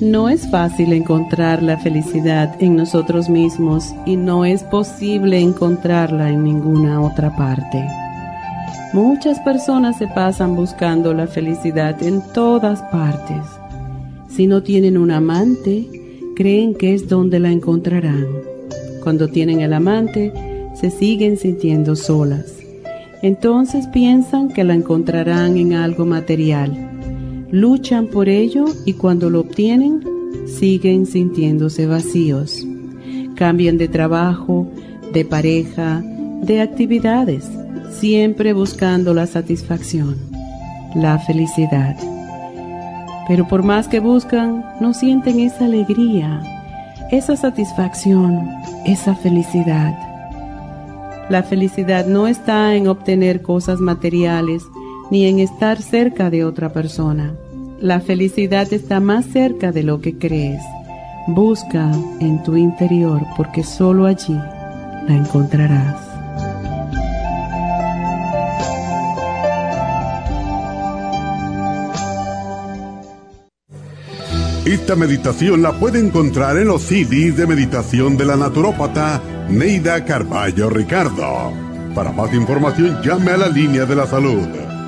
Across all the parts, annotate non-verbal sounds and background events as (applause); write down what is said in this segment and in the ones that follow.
No es fácil encontrar la felicidad en nosotros mismos y no es posible encontrarla en ninguna otra parte. Muchas personas se pasan buscando la felicidad en todas partes. Si no tienen un amante, creen que es donde la encontrarán. Cuando tienen el amante, se siguen sintiendo solas. Entonces piensan que la encontrarán en algo material luchan por ello y cuando lo obtienen siguen sintiéndose vacíos. Cambian de trabajo, de pareja, de actividades, siempre buscando la satisfacción, la felicidad. Pero por más que buscan, no sienten esa alegría, esa satisfacción, esa felicidad. La felicidad no está en obtener cosas materiales, ni en estar cerca de otra persona. La felicidad está más cerca de lo que crees. Busca en tu interior porque solo allí la encontrarás. Esta meditación la puede encontrar en los CDs de meditación de la naturópata Neida Carballo Ricardo. Para más información llame a la línea de la salud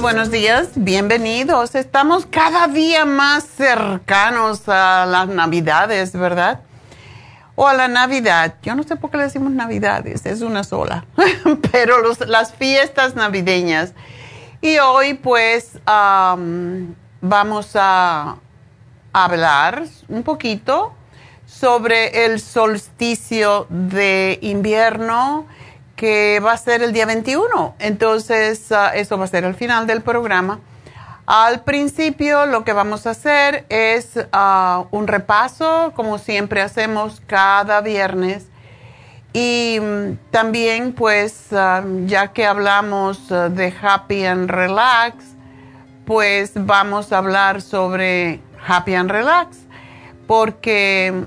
Buenos días, bienvenidos. Estamos cada día más cercanos a las navidades, ¿verdad? O a la Navidad. Yo no sé por qué le decimos navidades, es una sola. (laughs) Pero las fiestas navideñas. Y hoy pues vamos a hablar un poquito sobre el solsticio de invierno que va a ser el día 21. Entonces, ah, eso va a ser al final del programa. Al principio lo que vamos a hacer es ah, un repaso, como siempre hacemos cada viernes. Y mm, también, pues, ah, ya que hablamos de Happy and Relax, pues vamos a hablar sobre Happy and Relax, porque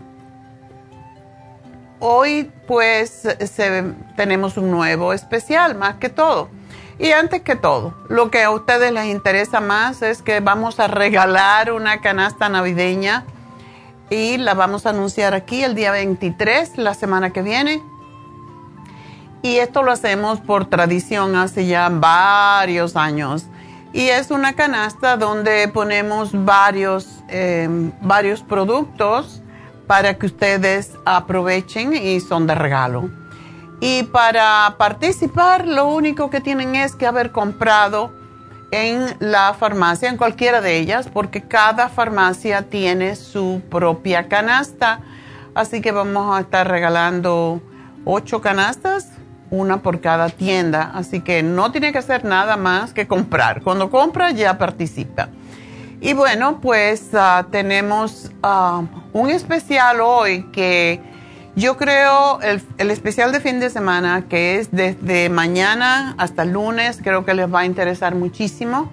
hoy pues tenemos un nuevo especial, más que todo. Y antes que todo, lo que a ustedes les interesa más es que vamos a regalar una canasta navideña y la vamos a anunciar aquí el día 23, la semana que viene. Y esto lo hacemos por tradición hace ya varios años. Y es una canasta donde ponemos varios em, varios productos para que ustedes aprovechen y son de regalo. Y para participar lo único que tienen es que haber comprado en la farmacia, en cualquiera de ellas, porque cada farmacia tiene su propia canasta. Así que vamos a estar regalando ocho canastas, una por cada tienda. Así que no tiene que hacer nada más que comprar. Cuando compra ya participa. Y bueno, pues ah, tenemos ah, un especial hoy que yo creo el, el, especial de fin de semana, que es desde mañana hasta lunes, creo que les va a interesar muchísimo.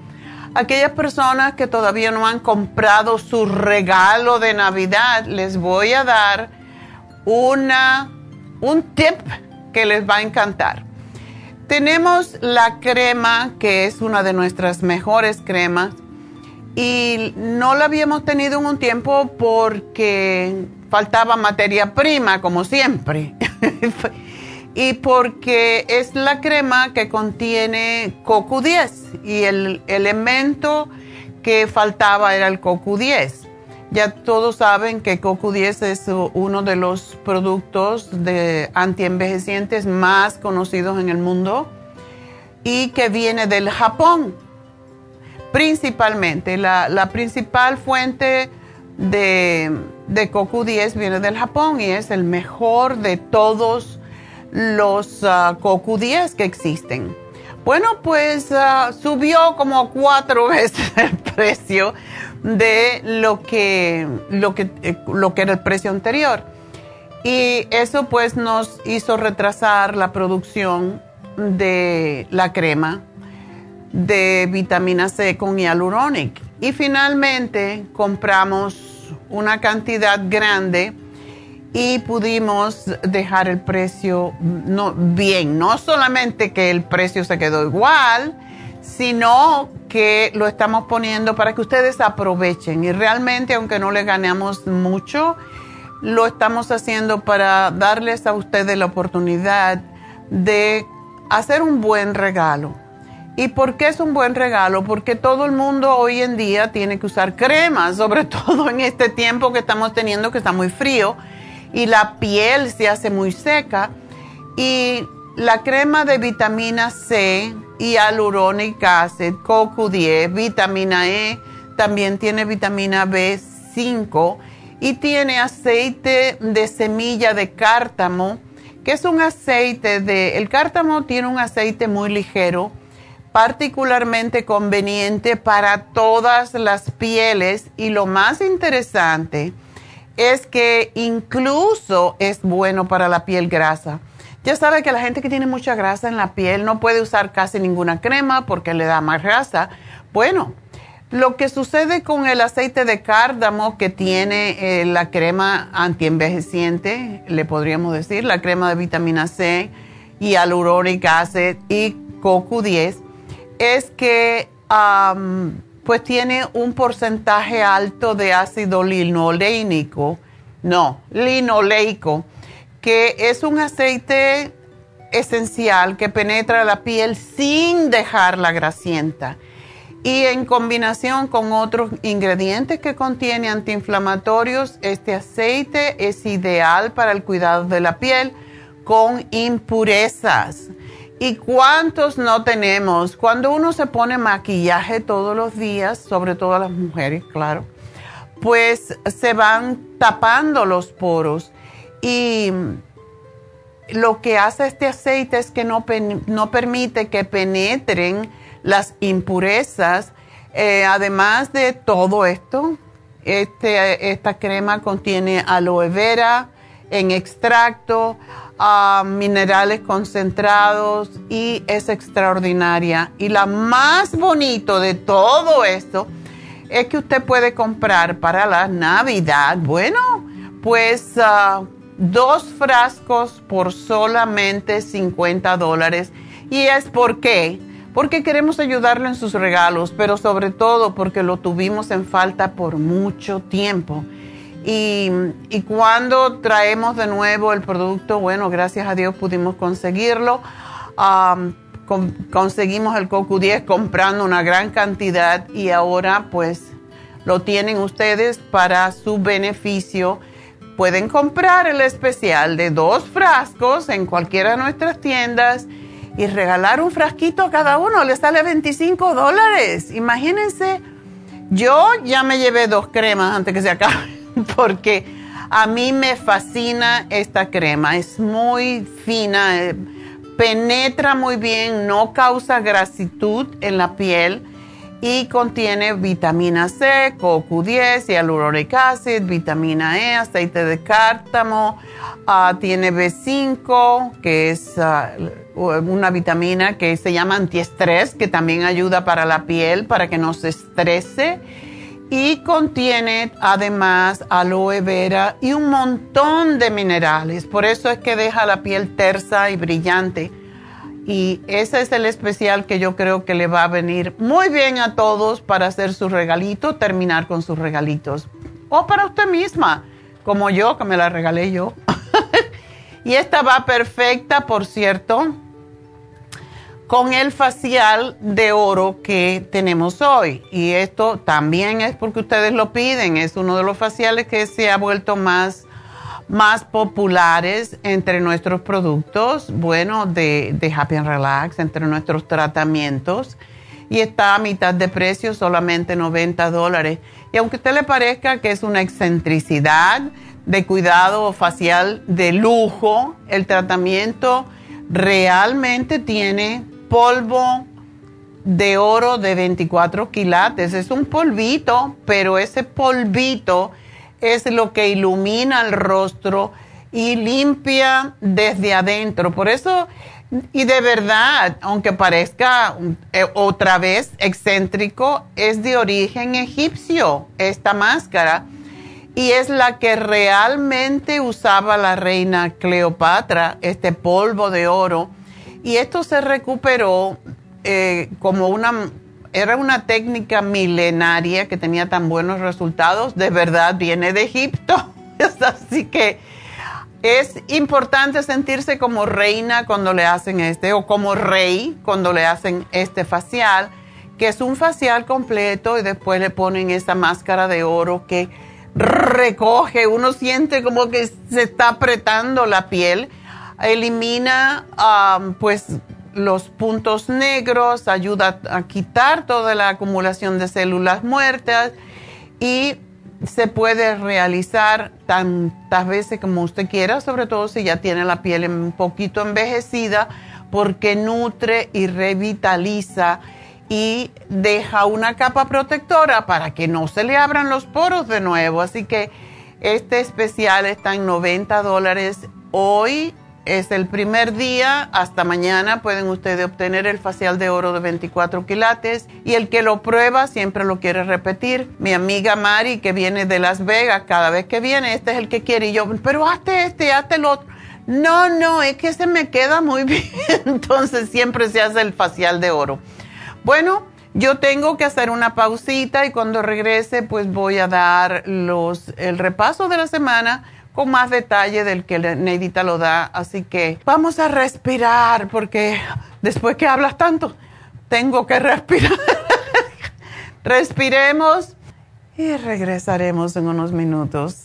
Aquellas personas que todavía no han comprado su regalo de Navidad, les voy a dar una, un tip que les va a encantar. Tenemos la crema, que es una de nuestras mejores cremas, y no la habíamos tenido en un tiempo porque faltaba materia prima, como siempre. (laughs) y porque es la crema que contiene CoQ10 y el elemento que faltaba era el CoQ10. Ya todos saben que CoQ10 es uno de los productos de antienvejecientes más conocidos en el mundo y que viene del Japón. Principalmente, la, la principal fuente de, de CoQ10 viene del Japón y es el mejor de todos los uh, CoQ10 que existen. Bueno, pues uh, subió como cuatro (laughs) veces el precio de lo que, lo, que, eh, lo que era el precio anterior. Y eso pues nos hizo retrasar la producción de la crema de vitamina C con hyaluronic. Y finalmente compramos una cantidad grande y pudimos dejar el precio no, bien. No solamente que el precio se quedó igual, sino que lo estamos poniendo para que ustedes aprovechen. Y realmente, aunque no le ganemos mucho, lo estamos haciendo para darles a ustedes la oportunidad de hacer un buen regalo ¿Y por qué es un buen regalo? Porque todo el mundo hoy en día tiene que usar crema, (laughs) sobre todo en este tiempo que estamos teniendo que está muy frío y la piel se hace muy seca. Y la crema de vitamina C y alurónica acid, CoQ10, vitamina E, también tiene vitamina B5 y tiene aceite de semilla de cártamo, que es un aceite de... El cártamo tiene un aceite muy ligero particularmente conveniente para todas las pieles y lo más interesante es que incluso es bueno para la piel grasa. Ya sabe que la gente que tiene mucha grasa en la piel no puede usar casi ninguna crema porque le da más grasa. Bueno, lo que sucede con el aceite de cárdamo que tiene eh, la crema antienvejeciente, le podríamos decir, la crema de vitamina C y acid y CoQ10, es que pues tiene un porcentaje alto de ácido linolénico, no, linoleico, que es un aceite esencial que penetra la piel sin dejarla grasienta. Y en combinación con otros ingredientes que contiene antiinflamatorios, este aceite es ideal para el cuidado de la piel con impurezas. ¿Y cuántos no tenemos? Cuando uno se pone maquillaje todos los días, sobre todo las mujeres, claro, pues se van tapando los poros. Y lo que hace este aceite es que no, no permite que penetren las impurezas. Eh, además de todo esto, este, esta crema contiene aloe vera en extracto, minerales concentrados y es extraordinaria. Y la más bonito de todo esto es que usted puede comprar para la Navidad, bueno, pues ah, dos frascos por solamente 50 dólares. ¿Y es por qué? Porque queremos ayudarlo en sus regalos, pero sobre todo porque lo tuvimos en falta por mucho tiempo. Y, cuando traemos de nuevo el producto, bueno, gracias a Dios pudimos conseguirlo. conseguimos el CoQ10 comprando una gran cantidad y ahora pues lo tienen ustedes para su beneficio. Pueden comprar el especial de dos frascos en cualquiera de nuestras tiendas y regalar un frasquito a cada uno. Le sale 25 dólares. Imagínense, yo ya me llevé dos cremas antes que se acabe (laughs) porque a mí me fascina esta crema. Es muy fina, eh, penetra muy bien, no causa grasitud en la piel y contiene vitamina C, CoQ10, hyaluronic acid, vitamina E, aceite de cártamo, ah, tiene B5, que es ah, una vitamina que se llama antiestrés, que también ayuda para la piel, para que no se estrese. Y contiene además aloe vera y un montón de minerales. Por eso es que deja la piel tersa y brillante y ese es el especial que yo creo que le va a venir muy bien a todos para hacer su regalito, terminar con sus regalitos. O para usted misma, como yo, que me la regalé yo. (laughs) y esta va perfecta, por cierto, con el facial de oro que tenemos hoy. Y esto también es porque ustedes lo piden. Es uno de los faciales que se ha vuelto más más populares entre nuestros productos, bueno, de, Happy and Relax, entre nuestros tratamientos. Y está a mitad de precio, solamente 90 dólares. Y aunque a usted le parezca que es una excentricidad de cuidado facial de lujo, el tratamiento realmente tiene polvo de oro de 24 quilates. Es un polvito, pero ese polvito es lo que ilumina el rostro y limpia desde adentro. Por eso, y de verdad, aunque parezca eh, otra vez excéntrico, es de origen egipcio esta máscara y es la que realmente usaba la reina Cleopatra, este polvo de oro. Y esto se recuperó eh, como una era una técnica milenaria que tenía tan buenos resultados, de verdad viene de Egipto. (laughs) Así que es importante sentirse como reina cuando le hacen este, o como rey cuando le hacen este facial, que es un facial completo y después le ponen esa máscara de oro que recoge, uno siente como que se está apretando la piel, elimina pues los puntos negros, ayuda a quitar toda la acumulación de células muertas y se puede realizar tantas veces como usted quiera, sobre todo si ya tiene la piel un poquito envejecida, porque nutre y revitaliza y deja una capa protectora para que no se le abran los poros de nuevo. Así que este especial está en 90 dólares hoy es el primer día, hasta mañana pueden ustedes obtener el facial de oro de 24 quilates y el que lo prueba siempre lo quiere repetir. Mi amiga Mari que viene de Las Vegas, cada vez que viene, este es el que quiere y yo, pero hazte este, hazte el otro. No, no, es que se me queda muy (laughs) bien, entonces siempre se hace el facial de oro. Bueno, yo tengo que hacer una pausita y cuando regrese pues voy a dar los, el repaso de la semana con más detalle del que Neidita lo da. Así que vamos a respirar porque después que hablas tanto, tengo que respirar. (laughs) Respiremos y regresaremos en unos minutos.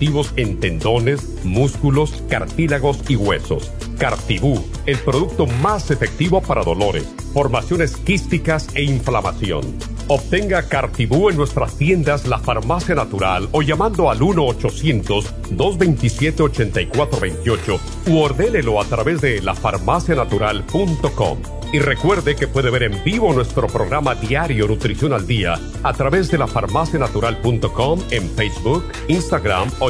en tendones, músculos, cartílagos y huesos. Cartibú, el producto más efectivo para dolores formaciones quísticas e inflamación. Obtenga Cartibú en nuestras tiendas La Farmacia Natural o llamando al 1-800-227-8428 u ordénelo a través de lafarmacianatural.com. Y recuerde que puede ver en vivo nuestro programa diario Nutrición al Día a través de lafarmacianatural.com en Facebook, Instagram o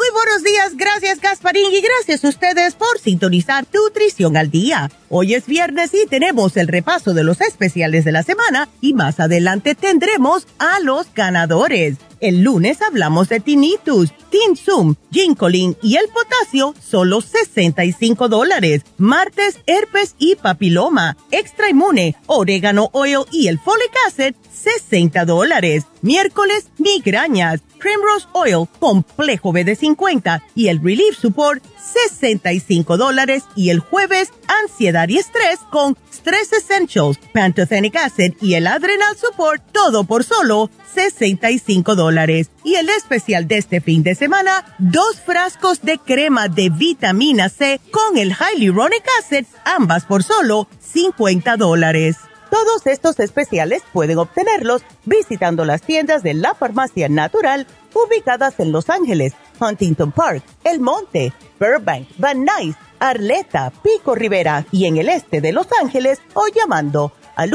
Muy buenos días, gracias Gasparín y gracias a ustedes por sintonizar Nutrición al Día. Hoy es viernes y tenemos el repaso de los especiales de la semana y más adelante tendremos a los ganadores. El lunes hablamos de tinnitus, tinsum, ginkolin y el potasio, solo 65 dólares. Martes, herpes y papiloma, extra inmune, orégano oil y el folic acid, 60 dólares. Miércoles, migrañas, Primrose Oil, complejo BD50 y el Relief Support, 65 dólares. Y el jueves, ansiedad y estrés con Stress Essentials, Pantothenic Acid y el Adrenal Support, todo por solo 65 dólares. Y el especial de este fin de semana, dos frascos de crema de vitamina C con el Hyaluronic Acid, ambas por solo 50 dólares. Todos estos especiales pueden obtenerlos visitando las tiendas de la farmacia natural ubicadas en Los Ángeles, Huntington Park, El Monte, Burbank, Van Nuys, Arleta, Pico Rivera y en el este de Los Ángeles o llamando al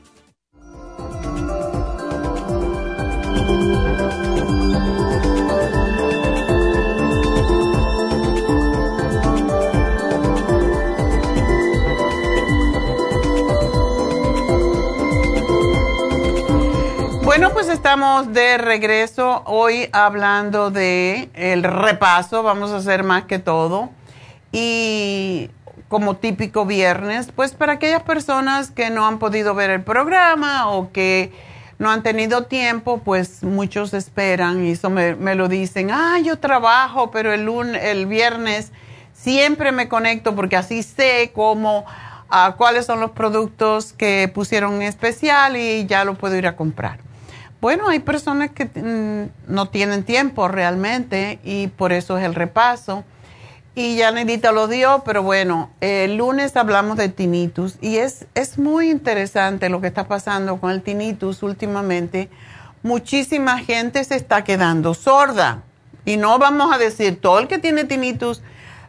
Bueno, pues estamos de regreso hoy hablando de el repaso, vamos a hacer más que todo. Y como típico viernes, pues para aquellas personas que no han podido ver el programa o que no han tenido tiempo, pues muchos esperan y eso me, lo dicen, ah, yo trabajo, pero el, lunes, el viernes siempre me conecto porque así sé cómo, ah, cuáles son los productos que pusieron en especial y ya lo puedo ir a comprar. Bueno, hay personas que mm, no tienen tiempo realmente y por eso es el repaso. Y ya Nedita lo dio, pero bueno, el lunes hablamos de tinnitus y es, es muy interesante lo que está pasando con el tinnitus últimamente. Muchísima gente se está quedando sorda y no vamos a decir todo el que tiene tinnitus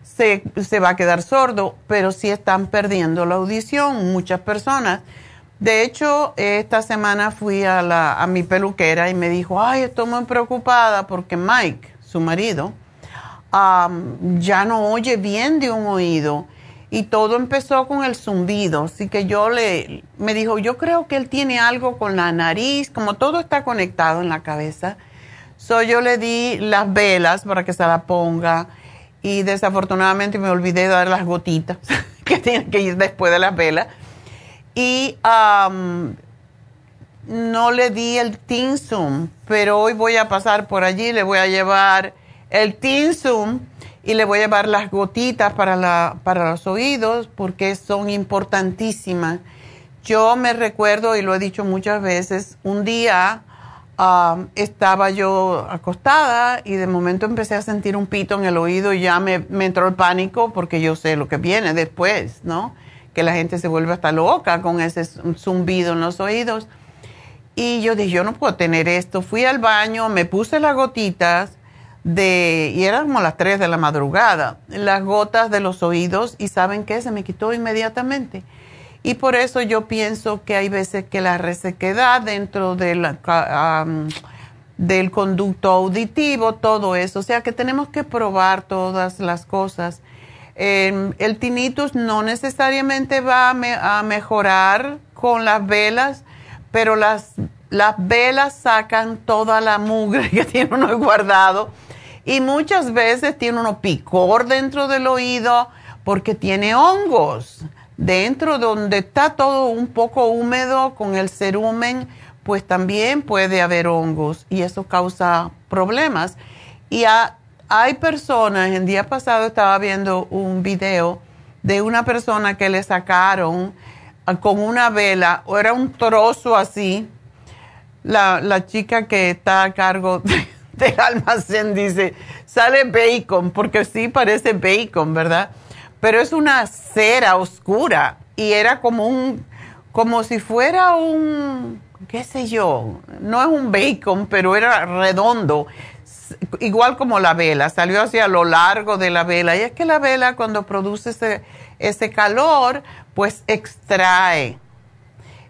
se, se va a quedar sordo, pero sí están perdiendo la audición muchas personas. De hecho, esta semana fui a, la, a mi peluquera y me dijo, ay, estoy muy preocupada porque Mike, su marido, ya no oye bien de un oído. Y todo empezó con el zumbido. Así que yo le, me dijo, yo creo que él tiene algo con la nariz, como todo está conectado en la cabeza. So yo le di las velas para que se la ponga. Y desafortunadamente me olvidé de dar las gotitas (laughs) que tienen que ir después de las velas y no le di el Tinsum, pero hoy voy a pasar por allí, le voy a llevar el Tinsum y le voy a llevar las gotitas para, la, para los oídos porque son importantísimas. Yo me recuerdo, y lo he dicho muchas veces, un día estaba yo acostada y de momento empecé a sentir un pito en el oído y ya me, me entró el pánico porque yo sé lo que viene después, ¿no? Que la gente se vuelve hasta loca con ese zumbido en los oídos. Y yo dije, yo no puedo tener esto. Fui al baño, me puse las gotitas de, y eran como las 3 de la madrugada, las gotas de los oídos y ¿saben qué? Se me quitó inmediatamente. Y por eso yo pienso que hay veces que la resequedad dentro del conducto auditivo, todo eso, o sea que tenemos que probar todas las cosas el tinnitus no necesariamente va a, mejorar con las velas, pero las, las velas sacan toda la mugre (laughs) que tiene uno guardado y muchas veces tiene uno picor dentro del oído porque tiene hongos. Dentro donde está todo un poco húmedo con el cerumen, pues también puede haber hongos y eso causa problemas. Y hay personas, el día pasado estaba viendo un video de una persona que le sacaron ah, con una vela, o era un trozo así, la, chica que está a cargo (laughs) del almacén dice, sale bacon, porque sí parece bacon, ¿verdad? Pero es una cera oscura y era como un, como si fuera un, qué sé yo, no es un bacon, pero era redondo, igual como la vela, salió hacia lo largo de la vela. Y es que la vela cuando produce ese, ese calor, pues extrae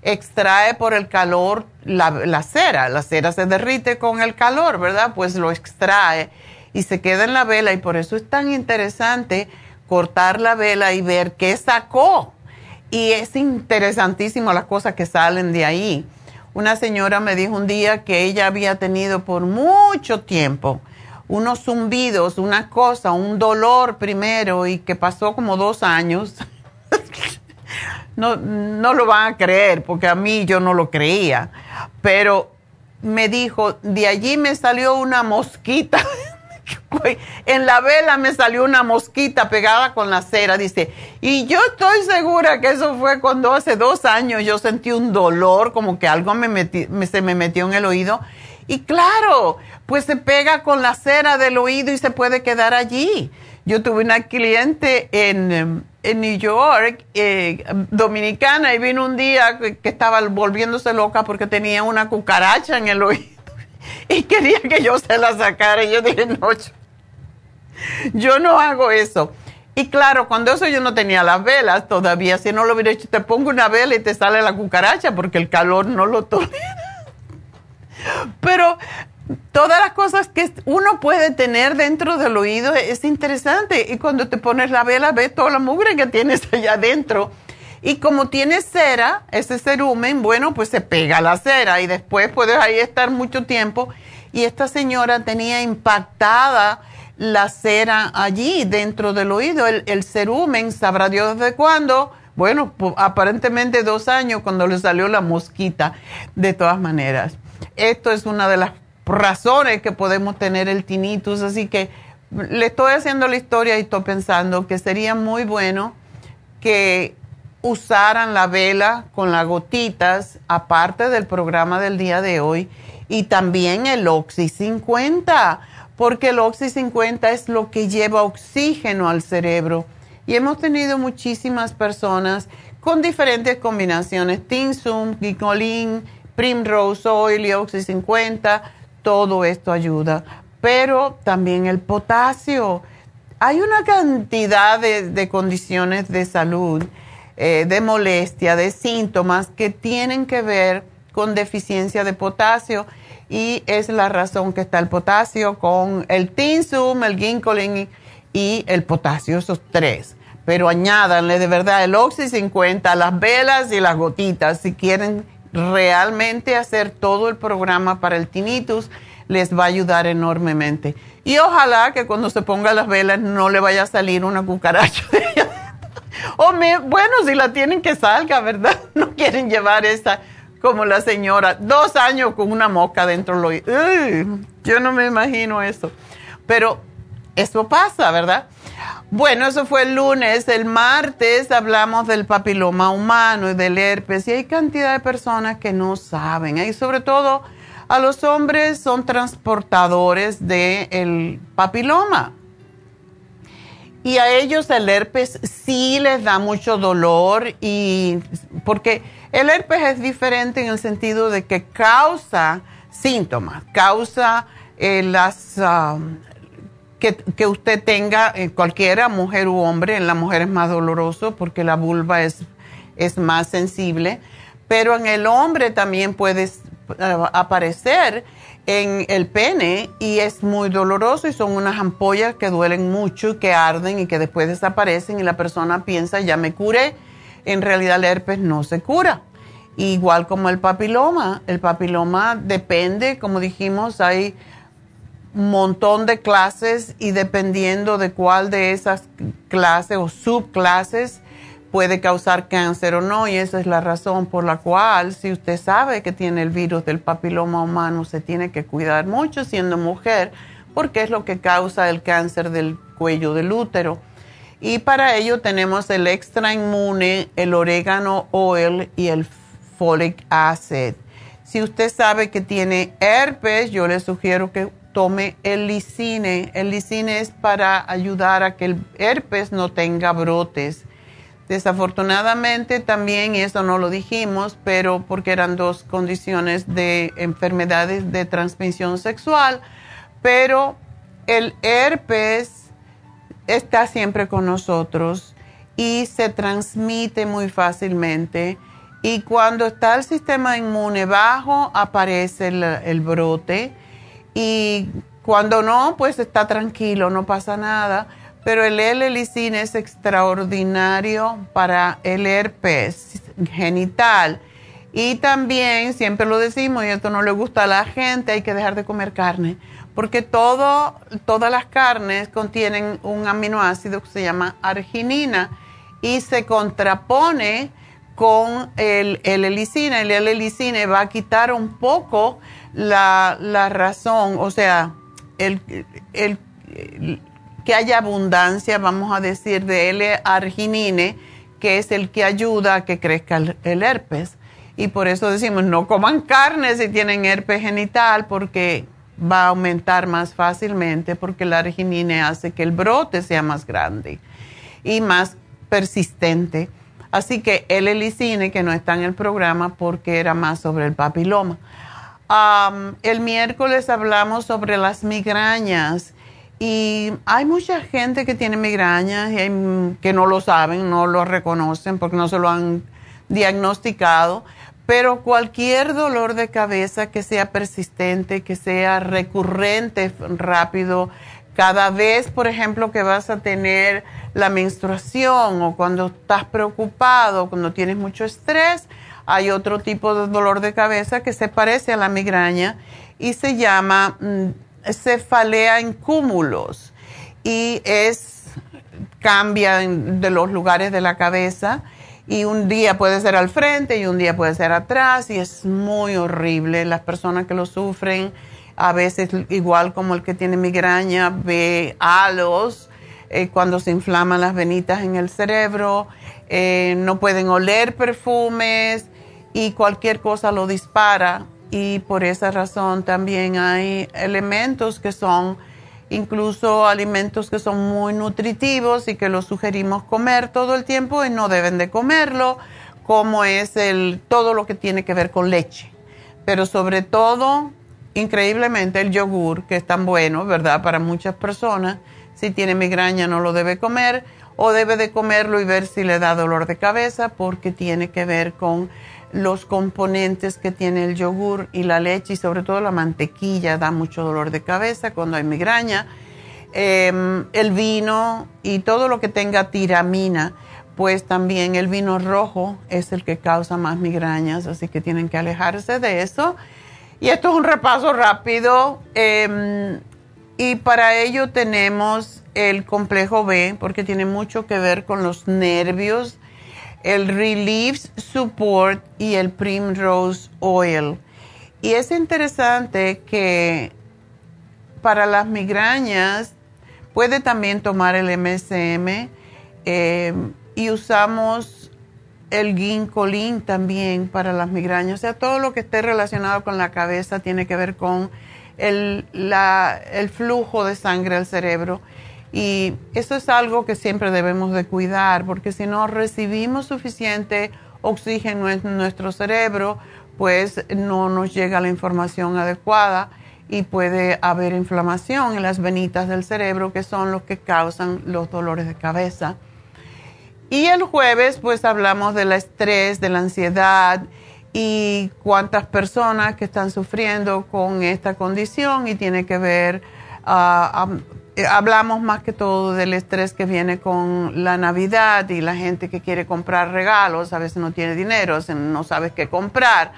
extrae por el calor la, cera. La cera se derrite con el calor, ¿verdad? Pues lo extrae y se queda en la vela y por eso es tan interesante cortar la vela y ver qué sacó. Y es interesantísimo las cosas que salen de ahí. Una señora me dijo un día que ella había tenido por mucho tiempo unos zumbidos, una cosa, un dolor primero y que pasó como dos años (laughs) no, no lo van a creer porque a mí yo no lo creía, pero me dijo, de allí me salió una mosquita. (laughs) en la vela me salió una mosquita pegada con la cera, dice. Y yo estoy segura que eso fue cuando hace dos años yo sentí un dolor, como que algo me, se me metió en el oído. Y claro, pues se pega con la cera del oído y se puede quedar allí. Yo tuve una cliente en, en New York, eh, dominicana, y vino un día que, estaba volviéndose loca porque tenía una cucaracha en el oído y quería que yo se la sacara. Y yo dije, no, yo, no hago eso. Y claro, cuando eso yo no tenía las velas todavía, si no lo hubiera hecho, te pongo una vela y te sale la cucaracha porque el calor no lo tolera. Pero todas las cosas que uno puede tener dentro del oído es interesante. Y cuando te pones la vela, ves toda la mugre que tienes allá adentro. Y como tienes cera, ese cerumen, bueno, pues se pega la cera y después puedes ahí estar mucho tiempo. Y esta señora tenía impactada la cera allí dentro del oído, el, el cerumen, sabrá Dios desde cuándo. Bueno, aparentemente dos años cuando le salió la mosquita, de todas maneras. Esto es una de las razones que podemos tener el tinnitus, así que le estoy haciendo la historia y estoy pensando que sería muy bueno que usaran la vela con las gotitas, aparte del programa del día de hoy, y también el Oxy 50, porque el Oxy 50 es lo que lleva oxígeno al cerebro. Y hemos tenido muchísimas personas con diferentes combinaciones, Tinsum, Gicolin, Primrose Oil y Oxy 50, todo esto ayuda. Pero también el potasio. Hay una cantidad de, condiciones de salud, eh, de molestia, de síntomas que tienen que ver con deficiencia de potasio y es la razón que está el potasio con el tinsum, el ginkolin y el potasio, esos tres. Pero añádanle de verdad el Oxy 50, las velas y las gotitas si quieren realmente hacer todo el programa para el tinnitus les va a ayudar enormemente. Y ojalá que cuando se ponga las velas no le vaya a salir una cucaracha O bueno, si la tienen que salga, ¿verdad? (laughs) No quieren llevar esa como la señora, dos años con una mosca dentro del oído. Yo no me imagino eso. Pero eso pasa, ¿verdad? Bueno, eso fue el lunes. El martes hablamos del papiloma humano y del herpes. Y hay cantidad de personas que no saben. Y sobre todo a los hombres son transportadores del papiloma. Y a ellos el herpes sí les da mucho dolor y porque el herpes es diferente en el sentido de que causa síntomas, causa eh, las, um, que, usted tenga, eh, cualquiera, mujer u hombre, en la mujer es más doloroso porque la vulva es, es más sensible, pero en el hombre también puede eh, aparecer en el pene y es muy doloroso y son unas ampollas que duelen mucho y que arden y que después desaparecen y la persona piensa ya me curé. En realidad el herpes no se cura Igual como el papiloma. El papiloma depende, como dijimos, hay un montón de clases y dependiendo de cuál de esas clases o subclases puede causar cáncer o no. Y esa es la razón por la cual, si usted sabe que tiene el virus del papiloma humano, se tiene que cuidar mucho siendo mujer, porque es lo que causa el cáncer del cuello del útero. Y para ello tenemos el extra inmune, el orégano oil y el folic acid. Si usted sabe que tiene herpes, yo le sugiero que tome el lisine. El lisine es para ayudar a que el herpes no tenga brotes. Desafortunadamente también, y eso no lo dijimos, pero porque eran dos condiciones de enfermedades de transmisión sexual, pero el herpes está siempre con nosotros y se transmite muy fácilmente. Y cuando está el sistema inmune bajo, aparece el, brote. Y cuando no, pues está tranquilo, no pasa nada. Pero el L-licina es extraordinario para el herpes genital. Y también, siempre lo decimos, y esto no le gusta a la gente, hay que dejar de comer carne porque todo, todas las carnes contienen un aminoácido que se llama arginina y se contrapone con el L-licina. El L-licina va a quitar un poco la, razón, o sea, el, que haya abundancia, vamos a decir, de L-arginine, que es el que ayuda a que crezca el herpes. Y por eso decimos, no coman carne si tienen herpes genital, porque va a aumentar más fácilmente porque la arginina hace que el brote sea más grande y más persistente. Así que el helicine, que no está en el programa porque era más sobre el papiloma. el miércoles hablamos sobre las migrañas y hay mucha gente que tiene migrañas y que no lo saben, no lo reconocen porque no se lo han diagnosticado pero cualquier dolor de cabeza que sea persistente, que sea recurrente rápido, cada vez, por ejemplo, que vas a tener la menstruación o cuando estás preocupado, cuando tienes mucho estrés, hay otro tipo de dolor de cabeza que se parece a la migraña y se llama mm, cefalea en cúmulos y es cambia de los lugares de la cabeza y un día puede ser al frente y un día puede ser atrás y es muy horrible. Las personas que lo sufren, a veces igual como el que tiene migraña, ve halos eh, cuando se inflaman las venitas en el cerebro, eh, no pueden oler perfumes y cualquier cosa lo dispara y por esa razón también hay elementos que son incluso alimentos que son muy nutritivos y que los sugerimos comer todo el tiempo y no deben de comerlo, como es el, todo lo que tiene que ver con leche. Pero sobre todo, increíblemente, el yogur, que es tan bueno, ¿verdad? Para muchas personas, si tiene migraña no lo debe comer o debe de comerlo y ver si le da dolor de cabeza porque tiene que ver con los componentes que tiene el yogur y la leche y sobre todo la mantequilla da mucho dolor de cabeza cuando hay migraña. Em, el vino y todo lo que tenga tiramina, pues también el vino rojo es el que causa más migrañas, así que tienen que alejarse de eso. Y esto es un repaso rápido. Em, y para ello tenemos el complejo B, porque tiene mucho que ver con los nervios el Relief Support y el Primrose Oil. Y es interesante que para las migrañas puede también tomar el MSM eh, y usamos el ginkolin también para las migrañas. O sea, todo lo que esté relacionado con la cabeza tiene que ver con el, el flujo de sangre al cerebro. Y eso es algo que siempre debemos de cuidar, porque si no recibimos suficiente oxígeno en nuestro cerebro, pues no nos llega la información adecuada y puede haber inflamación en las venitas del cerebro, que son los que causan los dolores de cabeza. Y el jueves, pues hablamos del estrés, de la ansiedad y cuántas personas que están sufriendo con esta condición y tiene que ver uh, hablamos más que todo del estrés que viene con la Navidad y la gente que quiere comprar regalos, a veces no tiene dinero, no sabes qué comprar.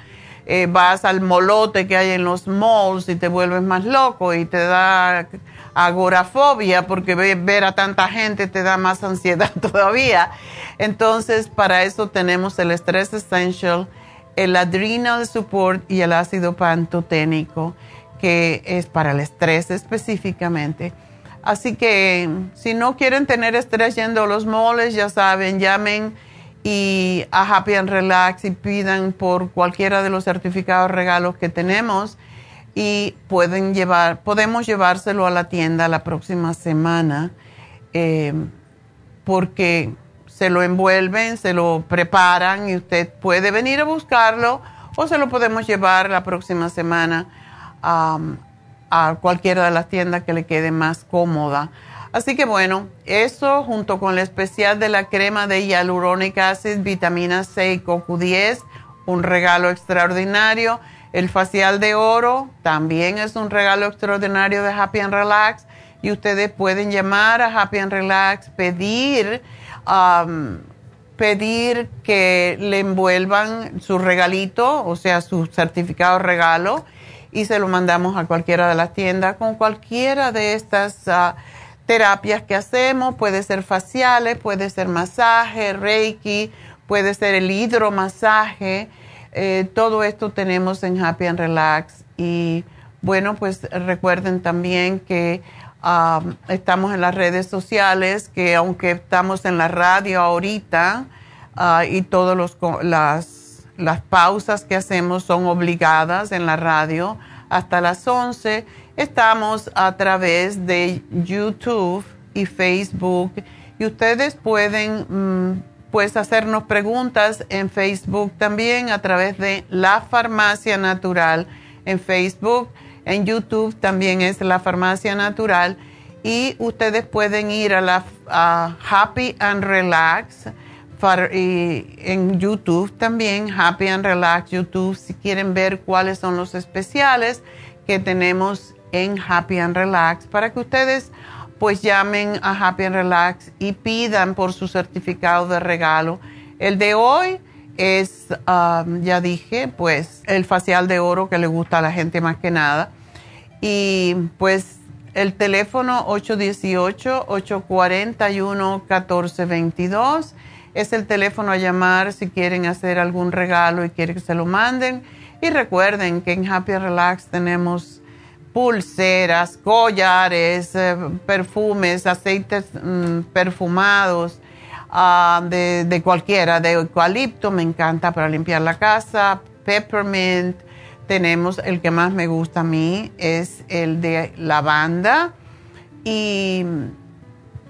Eh, vas al molote que hay en los malls y te vuelves más loco y te da agorafobia porque ver a tanta gente te da más ansiedad (laughs) todavía. Entonces, para eso tenemos el Stress Essential, el Adrenal Support y el ácido pantoténico, que es para el estrés específicamente Así que si no quieren tener estrés yendo a los moles, ya saben, llamen y a Happy and Relax y pidan por cualquiera de los certificados regalos que tenemos y pueden llevar, podemos llevárselo a la tienda la próxima semana eh, porque se lo envuelven, se lo preparan y usted puede venir a buscarlo o se lo podemos llevar la próxima semana a cualquiera de las tiendas que le quede más cómoda. Así que bueno, eso junto con el especial de la crema de hyaluronic acid, vitamina C y CoQ10, un regalo extraordinario. El facial de oro también es un regalo extraordinario de Happy and Relax. Y ustedes pueden llamar a Happy and Relax, pedir, pedir que le envuelvan su regalito, o sea, su certificado regalo y se lo mandamos a cualquiera de las tiendas con cualquiera de estas ah, terapias que hacemos. Puede ser faciales, puede ser masaje, reiki, puede ser el hidromasaje. Eh, todo esto tenemos en Happy and Relax. Y bueno, pues recuerden también que ah, estamos en las redes sociales, que aunque estamos en la radio ahorita ah, y todos los las las pausas que hacemos son obligadas en la radio hasta las 11. Estamos a través de YouTube y Facebook y ustedes pueden mm, pues hacernos preguntas en Facebook también a través de La Farmacia Natural en Facebook. En YouTube también es La Farmacia Natural y ustedes pueden ir a la Happy and Relax y en YouTube también, Happy and Relax YouTube, si quieren ver cuáles son los especiales que tenemos en Happy and Relax, para que ustedes pues llamen a Happy and Relax y pidan por su certificado de regalo. El de hoy es, um, ya dije, pues el facial de oro que le gusta a la gente más que nada. Y pues el teléfono 818-841-1422 es el teléfono a llamar si quieren hacer algún regalo y quieren que se lo manden. Y recuerden que en Happy Relax tenemos pulseras, collares, eh, perfumes, aceites mm, perfumados ah, de, de, cualquiera, de eucalipto, me encanta para limpiar la casa, peppermint. Tenemos el que más me gusta a mí, es el de lavanda. Y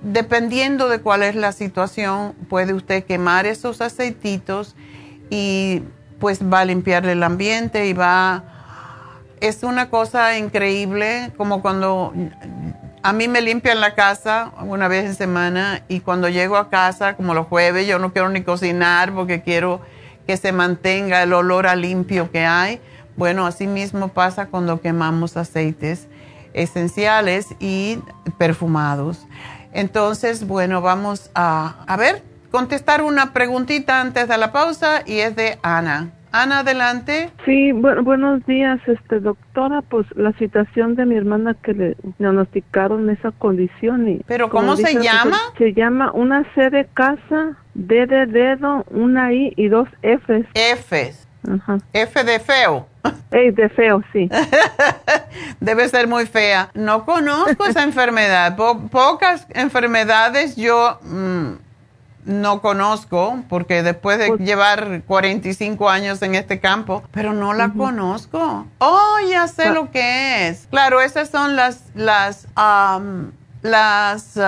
dependiendo de cuál es la situación, puede usted quemar esos aceititos y pues va a limpiarle el ambiente y va... Es una cosa increíble, como cuando a mí me limpian la casa una vez en semana y cuando llego a casa, como los jueves, yo no quiero ni cocinar porque quiero que se mantenga el olor a limpio que hay. Bueno, así mismo pasa cuando quemamos aceites esenciales y perfumados. Entonces, bueno, vamos a, a ver, contestar una preguntita antes de la pausa y es de Ana. Ana, adelante. Sí, buenos días, este doctora. Pues la situación de mi hermana que le diagnosticaron esa condición. Y, ¿Pero cómo se llama? Se, llama una C de casa, D de dedo, una I y dos Fs. Fs. F de feo. (laughs) Ey, de feo, sí. (laughs) Debe ser muy fea. No conozco esa (laughs) enfermedad. pocas enfermedades yo mm, no conozco, porque después de pues llevar 45 años en este campo, pero no la conozco. Oh, ya sé lo que es. Claro, esas son las, las, las,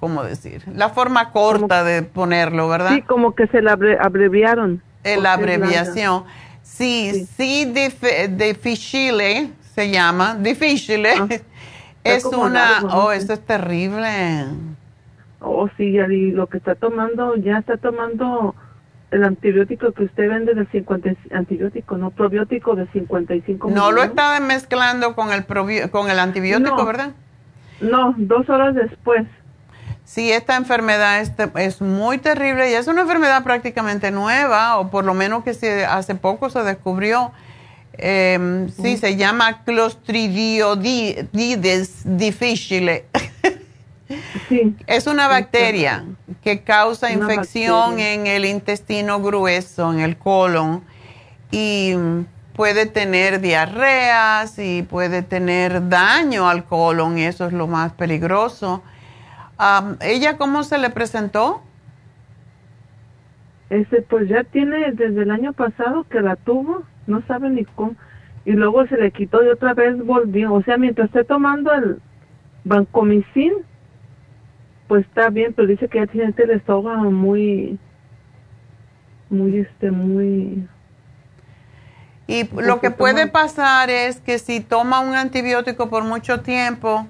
¿cómo decir? La forma corta de ponerlo, ¿verdad? Sí, como que se la abreviaron. La abreviación. Sí, sí, difficile se llama, difficile. Ah, (laughs) es una, oh, eso es terrible. Oh, sí, y lo que está tomando, ya está tomando el antibiótico que usted vende de 50, antibiótico, no probiótico de 55 No lo está mezclando con el, con el antibiótico, ¿verdad? No, dos horas después. Sí, esta enfermedad es, es, muy terrible y es una enfermedad prácticamente nueva, o por lo menos que se, hace poco se descubrió. Em, sí, se llama Clostridiodis difficile. (laughs) Sí. Es una bacteria que causa infección en el intestino grueso, en el colon, y puede tener diarreas y puede tener daño al colon, y eso es lo más peligroso. ¿Ella cómo se le presentó? Este, pues ya tiene desde el año pasado que la tuvo, no sabe ni cómo. Y luego se le quitó y otra vez volvió. O sea, mientras esté tomando el vancomicin, pues está bien, pero dice que ya tiene el estómago muy, muy, este, muy... Y lo que puede pasar es que si toma un antibiótico por mucho tiempo,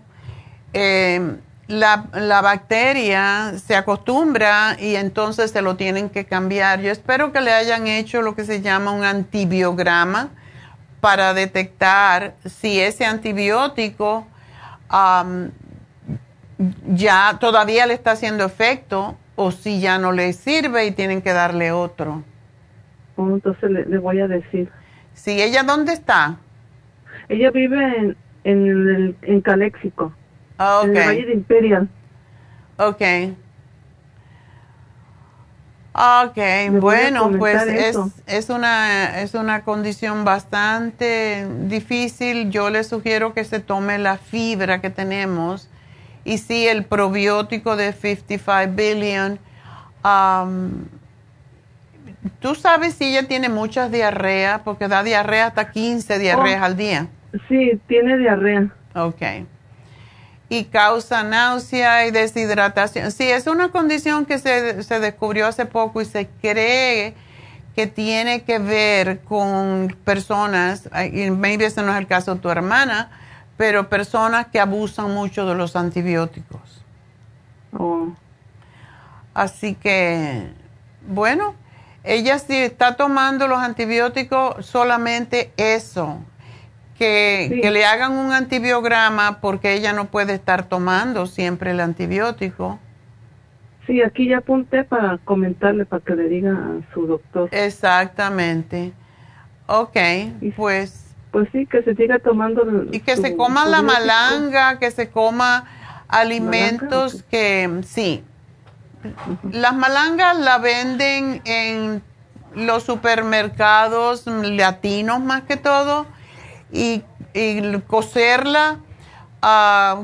eh, la, la, bacteria se acostumbra y entonces se lo tienen que cambiar. Yo espero que le hayan hecho lo que se llama un antibiograma para detectar si ese antibiótico ya todavía le está haciendo efecto o si ya no le sirve y tienen que darle otro. Oh, entonces le, voy a decir. Sí, ¿ella dónde está? Ella vive en, en, en Caléxico. Ah, en el Valle de Imperial. Ok. Ok, bueno, pues es, es, una, es una condición bastante difícil. Yo le sugiero que se tome la fibra que tenemos y sí el probiótico de 55 billion. Um, ¿Tú sabes si ella tiene muchas diarreas? Porque da diarrea hasta 15 diarreas al día. Sí, tiene diarrea. Ok y causa náusea y deshidratación. Sí, es una condición que se, se descubrió hace poco y se cree que tiene que ver con personas, y maybe ese no es el caso de tu hermana, pero personas que abusan mucho de los antibióticos. Oh. Así que, bueno, ella sí está tomando los antibióticos solamente eso, que, le hagan un antibiograma porque ella no puede estar tomando siempre el antibiótico. Sí, aquí ya apunté para comentarle, para que le diga a su doctor. Exactamente. Ok, pues... Pues sí, que se siga tomando... y que se coma la malanga, que se coma alimentos que... Sí. Las malangas la venden en los supermercados latinos más que todo y, coserla, ah,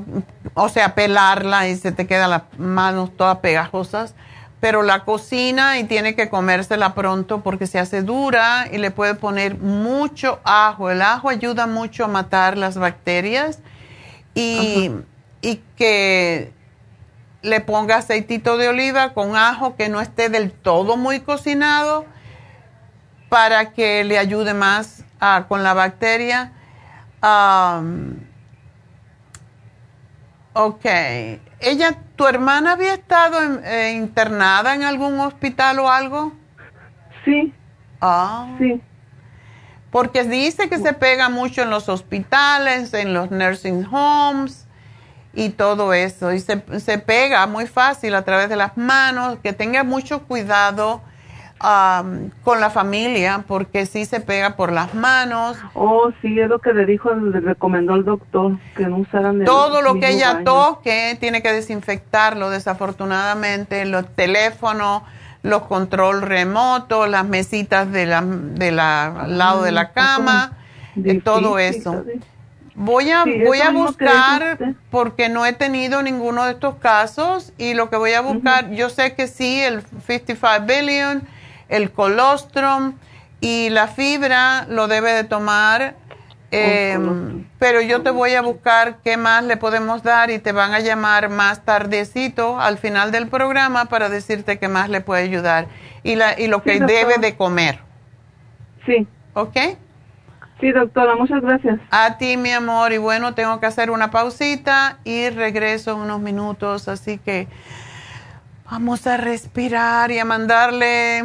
o sea, pelarla y se te quedan las manos todas pegajosas, pero la cocina y tiene que comérsela pronto porque se hace dura y le puede poner mucho ajo. El ajo ayuda mucho a matar las bacterias y, y que le ponga aceitito de oliva con ajo que no esté del todo muy cocinado para que le ayude más ah, con la bacteria Um, ok. ¿Ella, tu hermana había estado eh, internada en algún hospital o algo? Sí. Ah. Sí. Porque dice que se pega mucho en los hospitales, en los nursing homes y todo eso. Y se, se pega muy fácil a través de las manos. Que tenga mucho cuidado con la familia porque si se pega por las manos. Oh, sí, es lo que le dijo, le recomendó el doctor, que no usaran Todo lo que ella toque tiene que desinfectarlo, desafortunadamente, los teléfonos, los control remotos, las mesitas de la, de la, al lado de la ah, cama, de todo eso. Voy a, voy a buscar, porque no he tenido ninguno de estos casos, y lo que voy a buscar, yo sé que sí, el 55 billion, el colostrum y la fibra lo debe de tomar. Em, pero yo te voy a buscar qué más le podemos dar y te van a llamar más tardecito al final del programa para decirte qué más le puede ayudar y, la, y lo que debe de comer. Sí. ¿Ok? Sí, doctora, muchas gracias. A ti, mi amor, y bueno, tengo que hacer una pausita y regreso en unos minutos, así que vamos a respirar y a mandarle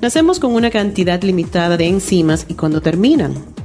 Nacemos con una cantidad limitada de enzimas y cuando terminan,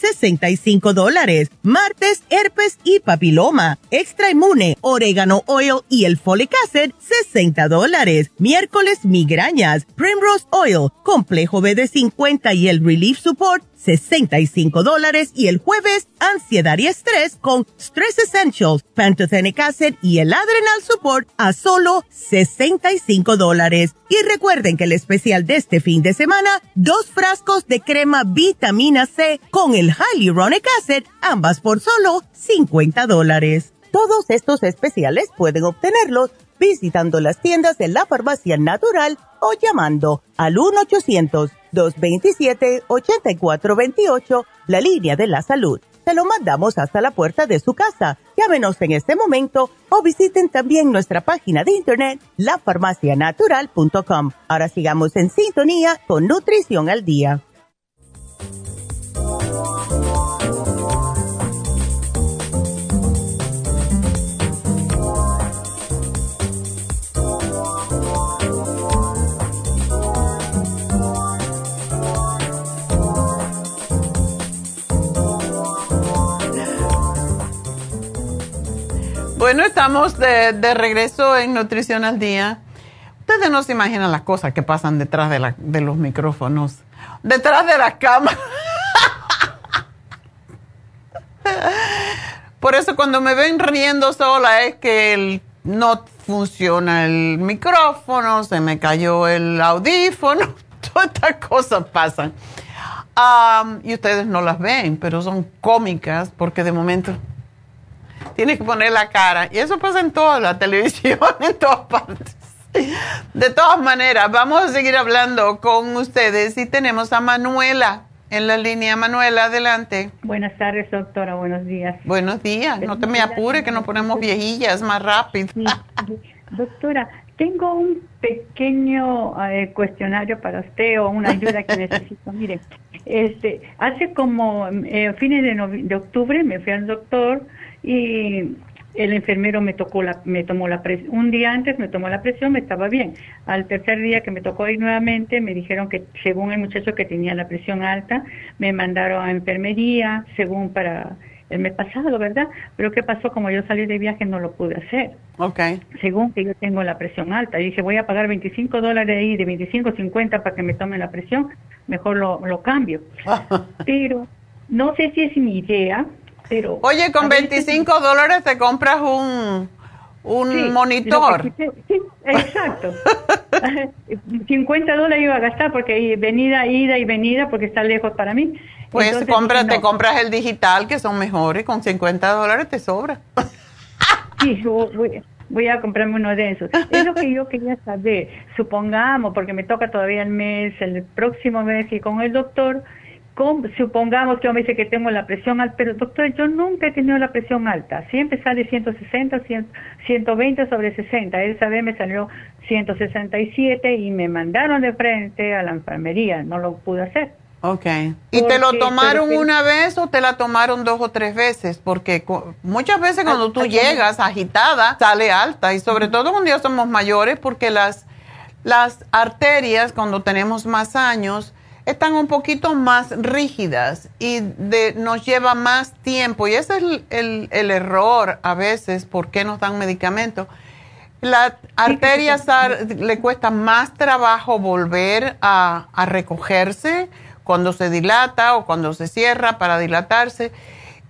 65 dólares. Martes, herpes y papiloma, extra inmune, orégano oil y el folic acid, 60 dólares. Miércoles, migrañas, primrose oil, complejo BD50 y el relief support, 65 dólares y el jueves ansiedad y estrés con Stress Essentials, Pantothenic Acid y el Adrenal Support a solo 65 dólares. Y recuerden que el especial de este fin de semana, dos frascos de crema vitamina C con el Hyaluronic Acid, ambas por solo 50 dólares. Todos estos especiales pueden obtenerlos visitando las tiendas de la farmacia natural o llamando al 1-800-227-8428, la línea de la salud. Se lo mandamos hasta la puerta de su casa. Llámenos en este momento o visiten también nuestra página de internet, lafarmacianatural.com. Ahora sigamos en sintonía con Nutrición al Día. Bueno, estamos de, regreso en Nutrición al Día. Ustedes no se imaginan las cosas que pasan detrás de, la, los micrófonos, detrás de las cámaras. Por eso cuando me ven riendo sola es que el, no funciona el micrófono, se me cayó el audífono, (laughs) todas estas cosas pasan. Um, y ustedes no las ven, pero son cómicas porque de momento tienes que poner la cara. Y eso pasa en toda la televisión, (laughs) en todas partes. De todas maneras, vamos a seguir hablando con ustedes y tenemos a Manuela en la línea. Manuela, adelante. Buenas tardes, doctora. Buenos días. Buenos días. No te me apures que nos ponemos viejillas más rápido. Doctora, tengo un pequeño eh, cuestionario para usted o una ayuda que necesito. (laughs) Mire, este, hace como eh, fines de, de octubre me fui al doctor y el enfermero me tocó la, me tomó la presión, un día antes me tomó la presión, me estaba bien. Al tercer día que me tocó ir nuevamente, me dijeron que según el muchacho que tenía la presión alta, me mandaron a enfermería, según para el mes pasado, ¿verdad? Pero ¿qué pasó? Como yo salí de viaje no lo pude hacer. Ok. Según que yo tengo la presión alta. Y dije, voy a pagar 25 dólares ahí, de 25 a 50 para que me tomen la presión, mejor lo, lo cambio. (laughs) Pero no sé si es mi idea, pero... Oye, con 25 dólares te compras un, un Sí, monitor. que- sí, exacto. (laughs) 50 dólares iba a gastar porque venida, ida y venida porque está lejos para mí. Pues Entonces, compra, te compras el digital, que son mejores, con 50 dólares te sobra. Sí, yo voy, voy a comprarme uno de esos. Es lo que yo quería saber. Supongamos, porque me toca todavía el mes, el próximo mes, y con el doctor, supongamos que yo me dice que tengo la presión alta, pero doctor, yo nunca he tenido la presión alta. Siempre sale 160, 100, 120 sobre 60. Esa vez me salió 167 y me mandaron de frente a la enfermería. No lo pude hacer. Ok. ¿Y te lo tomaron pero- una vez o te la tomaron dos o tres veces? Porque muchas veces cuando tú Ah, llegas agitada, sale alta. Y sobre todo cuando ya somos mayores, porque las, las arterias, cuando tenemos más años, están un poquito más rígidas y de, nos lleva más tiempo. Y ese es el, error a veces, ¿por qué nos dan medicamentos? La arteria le cuesta más trabajo volver a, a, recogerse cuando se dilata o cuando se cierra para dilatarse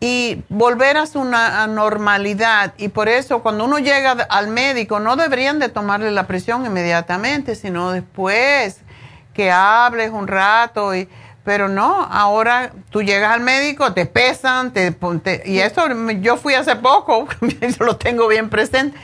y volver a su normalidad. Y por eso cuando uno llega al médico no deberían de tomarle la presión inmediatamente, sino después que hables un rato y pero no, ahora tú llegas al médico, te pesan, te, y eso yo fui hace poco, (laughs) lo tengo bien presente.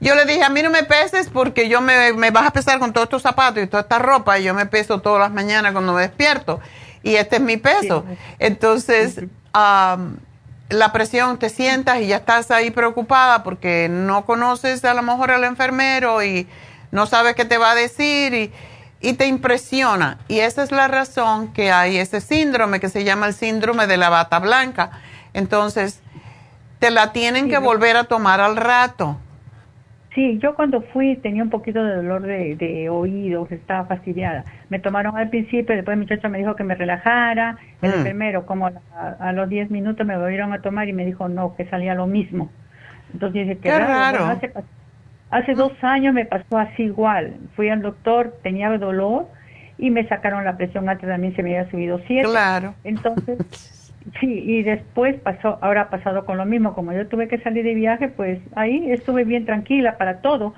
Yo le dije, a mí no me peses porque yo me, me vas a pesar con todos estos zapatos y toda esta ropa y yo me peso todas las mañanas cuando me despierto y este es mi peso. Entonces, la presión, te sientas y ya estás ahí preocupada porque no conoces a lo mejor al enfermero y no sabes qué te va a decir y y te impresiona. Y esa es la razón que hay ese síndrome que se llama el síndrome de la bata blanca. Entonces, te la tienen que volver a tomar al rato. Sí, yo cuando fui tenía un poquito de dolor de, de oídos, estaba fastidiada. Me tomaron al principio, después mi muchacha me dijo que me relajara. El mm. enfermero, como a, los 10 minutos me volvieron a tomar y me dijo no, que salía lo mismo. Entonces dije, qué, raro. Hace dos años me pasó así igual. Fui al doctor, tenía dolor y me sacaron la presión alta, también se me había subido siete. Claro. Entonces, (laughs) sí, y después pasó, ahora ha pasado con lo mismo. Como yo tuve que salir de viaje, pues ahí estuve bien tranquila para todo.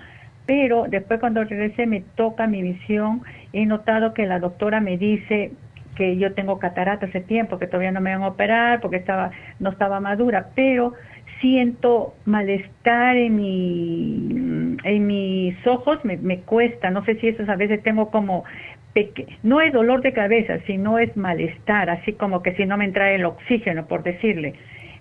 Pero después cuando regresé me toca mi visión. He notado que la doctora me dice que yo tengo catarata hace tiempo, que todavía no me van a operar porque estaba, no estaba madura, pero siento malestar en, mi, en mis ojos, me, me cuesta, no sé si eso a veces tengo como, no es dolor de cabeza, sino es malestar, así como que si no me entra el oxígeno, por decirle.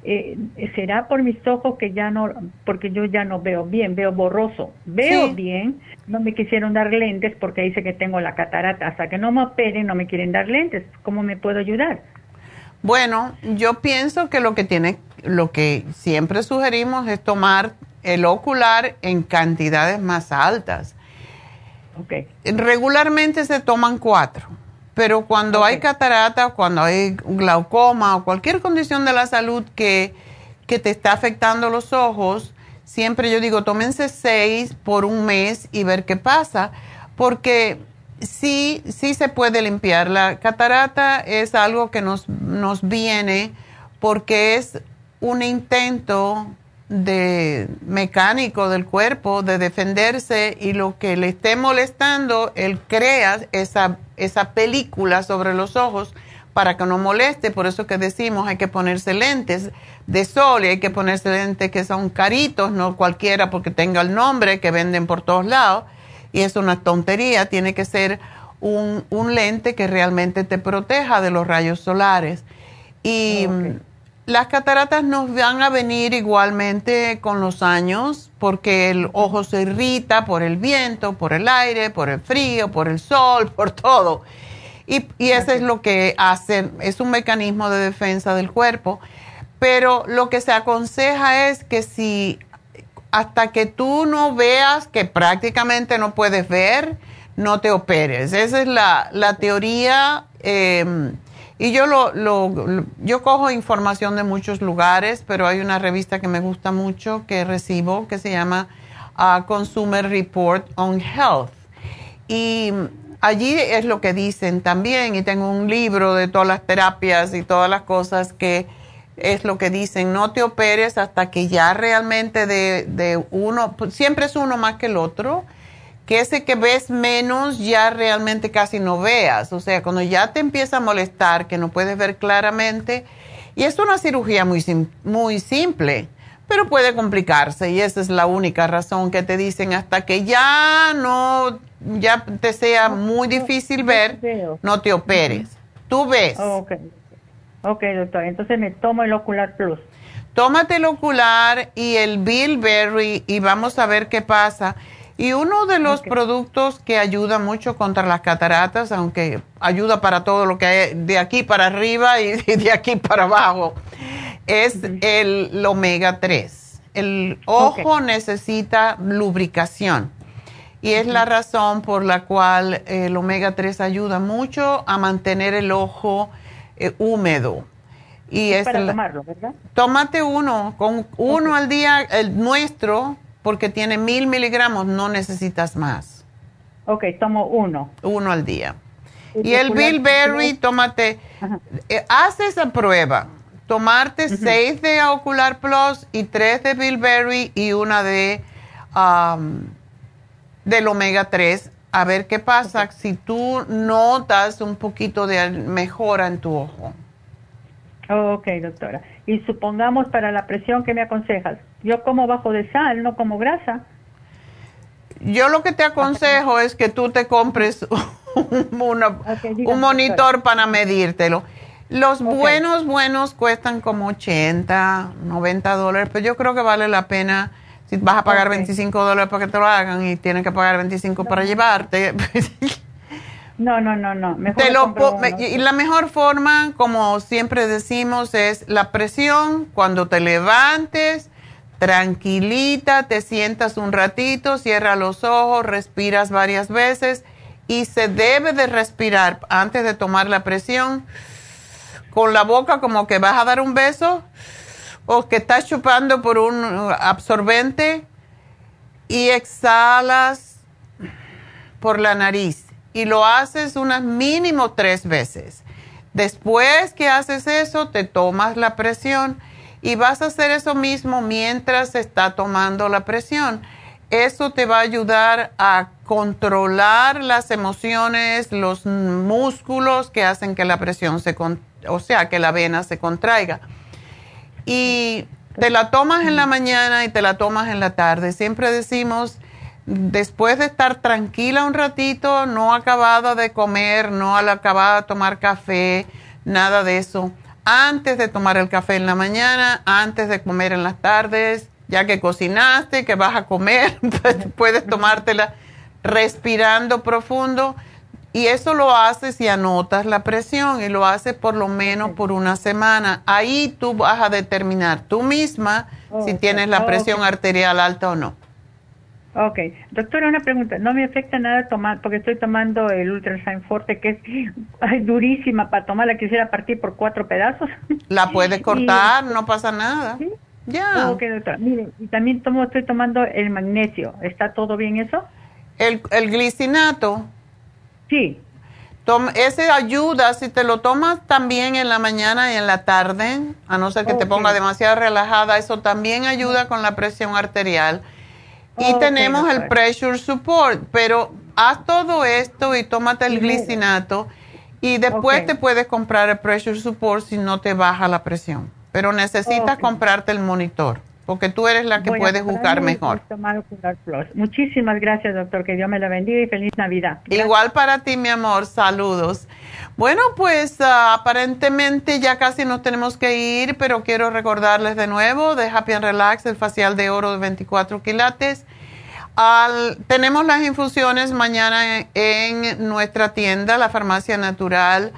Eh, será por mis ojos que ya no, porque yo ya no veo bien, veo borroso, veo bien, no me quisieron dar lentes porque dice que tengo la catarata, hasta que no me operen no me quieren dar lentes, ¿cómo me puedo ayudar? Bueno, yo pienso que lo que tiene, lo que siempre sugerimos es tomar el ocular en cantidades más altas. Okay. Regularmente se toman cuatro, pero cuando hay catarata, cuando hay glaucoma o cualquier condición de la salud que, que te está afectando los ojos, siempre yo digo, tómense seis por un mes y ver qué pasa, porque sí, sí se puede limpiar. La catarata es algo que nos, nos viene porque es un intento de mecánico del cuerpo de defenderse y lo que le esté molestando, él crea esa, esa película sobre los ojos para que no moleste. Por eso que decimos hay que ponerse lentes de sol y hay que ponerse lentes que son caritos, no cualquiera porque tenga el nombre que venden por todos lados y es una tontería, tiene que ser un, lente que realmente te proteja de los rayos solares. Y las cataratas nos van a venir igualmente con los años porque el ojo se irrita por el viento, por el aire, por el frío, por el sol, por todo. Y, y eso es lo que hacen, es un mecanismo de defensa del cuerpo. Pero lo que se aconseja es que si hasta que tú no veas que prácticamente no puedes ver, no te operes. Esa es la, la teoría. Em, y yo, lo, yo cojo información de muchos lugares, pero hay una revista que me gusta mucho que recibo que se llama uh, Consumer Report on Health. Y allí es lo que dicen también, y tengo un libro de todas las terapias y todas las cosas que es lo que dicen, no te operes hasta que ya realmente de, de uno, pues, siempre es uno más que el otro, que ese que ves menos ya realmente casi no veas, o sea, cuando ya te empieza a molestar, que no puedes ver claramente, y es una cirugía muy, muy simple, pero puede complicarse y esa es la única razón que te dicen hasta que ya no, ya te sea muy difícil ver, no te operes. Tú ves. Ok, doctor. Entonces me tomo el Ocular Plus. Tómate el Ocular y el Bilberry y vamos a ver qué pasa. Y uno de los productos que ayuda mucho contra las cataratas, aunque ayuda para todo lo que hay de aquí para arriba y (laughs) de aquí para abajo, es el, omega 3. El ojo necesita lubricación. y es la razón por la cual el omega 3 ayuda mucho a mantener el ojo eh, húmedo. Y es para tomarlo, ¿verdad? Tómate uno, con uno al día, el nuestro, porque tiene mil miligramos, no necesitas más. Ok, tomo uno. Uno al día. Y, el bilberry, tómate, eh, haz esa prueba, tomarte seis de Ocular Plus y tres de bilberry y una de del omega 3, a ver qué pasa si tú notas un poquito de mejora en tu ojo. ok, doctora. Y supongamos para la presión, ¿qué me aconsejas? Yo como bajo de sal, no como grasa. Yo lo que te aconsejo es que tú te compres (laughs) un monitor para medírtelo. Los buenos, buenos cuestan como 80, 90 dólares, pero yo creo que vale la pena si vas a pagar 25 dólares para que te lo hagan y tienes que pagar 25 para llevarte. no, no, no, no. Mejor y la mejor forma, como siempre decimos, es la presión cuando te levantes tranquilita, te sientas un ratito, cierra los ojos, respiras varias veces y se debe de respirar antes de tomar la presión con la boca como que vas a dar un beso o que estás chupando por un absorbente y exhalas por la nariz y lo haces unas mínimo tres veces. Después que haces eso, te tomas la presión y vas a hacer eso mismo mientras se está tomando la presión. Eso te va a ayudar a controlar las emociones, los músculos que hacen que la presión se, o sea, que la vena se contraiga. Y te la tomas en la mañana y te la tomas en la tarde. Siempre decimos, después de estar tranquila un ratito, no acabada de comer, no acabada de tomar café, nada de eso antes de tomar el café en la mañana, antes de comer en las tardes, ya que cocinaste, que vas a comer, (laughs) puedes tomártela respirando profundo. Y eso lo haces y anotas la presión y lo haces por lo menos por una semana. Ahí tú vas a determinar tú misma si tienes la presión arterial alta o no. Ok. Doctora, una pregunta. No me afecta nada tomar, porque estoy tomando el Ultrasign Forte, que es durísima para tomar. La quisiera partir por cuatro pedazos. La puedes (laughs) cortar, no pasa nada. ¿Sí? Ya. Ok, doctora. Mire, y también tomo, estoy tomando el magnesio. ¿Está todo bien eso? El, el glicinato. Sí. ese ayuda, si te lo tomas también en la mañana y en la tarde, a no ser que te ponga demasiado relajada, eso también ayuda con la presión arterial. Y tenemos el pressure support, pero haz todo esto y tómate el glicinato y después te puedes comprar el pressure support si no te baja la presión. Pero necesitas comprarte el monitor porque tú eres la que puedes buscar mejor. Muchísimas gracias, doctor. Que Dios me la bendiga y feliz Navidad. Igual para ti, mi amor. Saludos. Bueno, pues ah, aparentemente ya casi nos tenemos que ir, pero quiero recordarles de nuevo de Happy and Relax, el facial de oro de 24 quilates. tenemos las infusiones mañana en, nuestra tienda, la Farmacia Natural,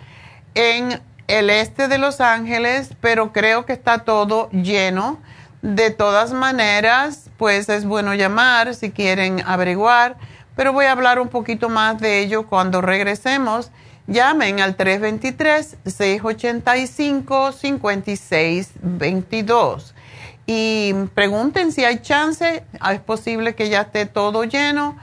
en el este de Los Ángeles, pero creo que está todo lleno. De todas maneras, pues es bueno llamar si quieren averiguar, pero voy a hablar un poquito más de ello cuando regresemos. Llamen al 323-685-5622 y pregunten si hay chance. Es posible que ya esté todo lleno.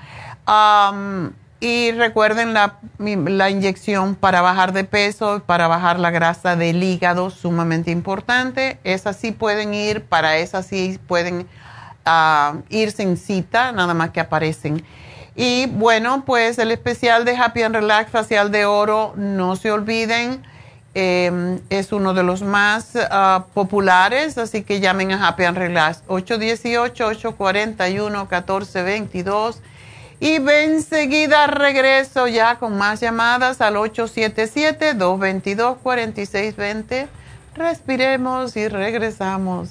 Y recuerden la, la, inyección para bajar de peso, para bajar la grasa del hígado, sumamente importante. Esas sí pueden ir, para esas sí pueden uh, ir sin cita, nada más que aparecen. Y bueno, pues el especial de Happy and Relax facial de oro, no se olviden, em, es uno de los más ah, populares, así que llamen a Happy and Relax 818-841-1422. Y enseguida regreso ya con más llamadas al 877-222-4620. Respiremos y regresamos.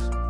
podcast.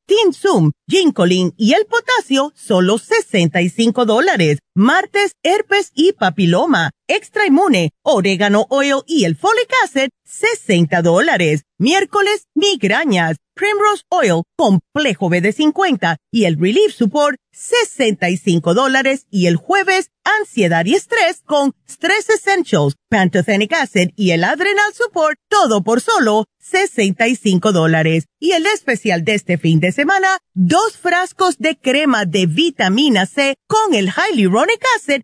Tinsum, Ginkolin y el potasio, solo 65 dólares. Martes, herpes y papiloma, extra inmune, orégano oil y el folic acid, 60 dólares. Miércoles, migrañas, Primrose Oil, complejo BD50 y el Relief Support, 65 dólares. Y el jueves, ansiedad y estrés con Stress Essentials, Pantothenic Acid y el Adrenal Support, todo por solo 65 dólares. Y el especial de este fin de semana, dos frascos de crema de vitamina C con el Hyaluronic Acid,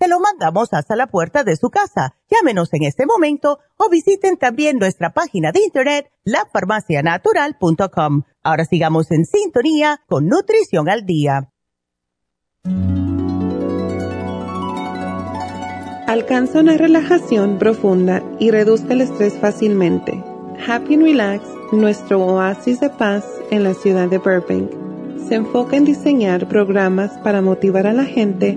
Se lo mandamos hasta la puerta de su casa. Llámenos en este momento o visiten también nuestra página de internet, lafarmacianatural.com. Ahora sigamos en sintonía con Nutrición al Día. Alcanza una relajación profunda y reduzca el estrés fácilmente. Happy and Relax, nuestro oasis de paz en la ciudad de Burbank, se enfoca en diseñar programas para motivar a la gente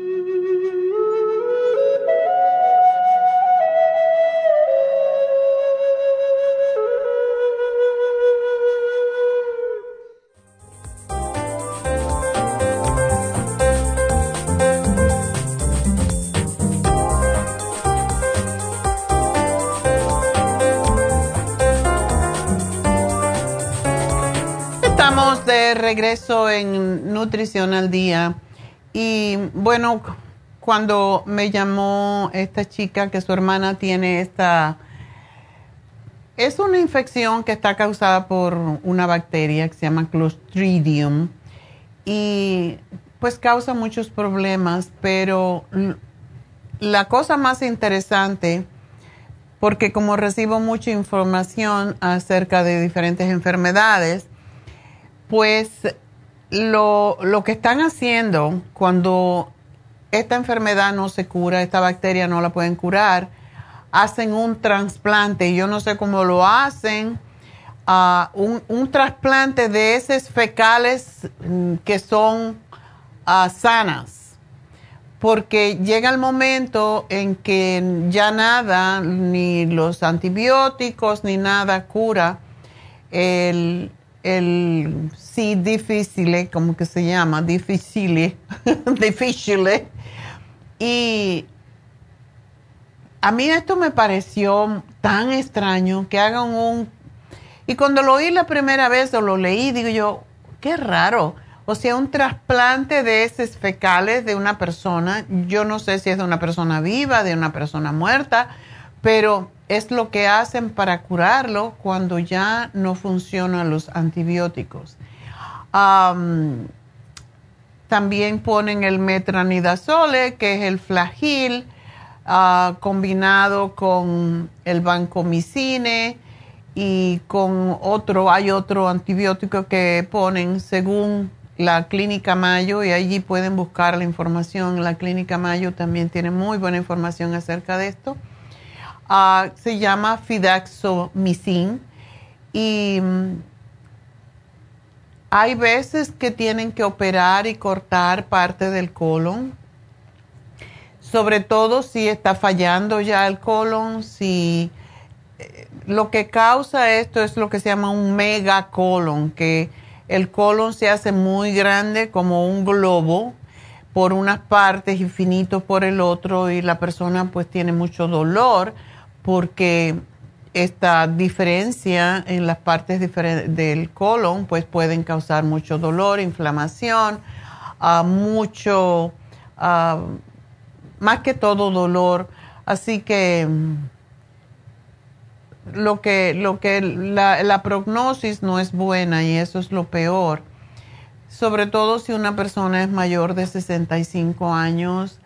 Regreso en Nutrición al Día. Y bueno, cuando me llamó esta chica que su hermana tiene esta... Es una infección que está causada por una bacteria que se llama Clostridium y pues causa muchos problemas, pero la cosa más interesante, porque como recibo mucha información acerca de diferentes enfermedades, pues lo, lo que están haciendo cuando esta enfermedad no se cura, esta bacteria no la pueden curar, hacen un trasplante. Yo no sé cómo lo hacen. Uh, un, un, trasplante de heces fecales mm, que son uh, sanas, porque llega el momento en que ya nada, ni los antibióticos, ni nada cura el, el sí difícil, como que se llama, difícil, (laughs) difícil. Y a mí esto me pareció tan extraño que hagan un... Y cuando lo oí la primera vez o lo leí, digo yo, qué raro. O sea, un trasplante de heces fecales de una persona, yo no sé si es de una persona viva, de una persona muerta, pero es lo que hacen para curarlo cuando ya no funcionan los antibióticos. también ponen el metranidazole, que es el flagil, ah, combinado con el vancomicine y con otro, hay otro antibiótico que ponen según la Clínica Mayo y allí pueden buscar la información. La Clínica Mayo también tiene muy buena información acerca de esto. Ah, se llama fidaxomicin y mm, hay veces que tienen que operar y cortar parte del colon, sobre todo si está fallando ya el colon, si eh, lo que causa esto es lo que se llama un megacolon, que el colon se hace muy grande como un globo por unas partes infinitos por el otro y la persona pues tiene mucho dolor porque esta diferencia en las partes del colon pues pueden causar mucho dolor, inflamación, uh, mucho, ah, más que todo dolor. Así que mm, lo que, lo que la, la prognosis no es buena y eso es lo peor. Sobre todo si una persona es mayor de 65 años.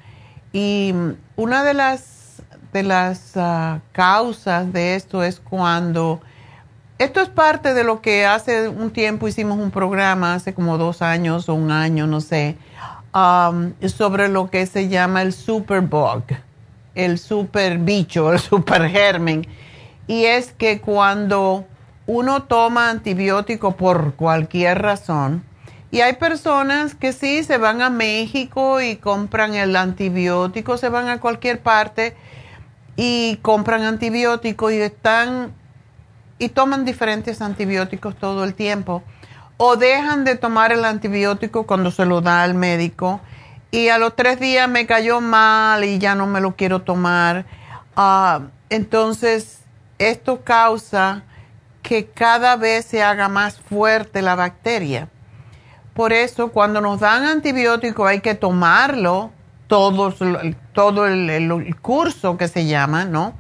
Y mm, una de las de las ah, causas de esto es cuando, esto es parte de lo que hace un tiempo hicimos un programa, hace como dos años o un año, no sé, sobre lo que se llama el superbug, el super bicho, el super germen. Y es que cuando uno toma antibiótico por cualquier razón, y hay personas que sí se van a México y compran el antibiótico, se van a cualquier parte y compran antibióticos y están y toman diferentes antibióticos todo el tiempo o dejan de tomar el antibiótico cuando se lo da al médico y a los tres días me cayó mal y ya no me lo quiero tomar. Ah, entonces, esto causa que cada vez se haga más fuerte la bacteria. Por eso, cuando nos dan antibiótico hay que tomarlo todo, todo el, curso que se llama, ¿no?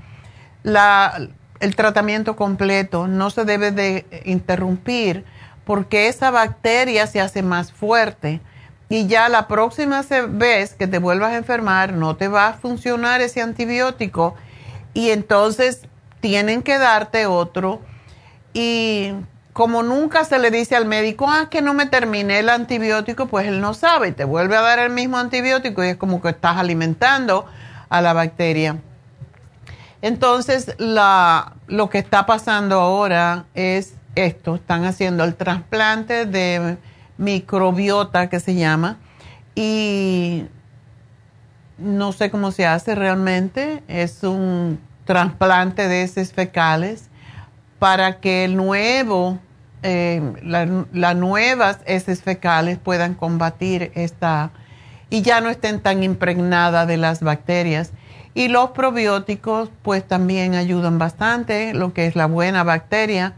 La, el tratamiento completo no se debe de interrumpir porque esa bacteria se hace más fuerte y ya la próxima vez que te vuelvas a enfermar no te va a funcionar ese antibiótico y entonces tienen que darte otro y como nunca se le dice al médico, ah, que no me terminé el antibiótico, pues él no sabe y te vuelve a dar el mismo antibiótico y es como que estás alimentando a la bacteria. Entonces, la, lo que está pasando ahora es esto, están haciendo el trasplante de microbiota que se llama y no sé cómo se hace realmente, es un trasplante de heces fecales para que el nuevo eh, las nuevas heces fecales puedan combatir esta y ya no estén tan impregnadas de las bacterias. Y los probióticos pues también ayudan bastante, lo que es la buena bacteria.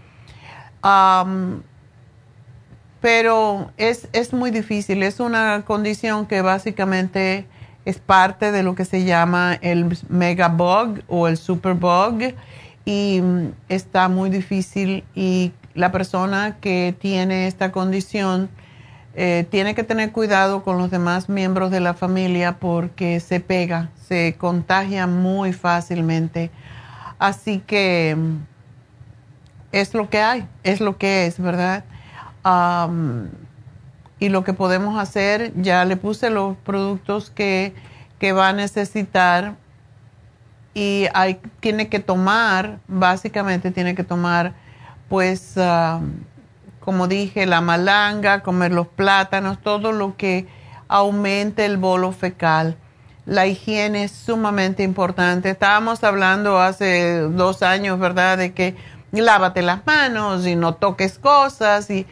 pero es, es muy difícil, es una condición que básicamente es parte de lo que se llama el mega bug o el super bug y mm, está muy difícil y la persona que tiene esta condición eh, tiene que tener cuidado con los demás miembros de la familia porque se pega, se contagia muy fácilmente. Así que mm, es lo que hay, es lo que es, ¿verdad? y lo que podemos hacer, ya le puse los productos que, va a necesitar y tiene que tomar, básicamente tiene que tomar, pues, como dije, la malanga, comer los plátanos, todo lo que aumente el bolo fecal. La higiene es sumamente importante. Estábamos hablando hace dos años, ¿verdad?, de que lávate las manos y no toques cosas y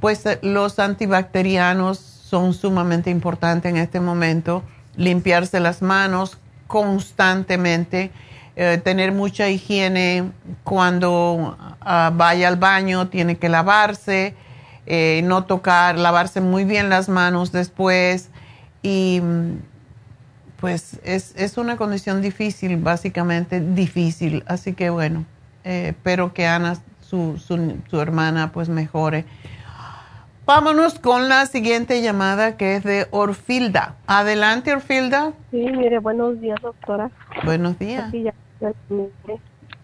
pues eh, los antibacterianos son sumamente importantes en este momento. Limpiarse las manos constantemente eh, tener mucha higiene cuando ah, vaya al baño, tiene que lavarse, eh, no tocar, lavarse muy bien las manos después y pues es, es una condición difícil, básicamente difícil, así que bueno, eh, espero que Ana, su, su, su hermana, pues mejore. Vámonos con la siguiente llamada que es de Orfilda. Adelante, Orfilda. Sí, mire, buenos días, doctora. Buenos días.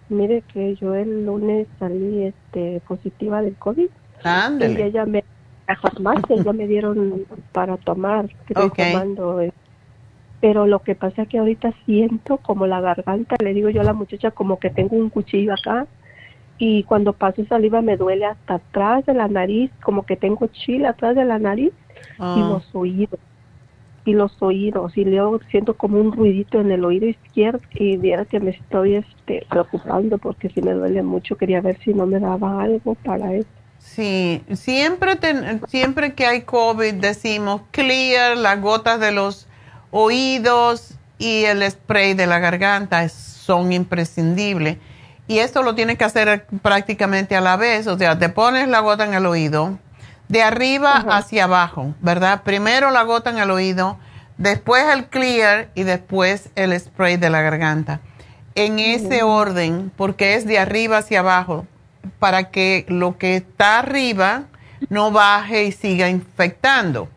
Mire, que yo el lunes salí este, positiva del COVID. Y ella me, a farmacia ya me dieron para tomar, estoy tomando. Eh. Pero lo que pasa es que ahorita siento como la garganta, le digo yo a la muchacha como que tengo un cuchillo acá y cuando paso saliva me duele hasta atrás de la nariz, como que tengo chile atrás de la nariz y ah. los oídos y los oídos y luego siento como un ruidito en el oído izquierdo y viera que me estoy este, preocupando porque si me duele mucho quería ver si no me daba algo para eso. Sí, siempre, siempre que hay COVID decimos clear, las gotas de los oídos y el spray de la garganta son imprescindibles. Y esto lo tienes que hacer prácticamente a la vez, o sea, te pones la gota en el oído, de arriba hacia abajo, ¿verdad? Primero la gota en el oído, después el clear y después el spray de la garganta. En ese orden, porque es de arriba hacia abajo, para que lo que está arriba no baje y siga infectando.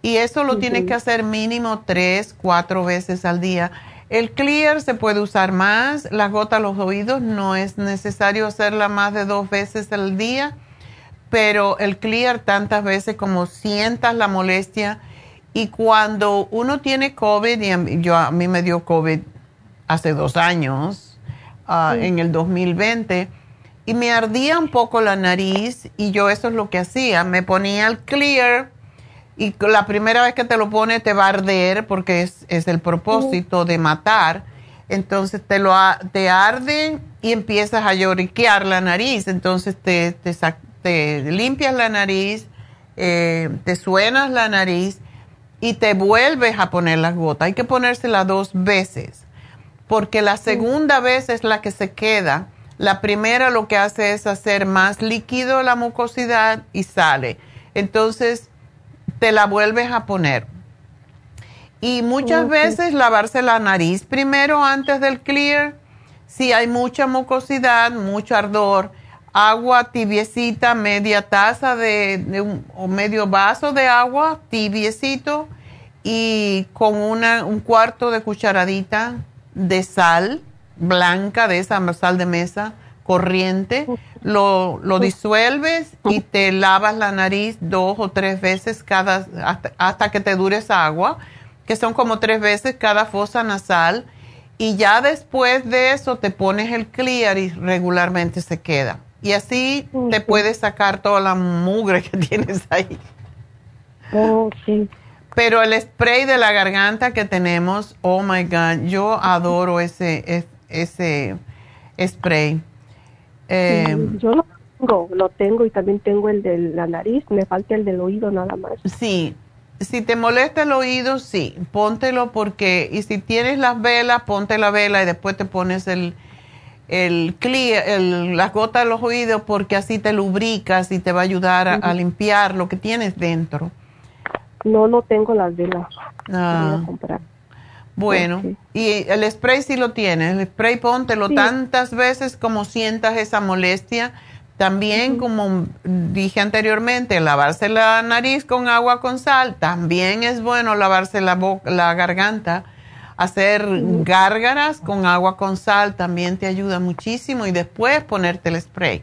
Y eso lo tienes que hacer mínimo tres, cuatro veces al día. El clear se puede usar más, la gota a los oídos no es necesario hacerla más de dos veces al día pero el clear tantas veces como sientas la molestia y cuando uno tiene COVID, y yo, a mí me dio COVID hace dos años, ah, en el 2020, y me ardía un poco la nariz y yo eso es lo que hacía, me ponía el clear y la primera vez que te lo pone te va a arder porque es, el propósito de matar, entonces te, lo, te arde y empiezas a lloriquear la nariz, entonces te, te, te limpias la nariz, eh, te suenas la nariz y te vuelves a poner las gotas. Hay que ponérsela dos veces, porque la segunda vez es la que se queda. La primera lo que hace es hacer más líquido la mucosidad y sale. Entonces, te la vuelves a poner. Y muchas veces lavarse la nariz primero antes del clear. Si hay mucha mucosidad, mucho ardor, agua tibiecita, media taza de, un, o medio vaso de agua tibiecito y con una, un cuarto de cucharadita de sal blanca, de esa sal de mesa corriente, lo, lo disuelves y te lavas la nariz dos o tres veces cada, hasta, hasta que te dure esa agua, que son como tres veces cada fosa nasal. Y ya después de eso te pones el clear y regularmente se queda. Y así te puedes sacar toda la mugre que (laughs) tienes ahí. Oh, sí. Pero el spray de la garganta que tenemos, oh my God, yo adoro ese, ese spray. Eh, yo lo tengo, lo tengo y también tengo el de la nariz, me falta el del oído nada más. Sí, si te molesta el oído, sí, póntelo porque, y si tienes las velas, ponte la vela y después te pones el, el, el las gotas de los oídos porque así te lubricas y te va a ayudar a, limpiar lo que tienes dentro. No, no tengo las velas. Ah. comprar. Bueno, y el spray sí lo tienes, el spray póntelo tantas veces como sientas esa molestia. También, como dije anteriormente, lavarse la nariz con agua con sal, también es bueno lavarse la, la garganta. Hacer gárgaras con agua con sal también te ayuda muchísimo y después ponerte el spray.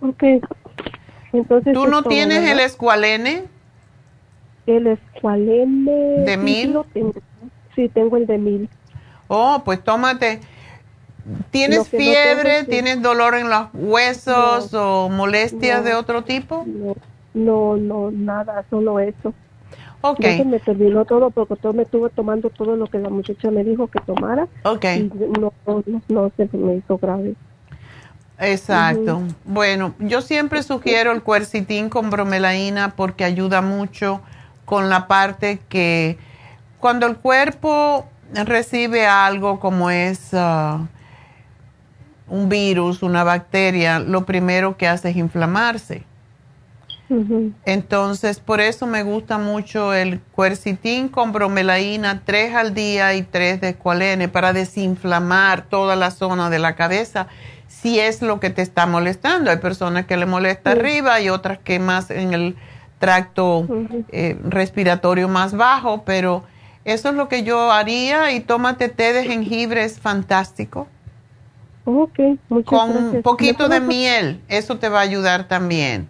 Ok. Entonces, ¿Tú no tienes el escualene? El escualene. ¿De mil? Sí, tengo el de mil. Oh, pues tómate. ¿Tienes fiebre? ¿Tienes dolor en los huesos o molestias de otro tipo? No, no, nada, solo eso. Ok. me terminó todo porque todo me estuve tomando todo lo que la muchacha me dijo que tomara. Ok. Y no, no, no se me hizo grave. Exacto. Bueno, yo siempre sugiero el cuercitín con bromelaína porque ayuda mucho con la parte que cuando el cuerpo recibe algo como es ah, un virus, una bacteria, lo primero que hace es inflamarse. Entonces, por eso me gusta mucho el cuercitín con bromelaína, tres al día y tres de escualene para desinflamar toda la zona de la cabeza si es lo que te está molestando. Hay personas que le molesta arriba y otras que más en el tracto eh, respiratorio más bajo, pero eso es lo que yo haría y tómate té de jengibre, es fantástico. Ok, muchas Con un poquito de miel, eso te va a ayudar también.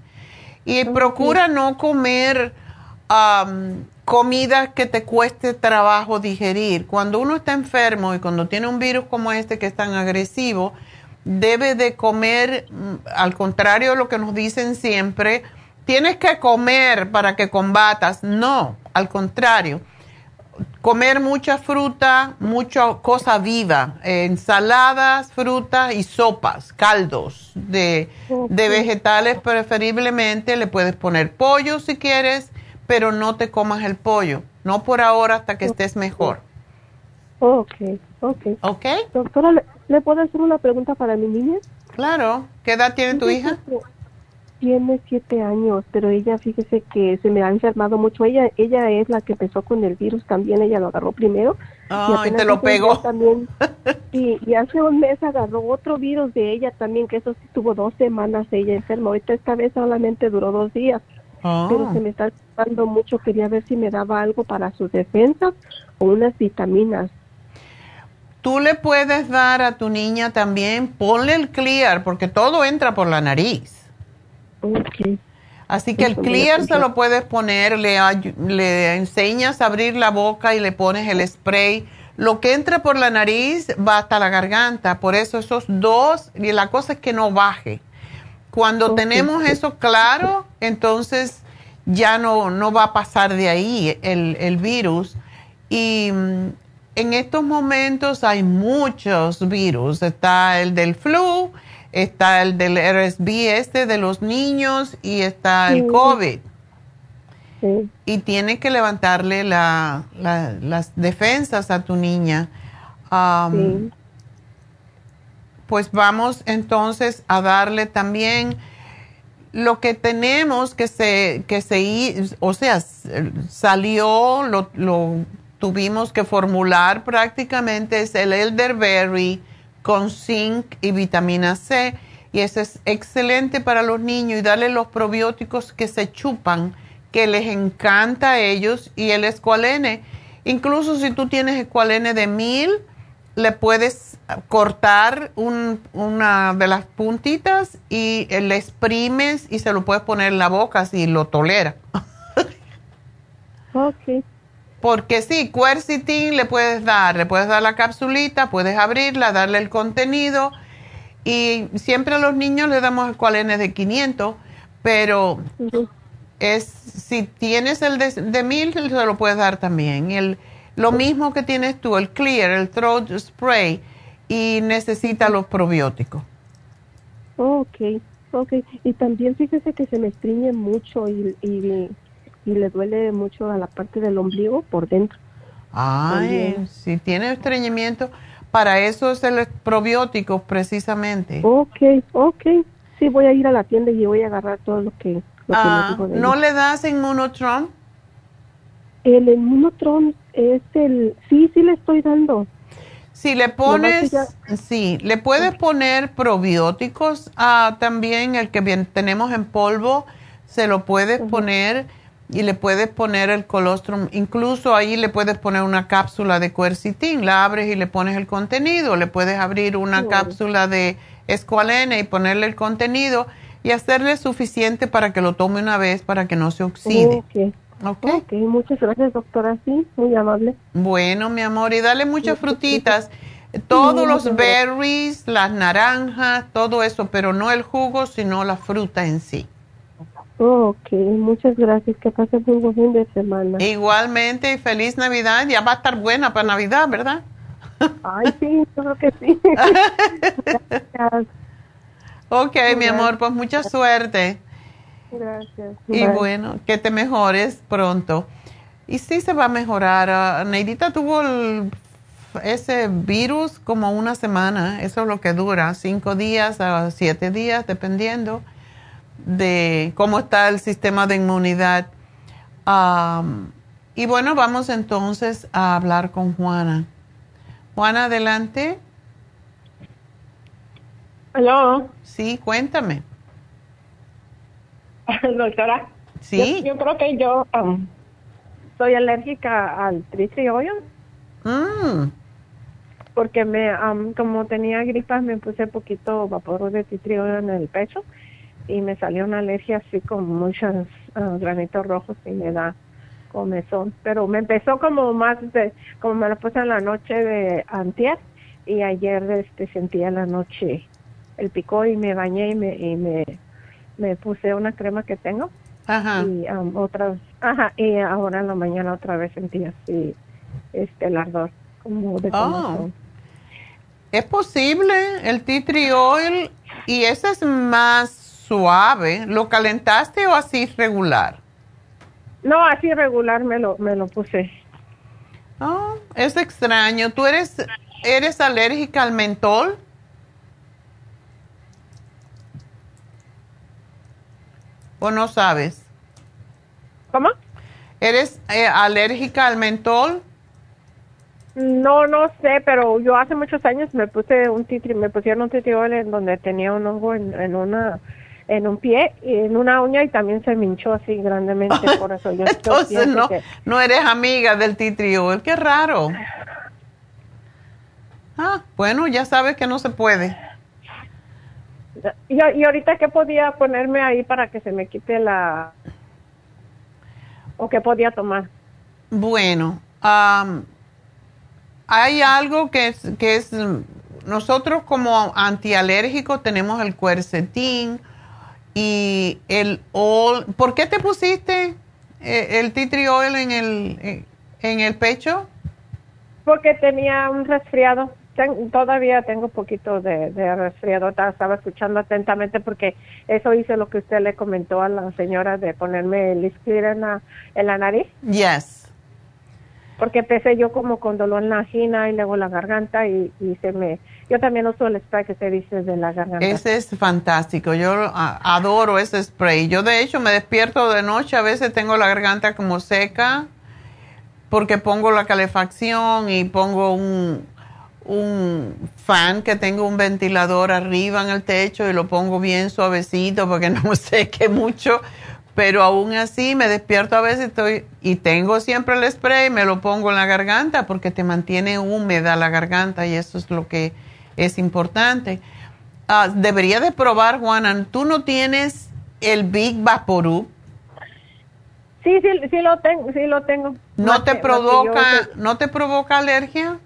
Y procura no comer um, comida que te cueste trabajo digerir. Cuando uno está enfermo y cuando tiene un virus como este que es tan agresivo, debe de comer, mm, al contrario de lo que nos dicen siempre, tienes que comer para que combatas. No, al contrario. Comer mucha fruta, mucha cosa viva, ensaladas, frutas y sopas, caldos de, de vegetales preferiblemente. Le puedes poner pollo si quieres, pero no te comas el pollo. No por ahora hasta que estés mejor. Ok, ok. Ok. Doctora, ¿le, puedo hacer una pregunta para mi niña? Claro. ¿Qué edad tiene tu hija? Tiene siete años, pero ella, fíjese que se me ha enfermado mucho. Ella ella es la que empezó con el virus también, ella lo agarró primero. Y, te lo pegó. También, (laughs) y, y hace un mes agarró otro virus de ella también, que eso sí tuvo dos semanas ella enferma. Ahorita esta vez solamente duró dos días. Pero ah. se me está enfermando mucho, quería ver si me daba algo para sus defensas o unas vitaminas. Tú le puedes dar a tu niña también, ponle el clear, porque todo entra por la nariz. Así que el clear se lo puedes poner, le, le enseñas a abrir la boca y le pones el spray. Lo que entra por la nariz va hasta la garganta, por eso esos dos, y la cosa es que no baje. Cuando tenemos eso claro, entonces ya no, no va a pasar de ahí el, el virus. Y mm, en estos momentos hay muchos virus. Está el del flu, está el del RSV este de los niños y está el COVID. Y tiene que levantarle la, las defensas a tu niña. Pues vamos entonces a darle también lo que tenemos que se, que se, o sea, salió, lo, lo tuvimos que formular prácticamente es el elderberry con zinc y vitamina C. Y eso es excelente para los niños y darle los probióticos que se chupan, que les encanta a ellos. Y el escualene, incluso si tú tienes escualene de mil, le puedes cortar una de las puntitas y le exprimes y se lo puedes poner en la boca si lo tolera. ok. Porque sí, quercetin le puedes dar, le puedes dar la capsulita, puedes abrirla, darle el contenido y siempre a los niños le damos escualenes de 500, pero es si tienes el de, de 1000 se lo puedes dar también. El, lo mismo que tienes tú, el Clear, el Throat Spray y necesita los probióticos. Ok, ok. Y también fíjese que se me estriñe mucho y, y y le duele mucho a la parte del ombligo por dentro. Ay, si tiene estreñimiento, para eso es el probiótico precisamente. Ok, ok. Sí, voy a ir a la tienda y voy a agarrar todo lo que... ah, ¿No le das inmunotron? el inmunotron es el, sí, sí le estoy dando. Si le pones, sí, le puedes poner probióticos, ah, también el que bien, tenemos en polvo, se lo puedes poner y le puedes poner el colostrum, incluso ahí le puedes poner una cápsula de quercitín, la abres y le pones el contenido, le puedes abrir una cápsula de escualene y ponerle el contenido y hacerle suficiente para que lo tome una vez para que no se oxide. ok, muchas gracias doctora, sí, muy amable. Bueno, mi amor, y dale muchas frutitas, todos los berries, las naranjas, todo eso, pero no el jugo, sino la fruta en sí. Ok, muchas gracias, que pase un buen fin de semana. Igualmente, feliz Navidad, ya va a estar buena para Navidad, ¿verdad? Ay, sí, yo creo que sí. (laughs) gracias. Ok, mi amor, pues mucha suerte. Gracias. Y bueno, que te mejores pronto. Y sí se va a mejorar. Uh, Neidita tuvo ese virus como una semana, eso es lo que dura, cinco días a siete días, dependiendo de cómo está el sistema de inmunidad. y bueno, vamos entonces a hablar con Juana. Juana, adelante. Hola. Sí, cuéntame. (laughs) Doctora. Sí. Yo, creo que yo um, soy alérgica al tritriolio. Mm. Porque me, um, como tenía gripas, me puse poquito vapor de tritriolio en el pecho y me salió una alergia así con muchos uh, granitos rojos y me da comezón. Pero me empezó como más de, como me lo puse en la noche de antier y ayer este sentía la noche el picó y me bañé y me, y me, me puse una crema que tengo. Ajá. Y um, otra, ajá, y ahora en la mañana otra vez sentí así este el ardor como de oh. Es posible el tea tree oil y ese es más suave. ¿Lo calentaste o así regular? No, así regular me lo me lo puse. Oh, es extraño. ¿Tú eres eres alérgica al mentol? ¿O no sabes? ¿Cómo? ¿Eres eh, alérgica al mentol? No, no sé, pero yo hace muchos años me puse un titri, me pusieron un titriol en donde tenía un hongo en, una en un pie y en una uña y también se me hinchó así grandemente (laughs) por eso yo entonces no no eres amiga del titriol qué raro ah bueno ya sabes que no se puede y, y ahorita, ¿qué podía ponerme ahí para que se me quite la... o qué podía tomar? Bueno, hay algo que es, que es, nosotros como antialérgicos tenemos el cuercetín y el all. ¿Por qué te pusiste eh, el tea tree oil en el, en el pecho? Porque tenía un resfriado todavía tengo un poquito de, resfriado, estaba escuchando atentamente porque eso hice lo que usted le comentó a la señora de ponerme el Liskir en la, en la nariz. Yes. Porque empecé yo como con dolor en la angina y luego la garganta y, se me... Yo también uso el spray que se dice de la garganta. Ese es fantástico, yo adoro ese spray. Yo de hecho me despierto de noche, a veces tengo la garganta como seca porque pongo la calefacción y pongo un un fan que tengo un ventilador arriba en el techo y lo pongo bien suavecito porque (laughs) no sé qué mucho, pero aún así me despierto a veces estoy y tengo siempre el spray, me lo pongo en la garganta porque te mantiene húmeda la garganta y eso es lo que es importante. Ah, debería de probar, Juana, ¿tú no tienes el Big Vaporub? Sí, sí, sí lo tengo, sí lo tengo. ¿No te provoca, no te provoca alergia?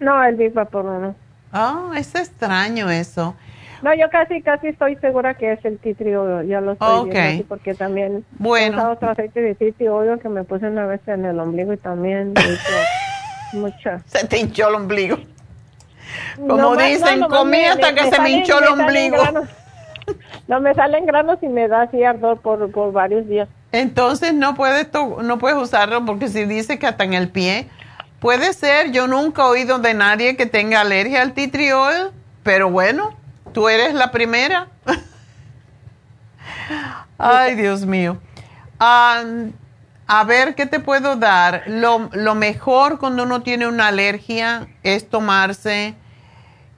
No, el Big Vapor no. Ah, es extraño eso. No, yo casi, casi estoy segura que es el titrio, ya lo estoy viendo, porque también bueno. he otro aceite de titrio que me puse una vez en el ombligo y también hizo (laughs) mucha. Se te hinchó el ombligo. Como dicen, comí hasta que se me hinchó el ombligo. No me salen granos y me da así ardor por, por varios días. Entonces no puedes, no puedes usarlo porque si dice que hasta en el pie Puede ser, yo nunca he oído de nadie que tenga alergia al titriol, pero bueno, tú eres la primera. (laughs) Ay, Dios mío. A ver, ¿qué te puedo dar? Lo, lo mejor cuando uno tiene una alergia es tomarse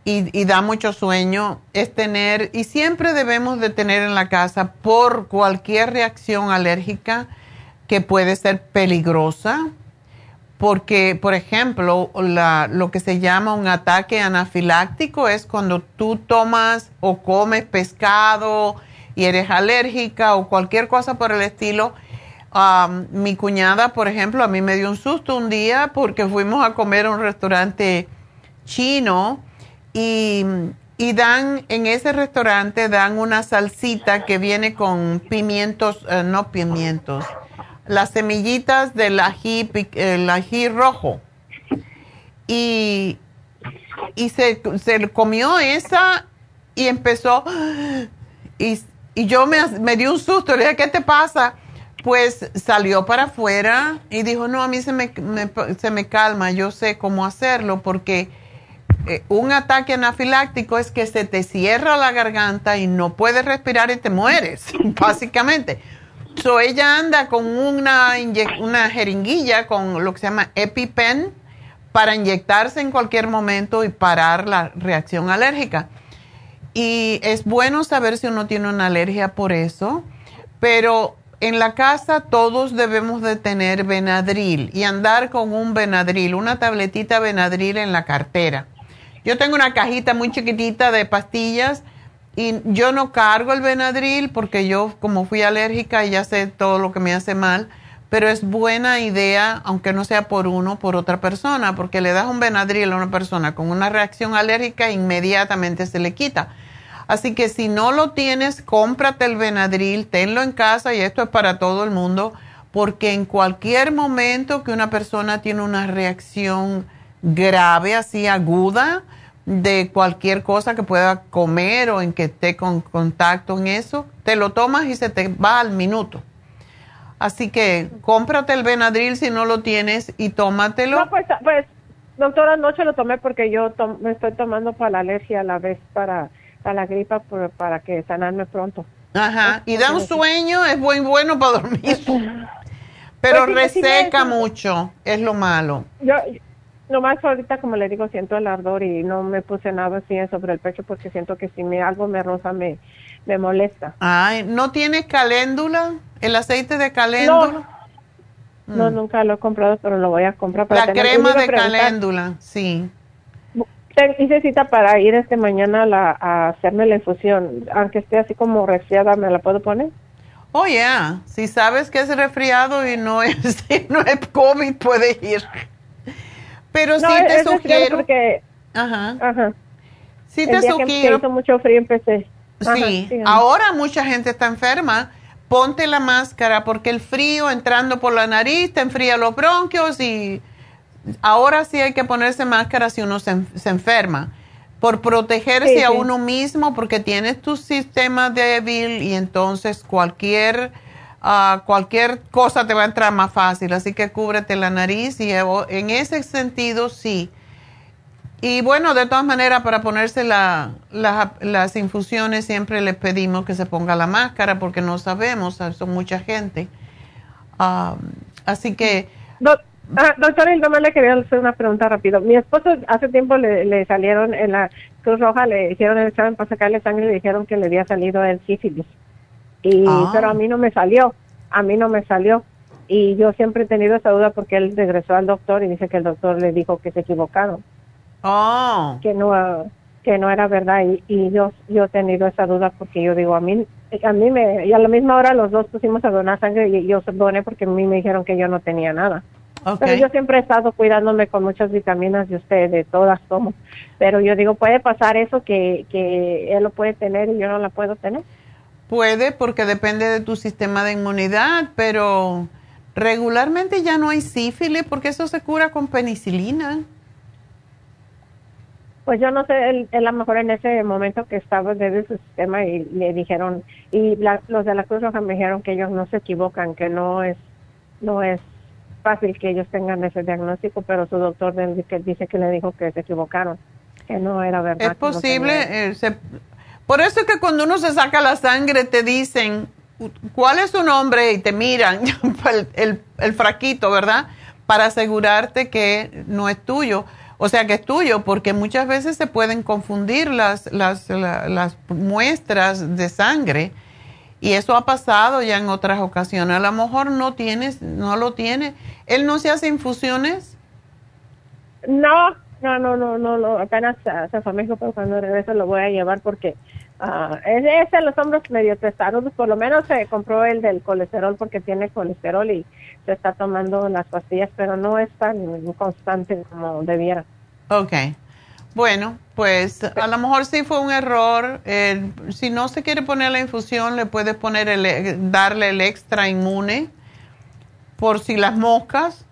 y, da mucho sueño, es tener, y siempre debemos de tener en la casa por cualquier reacción alérgica que puede ser peligrosa, porque, por ejemplo, lo que se llama un ataque anafiláctico es cuando tú tomas o comes pescado y eres alérgica o cualquier cosa por el estilo. mi cuñada, por ejemplo, a mí me dio un susto un día porque fuimos a comer a un restaurante chino y, dan, en ese restaurante dan una salsita que viene con pimientos, eh, no pimientos, las semillitas del ají, el ají rojo. Y, y se, se, comió esa y empezó, y, y yo me, me di un susto, le dije, ¿qué te pasa? Pues salió para afuera y dijo, no, a mí se me, se me calma, yo sé cómo hacerlo porque eh, un ataque anafiláctico es que se te cierra la garganta y no puedes respirar y te mueres, (laughs) básicamente. So ella anda con una, una jeringuilla con lo que se llama EpiPen para inyectarse en cualquier momento y parar la reacción alérgica. Y es bueno saber si uno tiene una alergia por eso, pero en la casa todos debemos de tener Benadryl y andar con un Benadryl, una tabletita Benadryl en la cartera yo tengo una cajita muy chiquitita de pastillas y yo no cargo el Benadryl porque yo como fui alérgica y ya sé todo lo que me hace mal, pero es buena idea, aunque no sea por uno, por otra persona, porque le das un Benadryl a una persona con una reacción alérgica, inmediatamente se le quita. Así que si no lo tienes, cómprate el Benadryl, tenlo en casa y esto es para todo el mundo, porque en cualquier momento que una persona tiene una reacción grave, así aguda, de cualquier cosa que pueda comer o en que esté con contacto en eso, te lo tomas y se te va al minuto. Así que cómprate el Benadryl si no lo tienes y tómatelo. No, pues, pues doctora, anoche lo tomé porque yo me estoy tomando para la alergia a la vez para, para la gripa para que sanarme pronto. Ajá, y da un sueño, es muy bueno para dormir. (laughs) Pero pues reseca mucho, es lo malo. Yo, Nomás ahorita, como le digo, siento el ardor y no me puse nada así sobre el pecho porque siento que si me algo me rosa me, me molesta. Ay, ¿no tiene caléndula? ¿El aceite de caléndula? No, mm. nunca lo he comprado, pero lo voy a comprar para La crema de caléndula, sí. Hice cita para ir este mañana a, la, a hacerme la infusión. Aunque esté así como resfriada, ¿me la puedo poner? Oh, yeah. Si sabes que es resfriado y no es, (laughs) no es COVID, puede ir. Pero sí te sugiero. Porque, ajá. Ajá. Sí te sugiero. hizo mucho frío empecé. sí, ahora mucha gente está enferma. Ponte la máscara porque el frío entrando por la nariz te enfría los bronquios y ahora sí hay que ponerse máscara si uno se, enferma. Por protegerse a uno mismo porque tienes tu sistema débil y entonces cualquier cualquier cosa te va a entrar más fácil, así que cúbrete la nariz y en ese sentido sí. Y bueno, de todas maneras, para ponerse las infusiones siempre les pedimos que se ponga la máscara porque no sabemos, son mucha gente. así que... Ah, doctora, nomás le quería hacer una pregunta rápido. Mi esposo hace tiempo le, salieron en la Cruz Roja, le hicieron el examen para sacarle sangre y le dijeron que le había salido el sífilis. Y, ah. Pero a mí no me salió, a mí no me salió. Y yo siempre he tenido esa duda porque él regresó al doctor y dice que el doctor le dijo que se equivocaron. Oh. Que no que no era verdad y, y yo yo he tenido esa duda porque yo digo a mí a mí me y a la misma hora los dos pusimos a donar sangre y yo doné porque a mí me dijeron que yo no tenía nada. Pero yo siempre he estado cuidándome con muchas vitaminas de usted, de todas somos. Pero yo digo, puede pasar eso que, que él lo puede tener y yo no la puedo tener. Puede porque depende de tu sistema de inmunidad, pero regularmente ya no hay sífilis porque eso se cura con penicilina. Pues yo no sé, a lo mejor en ese momento que estaba desde su sistema y le dijeron, y los de la Cruz Roja me dijeron que ellos no se equivocan, que no es, no es fácil que ellos tengan ese diagnóstico, pero su doctor dice que le dijo que se equivocaron, que no era verdad. Es posible, eh, por eso es que cuando uno se saca la sangre te dicen ¿cuál es su nombre? Y te miran (laughs) el, el, fraquito, ¿verdad? Para asegurarte que no es tuyo. O sea, que es tuyo, porque muchas veces se pueden confundir las, las, las muestras de sangre. Y eso ha pasado ya en otras ocasiones. A lo mejor no tienes, no lo tiene. ¿Él no se hace infusiones? No, no, no, no, no, no. apenas se fue a México, pero cuando regrese lo voy a llevar porque uh, es, es los hombros medio pesados. Por lo menos se compró el del colesterol porque tiene colesterol y se está tomando las pastillas, pero no es tan constante como debiera. Ok. Bueno, pues a lo mejor sí fue un error. si no se quiere poner la infusión, le puede poner el, darle el extra inmune por si las moscas.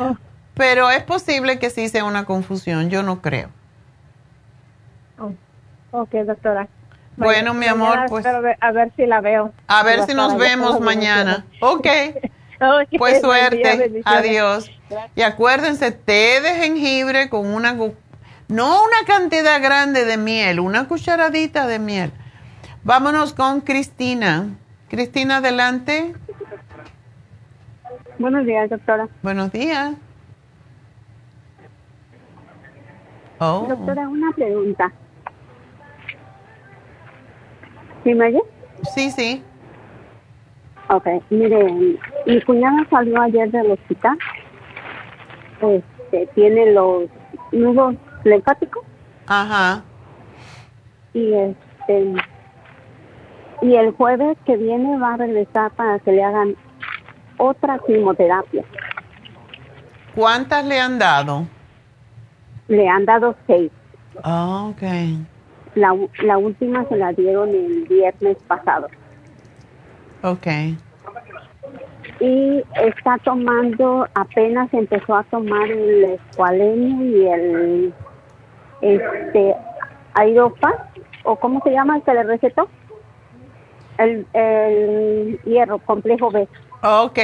Oh. Pero es posible que sí sea una confusión, yo no creo. Oh. Ok, doctora. Bueno, mi amor, pues. A ver, si la veo. A ver si nos vemos mañana. (laughs) Ok. Pues suerte. Adiós. Y acuérdense, té de jengibre con una, no una cantidad grande de miel, una cucharadita de miel. Vámonos con Cristina. Cristina, adelante. Buenos días, doctora. Buenos días. Oh. Doctora, una pregunta. ¿Sí me oye? Sí, sí. Ok, mire, mi cuñada salió ayer del hospital este, tiene los nudos linfáticos. Ajá. Y este y el jueves que viene va a regresar para que le hagan otra quimioterapia. ¿Cuántas le han dado? Le han dado seis. Ah, ok. La, la última se la dieron el viernes pasado. Ok y está tomando, apenas empezó a tomar el escualene y el este aeropa o cómo se llama el que le recetó el, el hierro complejo B. Ok,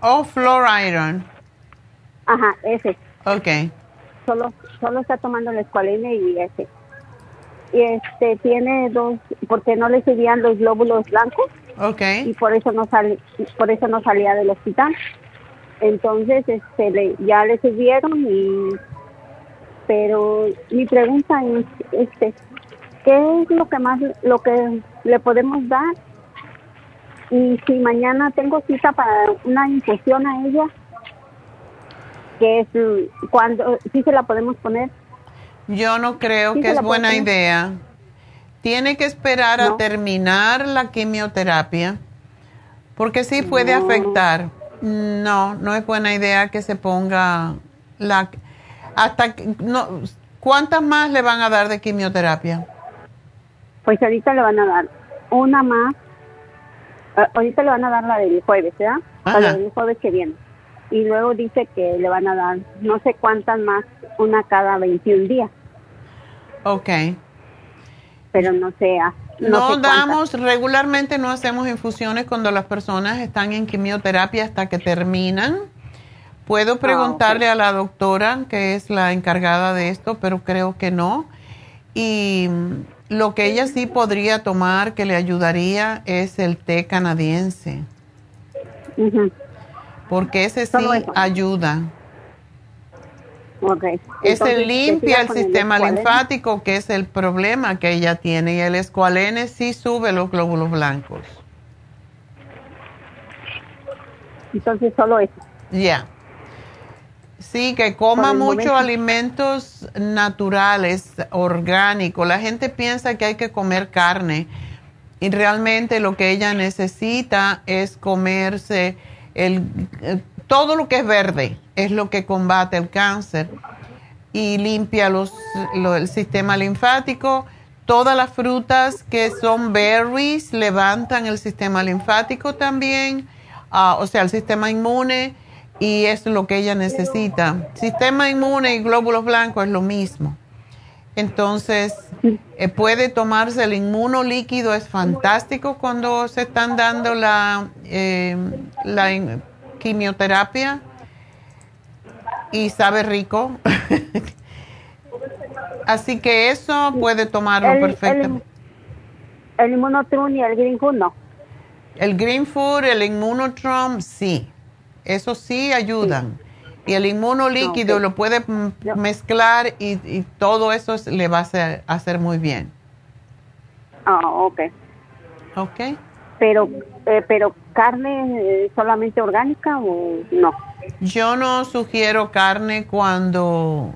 o oh, iron. Ajá, ese. Ok. Solo, solo está tomando el escualene y ese. Y este tiene dos, porque no le subían los glóbulos blancos. Okay. Y por eso no sal, por eso no salía del hospital. Entonces, este, le, ya le subieron y, pero mi pregunta es, este, ¿qué es lo que más, lo que le podemos dar? Y si mañana tengo cita para una infusión a ella, que es cuando, sí se la podemos poner. Yo no creo que es buena idea tiene que esperar a terminar la quimioterapia, porque sí puede afectar. No, no es buena idea que se ponga la... Hasta no, ¿Cuántas más le van a dar de quimioterapia? Pues ahorita le van a dar una más. Eh, ahorita le van a dar la del jueves, ¿verdad? La del jueves que viene. Y luego dice que le van a dar no sé cuántas más, una cada 21 días. Ok pero no sea. No, damos, regularmente no hacemos infusiones cuando las personas están en quimioterapia hasta que terminan. Puedo ah, preguntarle a la doctora, que es la encargada de esto, pero creo que no. Y lo que ella sí podría tomar que le ayudaría es el té canadiense. Porque ese sí ayuda. Okay. Ese limpia el sistema linfático, que es el problema que ella tiene, y el escualene sí sube los glóbulos blancos. Entonces solo eso. Ya. Sí, que coma muchos alimentos naturales, orgánicos. La gente piensa que hay que comer carne y realmente lo que ella necesita es comerse el todo lo que es verde es lo que combate el cáncer y limpia los, el sistema linfático. Todas las frutas que son berries levantan el sistema linfático también, ah, o sea, el sistema inmune, y es lo que ella necesita. Sistema inmune y glóbulos blancos es lo mismo. Entonces, eh, puede tomarse el inmuno líquido, es fantástico cuando se están dando la, eh, la quimioterapia y sabe rico. (laughs) Así que eso puede tomarlo perfectamente. El Immunotrum y el Green Food no. El Green Food, el Immunotrum, sí. Eso sí ayudan. Y el inmunolíquido lo puede mezclar y, todo eso le va a hacer, hacer muy bien. Ah, ok. Ok. Pero, eh, pero carne eh, solamente orgánica o no? Yo no sugiero carne cuando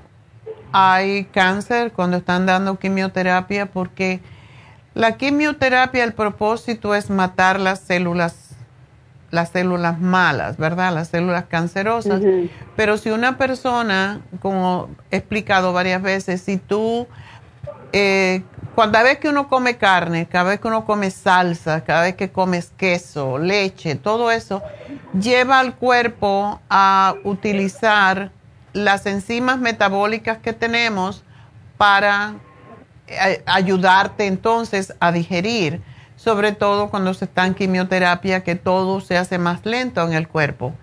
hay cáncer, cuando están dando quimioterapia, porque la quimioterapia, el propósito es matar las células las células malas, ¿verdad? Las células cancerosas. Pero si una persona, como he explicado varias veces, si tú, eh, cada vez que uno come carne, cada vez que uno come salsa, cada vez que comes queso, leche, todo eso, lleva al cuerpo a utilizar las enzimas metabólicas que tenemos para eh, ayudarte entonces a digerir sobre todo cuando se está en quimioterapia, que todo se hace más lento en el cuerpo.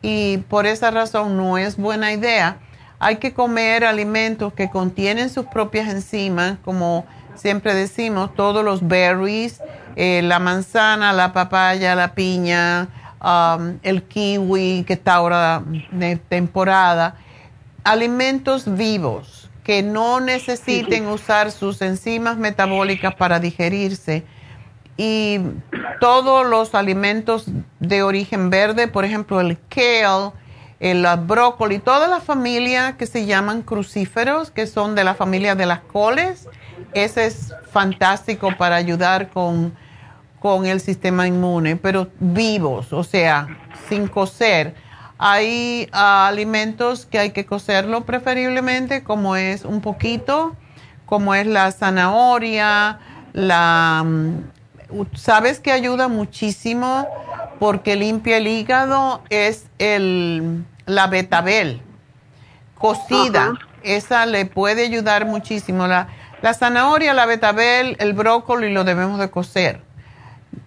Y por esa razón no es buena idea. Hay que comer alimentos que contienen sus propias enzimas, como siempre decimos, todos los berries, eh, la manzana, la papaya, la piña, um, el kiwi, que está ahora de temporada. Alimentos vivos que no necesiten usar sus enzimas metabólicas para digerirse y todos los alimentos de origen verde, por ejemplo el kale, el brócoli, toda la familia que se llaman crucíferos, que son de la familia de las coles, ese es fantástico para ayudar con, con el sistema inmune, pero vivos, o sea, sin cocer. Hay ah, alimentos que hay que cocerlo preferiblemente, como es un poquito, como es la zanahoria, la, sabes que ayuda muchísimo porque limpia el hígado es el, la betabel cocida. Esa le puede ayudar muchísimo. La, la zanahoria, la betabel, el brócoli lo debemos de cocer.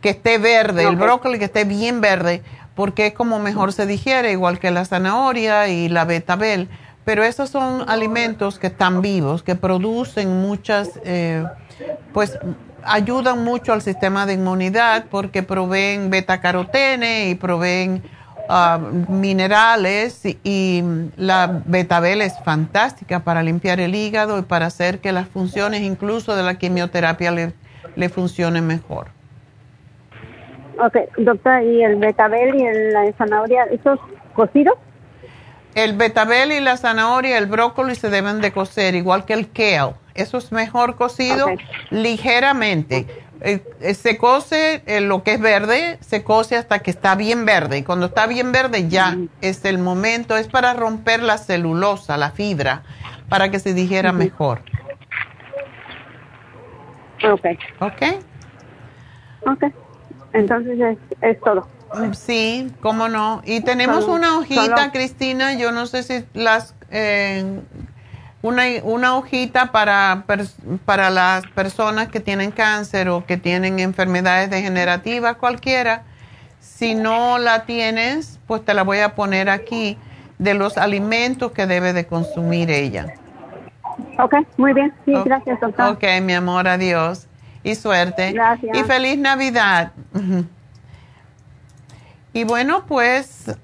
Que esté verde, el brócoli que esté bien verde, porque es como mejor se digiere, igual que la zanahoria y la betabel. Pero esos son alimentos que están vivos, que producen muchas, eh, pues ayudan mucho al sistema de inmunidad porque proveen beta-carotene y proveen ah, minerales y, la betabel es fantástica para limpiar el hígado y para hacer que las funciones incluso de la quimioterapia le, le funcionen mejor. Ok, doctora, ¿y el betabel y la zanahoria, esos cocidos? El betabel y la zanahoria, el brócoli se deben de cocer, igual que el kale. Eso es mejor cocido ligeramente. Eh, eh, se cose eh, lo que es verde, se cose hasta que está bien verde. Y cuando está bien verde ya es el momento, es para romper la celulosa, la fibra, para que se digiera mejor. Ok. Ok. Ok. Entonces es, es todo. Sí, cómo no. Y tenemos una hojita, Cristina, yo no sé si las una, una hojita para, para las personas que tienen cáncer o que tienen enfermedades degenerativas cualquiera. Si no la tienes, pues te la voy a poner aquí de los alimentos que debe de consumir ella. Ok, muy bien. Sí, gracias, doctor. Ok, mi amor, adiós. Y suerte. Gracias. Y feliz Navidad. (laughs) y bueno, pues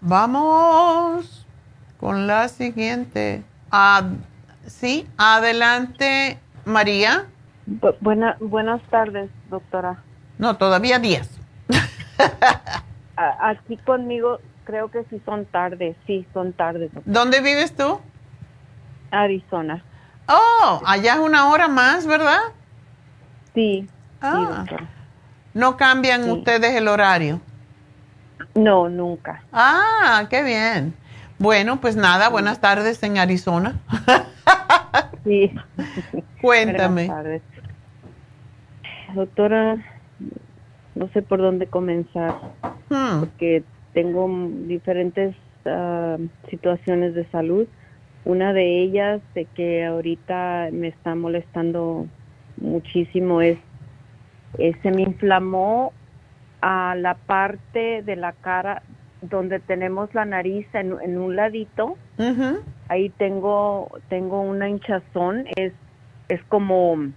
vamos con la siguiente sí, adelante, María. buenas tardes, doctora. No, todavía días. (laughs) Aquí conmigo creo que sí son tardes, sí, son tardes. ¿Dónde vives tú? Arizona. Oh, allá es una hora más, ¿verdad? Sí. Ah. ¿No cambian ustedes el horario? No, nunca. Ah, qué bien. Bueno, pues nada, buenas tardes en Arizona. (laughs) sí. (laughs) Cuéntame. Buenas tardes. Doctora, no sé por dónde comenzar, hmm. porque tengo diferentes ah, situaciones de salud. Una de ellas, de que ahorita me está molestando muchísimo, es, es se me inflamó a la parte de la cara donde tenemos la nariz en, un ladito, ahí tengo tengo una hinchazón, es es como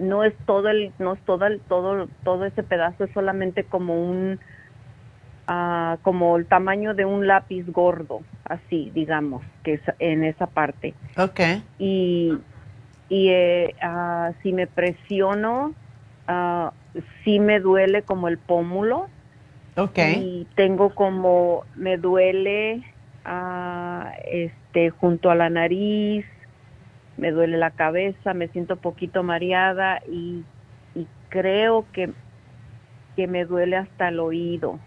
no es todo el, no es todo el, todo, todo ese pedazo, es solamente como un, uh, como el tamaño de un lápiz gordo, así, digamos, que es en esa parte. Okay. Y, y eh, uh, si me presiono, uh, sí me duele como el pómulo. Okay. Y tengo como, me duele este, junto a la nariz, me duele la cabeza, me siento poquito mareada y, creo que, que me duele hasta el oído.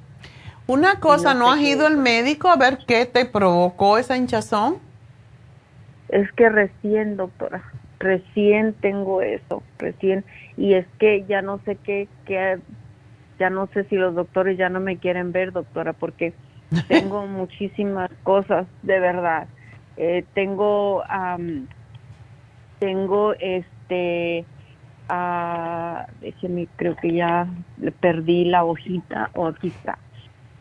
Una cosa, ¿no, has ido al médico a ver qué te provocó esa hinchazón? Es que recién, doctora, recién tengo eso, recién, y es que ya no sé qué, qué ya no sé si los doctores ya no me quieren ver, doctora, porque (laughs) tengo muchísimas cosas, de verdad. Eh, tengo, tengo este, uh, déjeme, creo que ya perdí la hojita, o aquí está.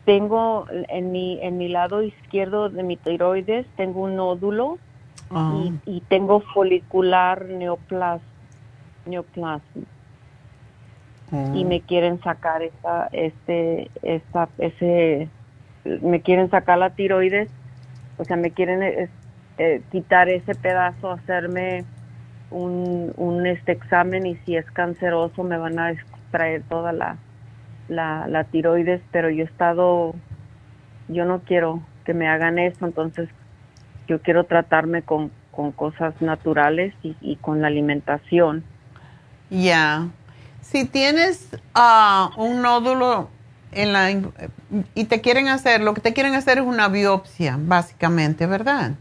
Tengo en mi, en mi lado izquierdo de mi tiroides, tengo un nódulo ah. y, tengo folicular neoplasma. Neoplasma. Y ah. me quieren sacar esa, este, esa, ese, me quieren sacar la tiroides, o sea, me quieren eh, quitar ese pedazo, hacerme un, un este examen y si es canceroso me van a extraer toda la, la, la tiroides, pero yo he estado, yo no quiero que me hagan eso, entonces yo quiero tratarme con, con cosas naturales y, y con la alimentación. Ya. Si tienes uh, un nódulo en la y te quieren hacer, lo que te quieren hacer es una biopsia, básicamente, ¿verdad?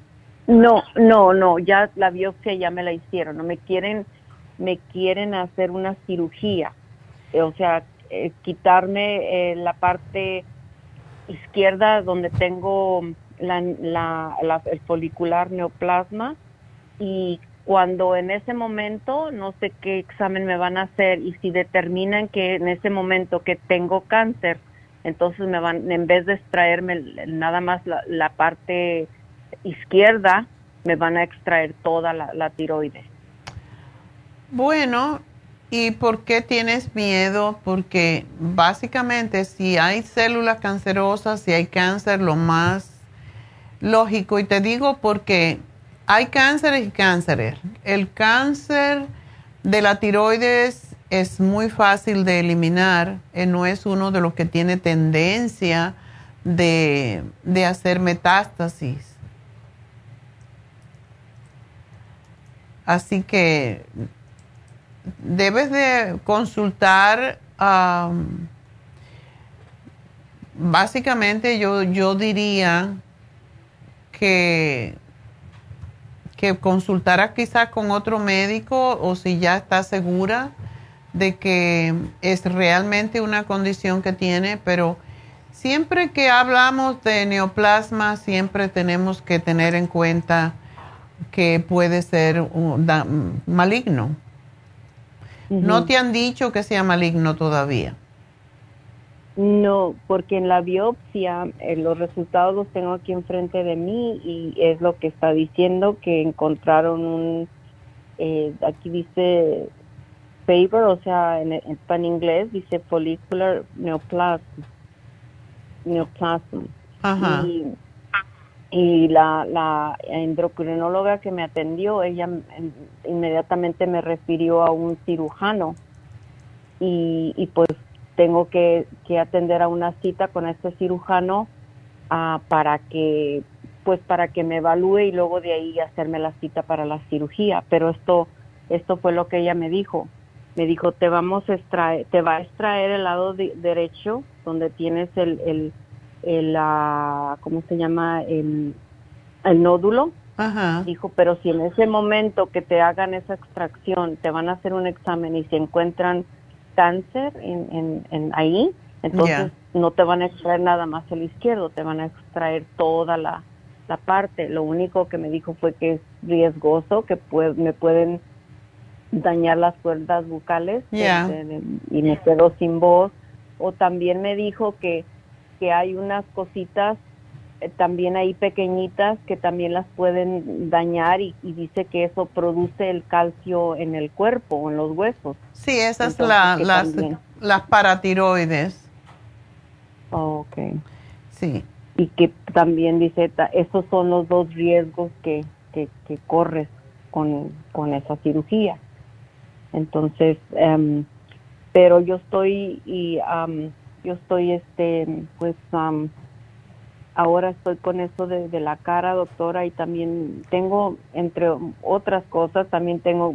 No, no, no, ya la biopsia ya me la hicieron, no me quieren me quieren hacer una cirugía. O sea, eh, quitarme eh, la parte izquierda donde tengo la, la, el folicular neoplasma y cuando en ese momento no sé qué examen me van a hacer y si determinan que en ese momento que tengo cáncer, entonces me van, en vez de extraerme nada más la, parte izquierda, me van a extraer toda la, la tiroides. Bueno, ¿y por qué tienes miedo? Porque básicamente si hay células cancerosas, si hay cáncer, lo más lógico, y te digo porque hay cánceres y cánceres. El cáncer de la tiroides es muy fácil de eliminar, eh, no es uno de los que tiene tendencia de, hacer metástasis. Así que debes de consultar, básicamente yo, yo diría que que consultara quizás con otro médico o si ya está segura de que es realmente una condición que tiene, pero siempre que hablamos de neoplasma, siempre tenemos que tener en cuenta que puede ser maligno. ¿No te han dicho que sea maligno todavía? No, porque en la biopsia eh, los resultados los tengo aquí enfrente de mí y es lo que está diciendo que encontraron un, eh, aquí dice paper, o sea, en, en, inglés dice follicular neoplasm. Neoplasm. Ajá. Y, y la, la endocrinóloga que me atendió, ella inmediatamente me refirió a un cirujano y, y pues tengo que, que atender a una cita con este cirujano uh, para que pues para que me evalúe y luego de ahí hacerme la cita para la cirugía. Pero esto esto fue lo que ella me dijo. Me dijo te vamos a extraer te va a extraer el lado derecho donde tienes el el, el uh, cómo se llama el, el nódulo Ajá. dijo pero si en ese momento que te hagan esa extracción te van a hacer un examen y se encuentran cáncer en, en, ahí, entonces no te van a extraer nada más el izquierdo, te van a extraer toda la, la parte. Lo único que me dijo fue que es riesgoso, que me pueden dañar las cuerdas bucales y me quedo sin voz. O también me dijo que, que hay unas cositas también hay pequeñitas que también las pueden dañar y, dice que eso produce el calcio en el cuerpo, en los huesos. Sí, esas son las, las paratiroides. Oh, ok. Sí. Y que también dice, esos son los dos riesgos que, que, corres con, con, esa cirugía. Entonces, um, pero yo estoy y yo estoy este pues ahora estoy con eso de, la cara doctora y también tengo entre otras cosas también tengo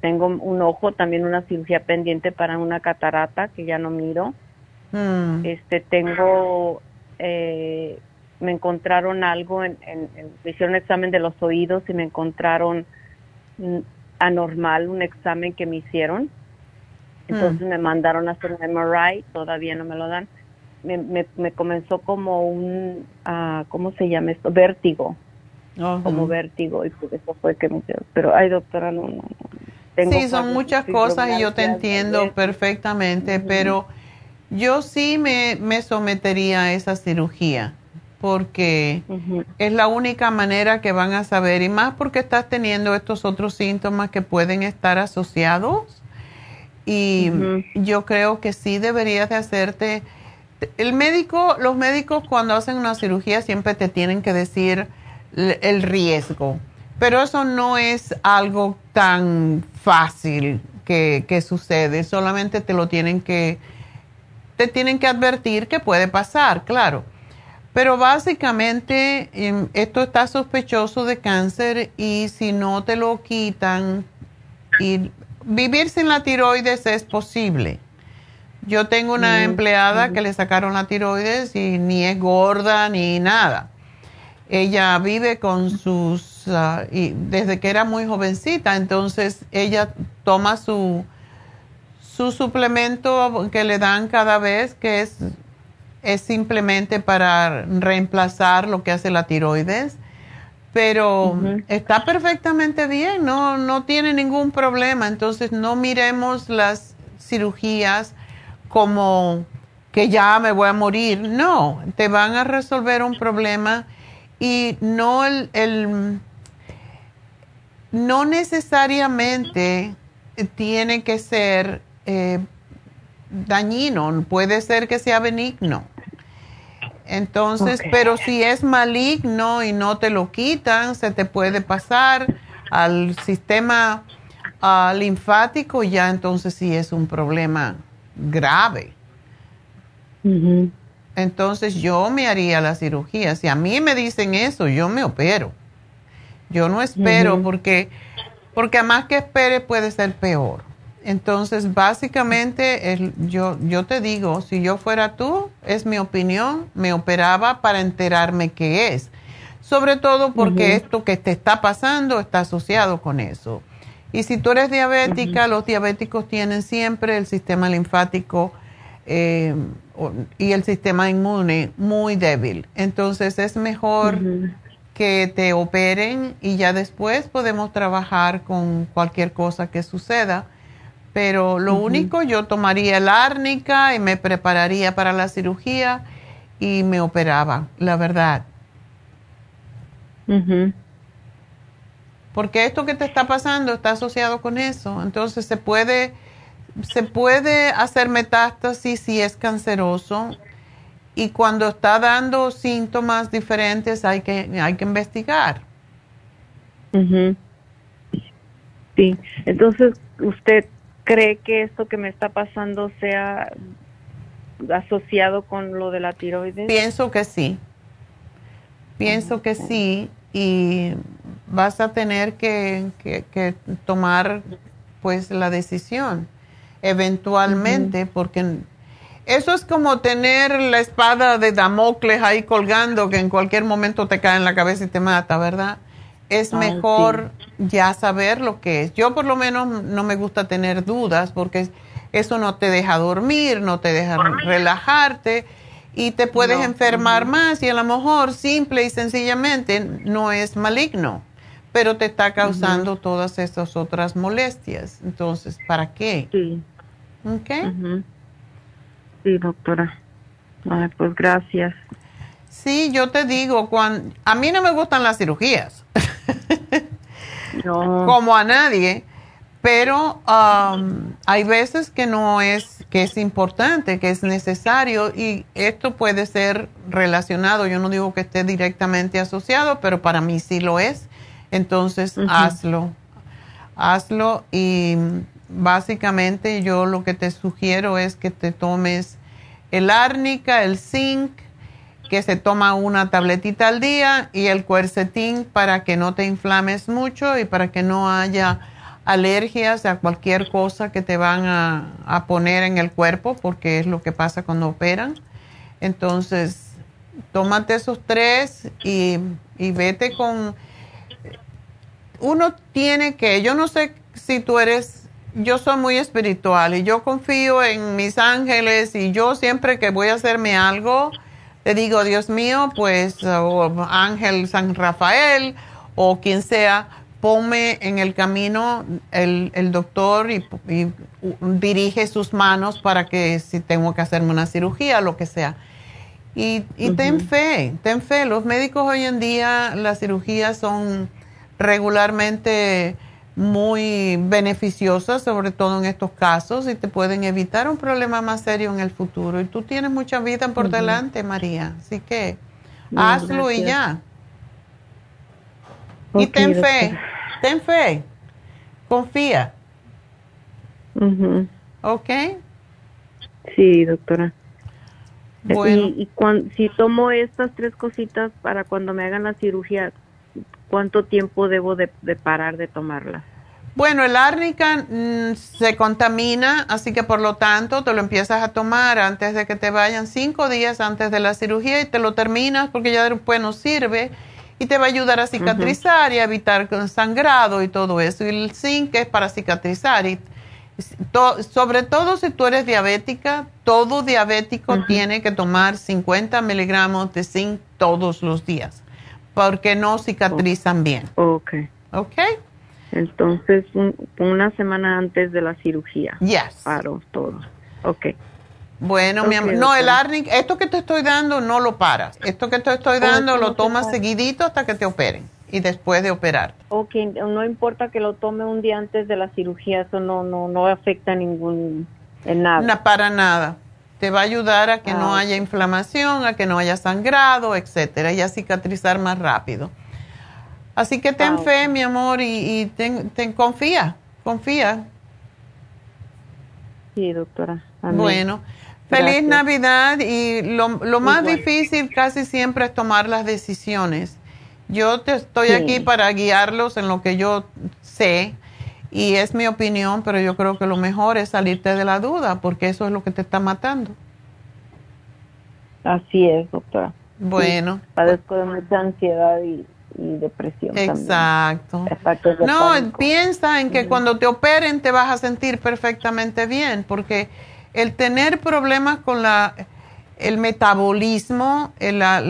tengo un ojo también una cirugía pendiente para una catarata que ya no miro mm. este tengo eh, me encontraron algo en, en, me hicieron un examen de los oídos y me encontraron anormal un examen que me hicieron entonces mm. me mandaron a hacer un MRI, todavía no me lo dan. Me, me, comenzó como un, uh, ¿cómo se llama esto? Vértigo. Como vértigo. Y por eso fue que me Pero, ay, doctora, no, no. sí, son muchas cosas y yo te entiendo perfectamente, pero yo sí me, me sometería a esa cirugía porque es la única manera que van a saber y más porque estás teniendo estos otros síntomas que pueden estar asociados y yo creo que sí deberías de hacerte. El médico, los médicos cuando hacen una cirugía siempre te tienen que decir el riesgo, pero eso no es algo tan fácil que, que sucede, solamente te lo tienen que, te tienen que advertir que puede pasar, claro. Pero básicamente em, esto está sospechoso de cáncer y si no te lo quitan y vivir sin la tiroides es posible. Yo tengo una empleada que le sacaron la tiroides y ni es gorda ni nada. Ella vive con sus, ah, y desde que era muy jovencita, entonces ella toma su, su suplemento que le dan cada vez, que es, es simplemente para reemplazar lo que hace la tiroides pero está perfectamente bien, no, no tiene ningún problema. Entonces no miremos las cirugías como que ya me voy a morir. No, te van a resolver un problema y no el, no necesariamente tiene que ser eh, dañino, puede ser que sea benigno. Entonces, pero si es maligno y no te lo quitan, se te puede pasar al sistema uh, linfático, ya entonces sí es un problema grave. Entonces yo me haría la cirugía. Si a mí me dicen eso, yo me opero. Yo no espero porque, porque a más que espere puede ser peor. Entonces, básicamente, yo, yo te digo, si yo fuera tú, es mi opinión, me operaba para enterarme qué es. Sobre todo porque esto que te está pasando está asociado con eso. Y si tú eres diabética, los diabéticos tienen siempre el sistema linfático eh, y el sistema inmune muy débil. Entonces es mejor que te operen y ya después podemos trabajar con cualquier cosa que suceda. Pero lo único, yo tomaría el árnica y me prepararía para la cirugía y me operaba, la verdad. Porque esto que te está pasando está asociado con eso. Entonces se puede, se puede hacer metástasis si es canceroso. Y cuando está dando síntomas diferentes hay que, hay que investigar. Sí, entonces usted cree que esto que me está pasando sea asociado con lo de la tiroides? Pienso que sí. Pienso que sí y vas a tener que, que, tomar pues la decisión eventualmente porque eso es como tener la espada de Damocles ahí colgando que en cualquier momento te cae en la cabeza y te mata, ¿verdad? es mejor ya saber lo que es. Yo por lo menos no me gusta tener dudas porque eso no te deja dormir, no te deja relajarte y te puedes enfermar más y a lo mejor simple y sencillamente no es maligno, pero te está causando todas esas otras molestias. Entonces, ¿para qué? Sí. Sí, doctora. pues gracias. Sí, yo te digo, cuando, a mí no me gustan las cirugías. (laughs) no. Como a nadie. Pero um, hay veces que no es, que es importante, que es necesario y esto puede ser relacionado. Yo no digo que esté directamente asociado, pero para mí sí lo es. Entonces, hazlo. Hazlo y básicamente yo lo que te sugiero es que te tomes el árnica, el zinc, que se toma una tabletita al día y el cuercetín para que no te inflames mucho y para que no haya alergias a cualquier cosa que te van a, poner en el cuerpo, porque es lo que pasa cuando operan. Entonces, tómate esos tres y, y vete con... Uno tiene que, yo no sé si tú eres, yo soy muy espiritual y yo confío en mis ángeles y yo siempre que voy a hacerme algo, le digo, Dios mío, pues, ángel San Rafael o quien sea, ponme en el camino el, doctor y, dirige sus manos para que si tengo que hacerme una cirugía, lo que sea. Y, ten fe, ten fe. Los médicos hoy en día, las cirugías son regularmente muy beneficiosas, sobre todo en estos casos, y te pueden evitar un problema más serio en el futuro. Y tú tienes mucha vida por delante, María. Así que hazlo y ya. y ten fe ten fe, confía. ¿Ok? Sí, doctora. Bueno. Y, si tomo estas tres cositas para cuando me hagan la cirugía, ¿cuánto tiempo debo de, parar de tomarla? Bueno, el árnica mm, se contamina, así que por lo tanto te lo empiezas a tomar antes de que te vayan cinco días antes de la cirugía y te lo terminas porque ya después no sirve y te va a ayudar a cicatrizar y a evitar sangrado y todo eso. Y el zinc es para cicatrizar. Y sobre todo si tú eres diabética, todo diabético tiene que tomar 50 miligramos de zinc todos los días porque no cicatrizan bien. Ok. Ok. Entonces, una semana antes de la cirugía. Yes. Paro todo. Ok. Bueno, mi amor. No, el Arnic, esto que te estoy dando no lo paras. Esto que te estoy dando lo tomas seguidito hasta que te operen y después de operar. Ok, no importa que lo tome un día antes de la cirugía, eso no no no afecta ningún en nada. No, para nada. Te va a ayudar a que no ah, haya inflamación, a que no haya sangrado, etcétera, y a cicatrizar más rápido. Así que ten ah, fe, mi amor, y, ten, ten, confía, confía. Sí, doctora. Bueno, Feliz Navidad y lo, más difícil casi siempre es tomar las decisiones. Yo te estoy aquí para guiarlos en lo que yo sé y es mi opinión, pero yo creo que lo mejor es salirte de la duda porque eso es lo que te está matando. Así es, doctora. Bueno. padezco de mucha ansiedad y, depresión. Exacto. No, piensa en que cuando te operen te vas a sentir perfectamente bien porque el tener problemas con la, el metabolismo, la,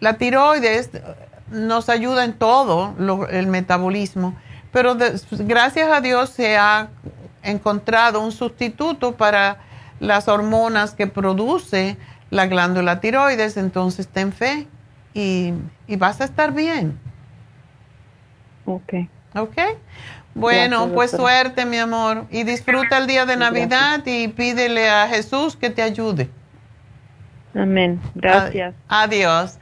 la, tiroides nos ayuda en todo el metabolismo, pero gracias a Dios se ha encontrado un sustituto para las hormonas que produce la glándula tiroides, entonces ten fe y, y vas a estar bien. Ok. Ok. Bueno, pues suerte, mi amor. Y disfruta el día de Navidad y pídele a Jesús que te ayude. Amén. Gracias. Adiós.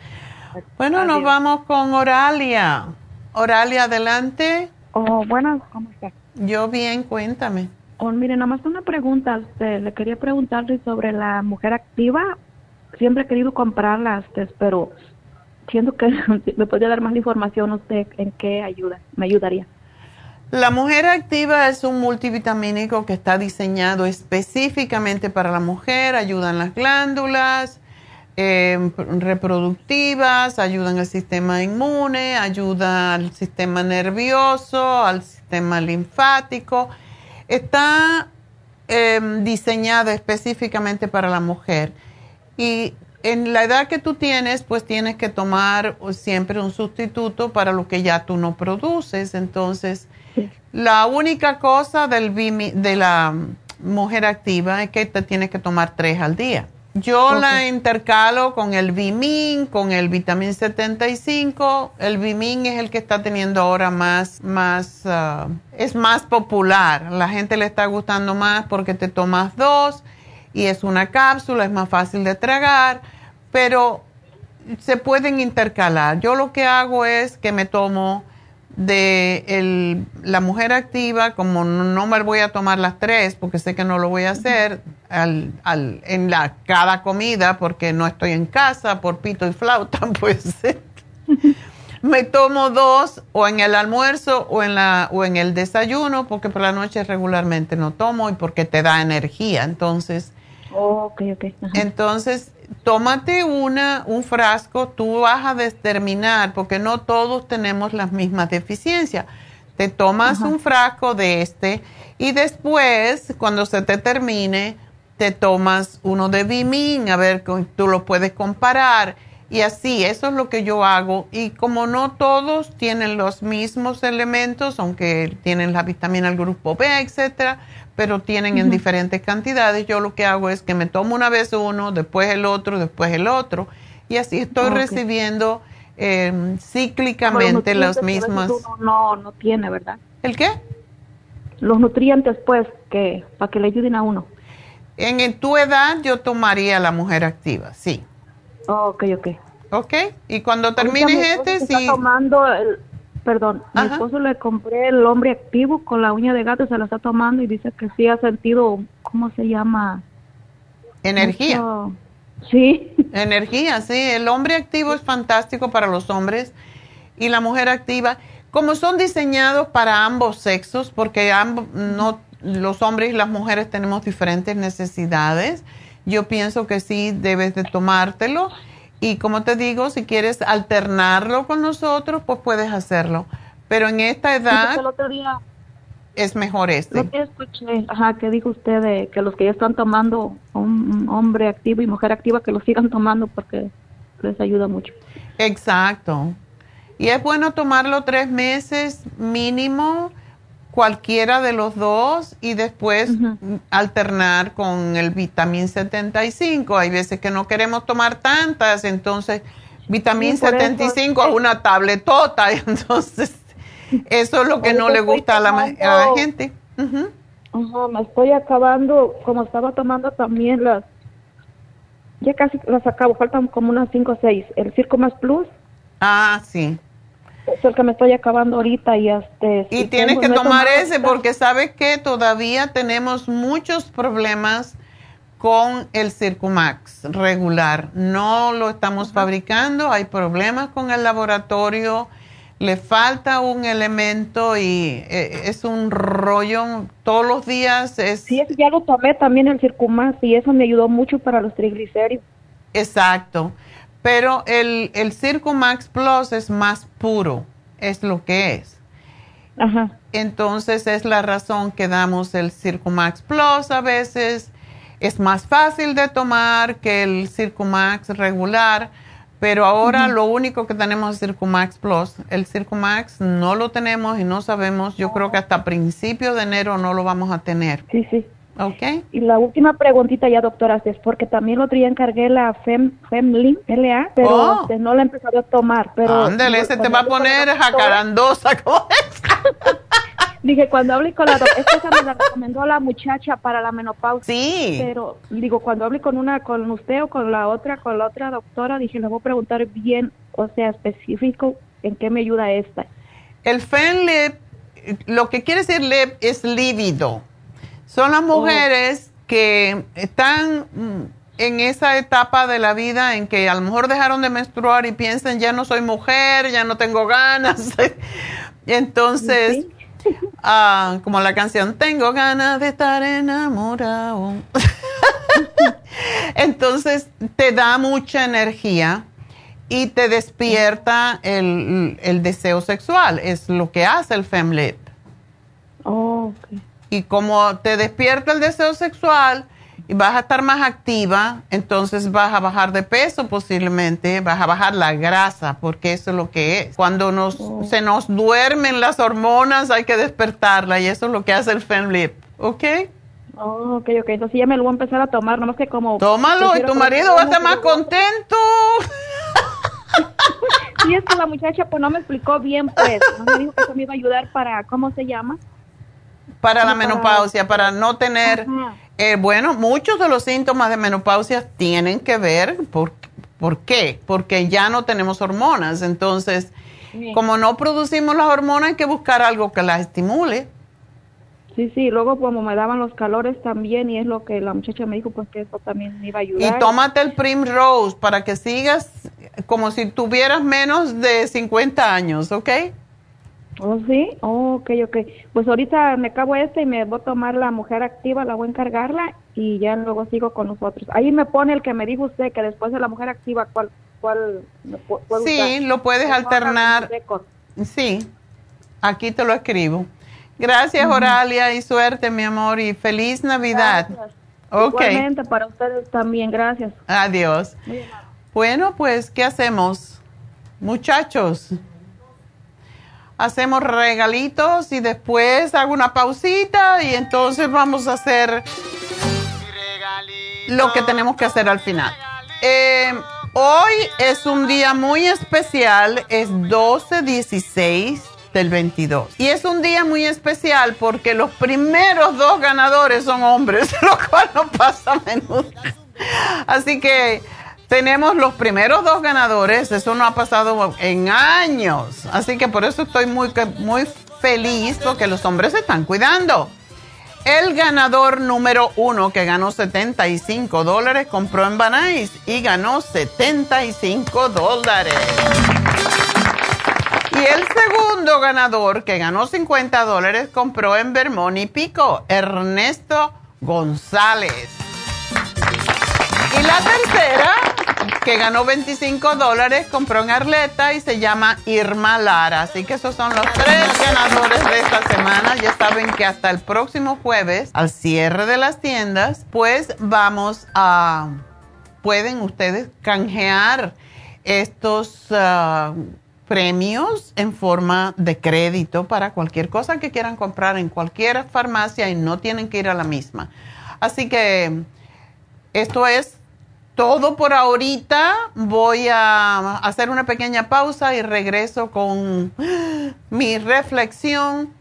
Bueno, nos vamos con Oralia. Oralia, adelante. Oh, bueno, ¿cómo está? Yo bien, cuéntame. Oh, mire, nada más una pregunta. Este, le quería preguntarle sobre la mujer activa. Siempre he querido comprarla, pero siento que (laughs) me podría dar más información usted en qué ayuda, me ayudaría. La mujer activa es un multivitamínico que está diseñado específicamente para la mujer, ayuda en las glándulas em, reproductivas, ayuda en el sistema inmune, ayuda al sistema nervioso, al sistema linfático. Está em, diseñado específicamente para la mujer. Y en la edad que tú tienes, pues tienes que tomar siempre un sustituto para lo que ya tú no produces. Entonces, la única cosa del de la mujer activa es que te tienes que tomar tres al día. Yo la intercalo con el Bimin, con el Vitamin 75. El Bimin es el que está teniendo ahora más, más, ah, es más popular. La gente le está gustando más porque te tomas dos y es una cápsula, es más fácil de tragar, pero se pueden intercalar. Yo lo que hago es que me tomo de la mujer activa, como no, me voy a tomar las tres, porque sé que no lo voy a hacer al, en la, cada comida, porque no estoy en casa por pito y flauta, (laughs) pues me tomo dos o en el almuerzo o en, la, o en el desayuno, porque por la noche regularmente no tomo y porque te da energía. Entonces, oh, entonces tómate una, un frasco, tú vas a determinar, porque no todos tenemos las mismas deficiencias. Te tomas un frasco de este y después, cuando se te termine, te tomas uno de Bimin, a ver, tú lo puedes comparar. Y así, eso es lo que yo hago. Y como no todos tienen los mismos elementos, aunque tienen la vitamina del grupo B, etcétera, pero tienen en diferentes cantidades. Yo lo que hago es que me tomo una vez uno, después el otro, después el otro. Y así estoy recibiendo eh, cíclicamente los mismos. No, no tiene, ¿verdad? ¿El qué? Los nutrientes, pues, que para que le ayuden a uno. En, tu edad yo tomaría la mujer activa, sí. ok, ok. Ok, y cuando termines este, sí. Está tomando el, perdón, mi esposo le compré el hombre activo con la uña de gato, se la está tomando y dice que sí ha sentido, ¿cómo se llama? Energía. Sí. Energía, sí. El hombre activo es fantástico para los hombres y la mujer activa, como son diseñados para ambos sexos, porque ambos, no, los hombres y las mujeres tenemos diferentes necesidades, yo pienso que sí debes de tomártelo y como te digo, si quieres alternarlo con nosotros, pues puedes hacerlo. Pero en esta edad es mejor este. Lo que escuché, ajá, que dijo usted de que los que ya están tomando un hombre activo y mujer activa, que lo sigan tomando porque les ayuda mucho. Exacto. Y es bueno tomarlo tres meses mínimo cualquiera de los dos y después alternar con el vitamín 75. Hay veces que no queremos tomar tantas, entonces vitamín 75 es una tabletota, (laughs) entonces eso es lo que no le gusta a la, gente. me estoy acabando, como estaba tomando también las, ya casi las acabo, faltan como unas 5 o 6, el Circo Más Plus. Ah, sí es el que me estoy acabando ahorita y este y tienes que tomar ese porque sabes que todavía tenemos muchos problemas con el Circumax regular. No lo estamos fabricando hay problemas con el laboratorio le falta un elemento y eh, es un rollo. Todos los días es sí ya lo tomé también el Circumax y eso me ayudó mucho para los triglicéridos. Exacto pero el, el Max Plus es más puro, es lo que es. Ajá. Entonces es la razón que damos el Max Plus a veces. Es más fácil de tomar que el Max regular, pero ahora lo único que tenemos es Max Plus. El Max no lo tenemos y no sabemos. Yo creo que hasta principio de enero no lo vamos a tener. Sí, sí. Ok. Y la última preguntita ya, doctora, es porque también lo otro día encargué la Fem, Femlin LA, pero oh. este, no la he empezado a tomar. Pero Ándale, se te va a poner jacarandosa. (laughs) Dije, cuando hablé con la doctora, esta me la recomendó la muchacha para la menopausia. Sí. Pero, digo, cuando hablé con una, con usted o con la otra, con la otra doctora, dije, le voy a preguntar bien, o sea, específico, en qué me ayuda esta. El FENLIP, lo que quiere decir LIP es lívido. Son las oh. mujeres que están mm, en esa etapa de la vida en que a lo mejor dejaron de menstruar y piensan, ya no soy mujer, ya no tengo ganas. (laughs) Entonces, (laughs) ah, como la canción, tengo ganas de estar enamorado. (laughs) Entonces, te da mucha energía y te despierta el, deseo sexual. Es lo que hace el FemLip. Oh, y como te despierta el deseo sexual y vas a estar más activa, entonces vas a bajar de peso posiblemente, vas a bajar la grasa, porque eso es lo que es. Cuando nos, oh. se nos duermen las hormonas hay que despertarla y eso es lo que hace el FemLip, ¿ok? Oh, ok, ok. Entonces ya me lo voy a empezar a tomar, nomás que como... Tómalo y tu marido va a estar más contento. (laughs) sí, es que la muchacha pues no me explicó bien, pues. No me dijo que eso me iba a ayudar para, ¿cómo se llama? Para la menopausia, para, no tener... Eh, bueno, muchos de los síntomas de menopausia tienen que ver, ¿por, ¿por qué? Porque ya no tenemos hormonas. Entonces, como no producimos las hormonas, hay que buscar algo que las estimule. Sí, sí, luego como me daban los calores también y es lo que la muchacha me dijo, pues que eso también me iba a ayudar. Y tómate el Primrose para que sigas como si tuvieras menos de 50 años, ¿ok? Oh, sí, oh, ok, ok. Pues ahorita me acabo este y me voy a tomar la mujer activa, la voy a encargarla y ya luego sigo con nosotros. Ahí me pone el que me dijo usted que después de la mujer activa, ¿cuál? cuál sí, lo puedes alternar. Sí, aquí te lo escribo. Gracias, Oralia, y suerte, mi amor, y feliz Navidad. Igualmente para ustedes también, gracias. Adiós. Bueno, pues, ¿qué hacemos? Muchachos, hacemos regalitos y después hago una pausita y entonces vamos a hacer lo que tenemos que hacer al final. Eh, hoy es un día muy especial, es 12-16 del 22. Y es un día muy especial porque los primeros dos ganadores son hombres, (laughs) lo cual no pasa a menudo. Así que tenemos los primeros dos ganadores, eso no ha pasado en años. Así que por eso estoy muy, muy feliz porque los hombres se están cuidando. El ganador número uno que ganó 75 dólares compró en Banais y ganó 75 dólares. Y el segundo ganador, que ganó 50 dólares, compró en Vermont y Pico, Ernesto González. Y la tercera, que ganó 25 dólares, compró en Arleta y se llama Irma Lara. Así que esos son los tres ganadores de esta semana. Ya saben que hasta el próximo jueves, al cierre de las tiendas, pues vamos a... Pueden ustedes canjear estos... Ah, premios en forma de crédito para cualquier cosa que quieran comprar en cualquier farmacia y no tienen que ir a la misma. Así que esto es todo por ahorita. Voy a hacer una pequeña pausa y regreso con mi reflexión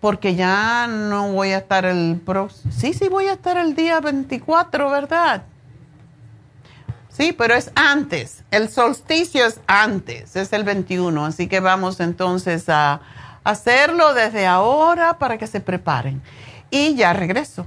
porque ya no voy a estar el próximo. Sí, sí, voy a estar el día 24, ¿verdad? Sí, pero es antes. El solsticio es antes, es el 21. Así que vamos entonces a hacerlo desde ahora para que se preparen. Y ya regreso.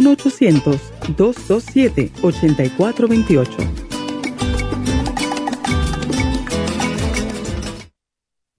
1-800-227-8428.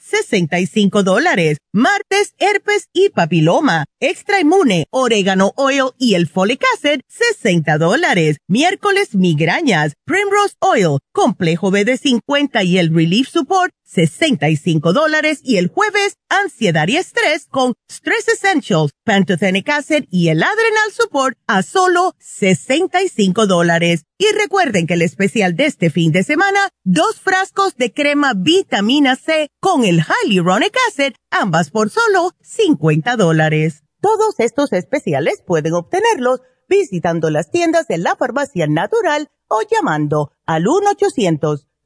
65 dólares. Martes, herpes y papiloma. Extra inmune, orégano oil y el folic acid, 60 dólares. Miércoles, migrañas, primrose oil, complejo BD50 y el relief support, 65 dólares y el jueves ansiedad y estrés con Stress Essentials, Pantothenic Acid y el Adrenal Support a solo 65 dólares. Y recuerden que el especial de este fin de semana, dos frascos de crema vitamina C con el Hyaluronic Acid, ambas por solo 50 dólares. Todos estos especiales pueden obtenerlos visitando las tiendas de la farmacia natural o llamando al 1 800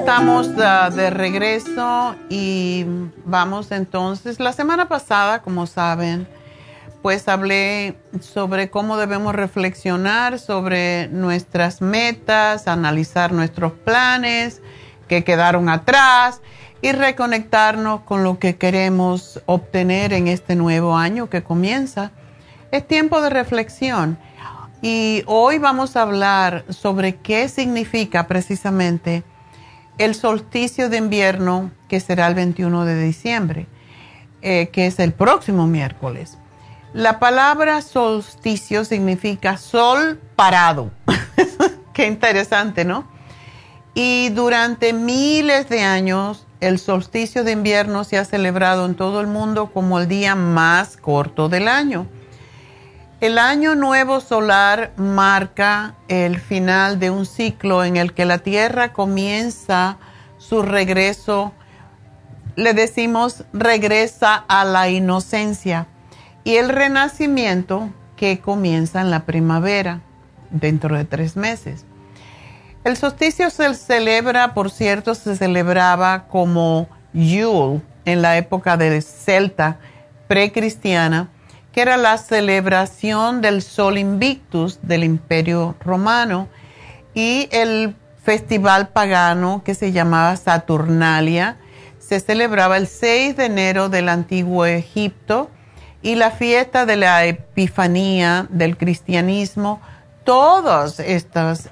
Estamos uh, de regreso y vamos entonces. La semana pasada, como saben, pues hablé sobre cómo debemos reflexionar sobre nuestras metas, analizar nuestros planes que quedaron atrás y reconectarnos con lo que queremos obtener en este nuevo año que comienza. Es tiempo de reflexión y hoy vamos a hablar sobre qué significa precisamente el solsticio de invierno, que será el 21 de diciembre, eh, que es el próximo miércoles. La palabra solsticio significa sol parado. (laughs) Qué interesante, ¿no? Y durante miles de años, el solsticio de invierno se ha celebrado en todo el mundo como el día más corto del año. El año nuevo solar marca el final de un ciclo en el que la Tierra comienza su regreso, le decimos regresa a la inocencia, y el renacimiento que comienza en la primavera, dentro de tres meses. El solsticio se celebra, por cierto, se celebraba como Yule en la época de Celta precristiana que era la celebración del Sol Invictus del Imperio Romano y el festival pagano que se llamaba Saturnalia. Se celebraba el 6 de enero del antiguo Egipto y la fiesta de la Epifanía del cristianismo, todas estas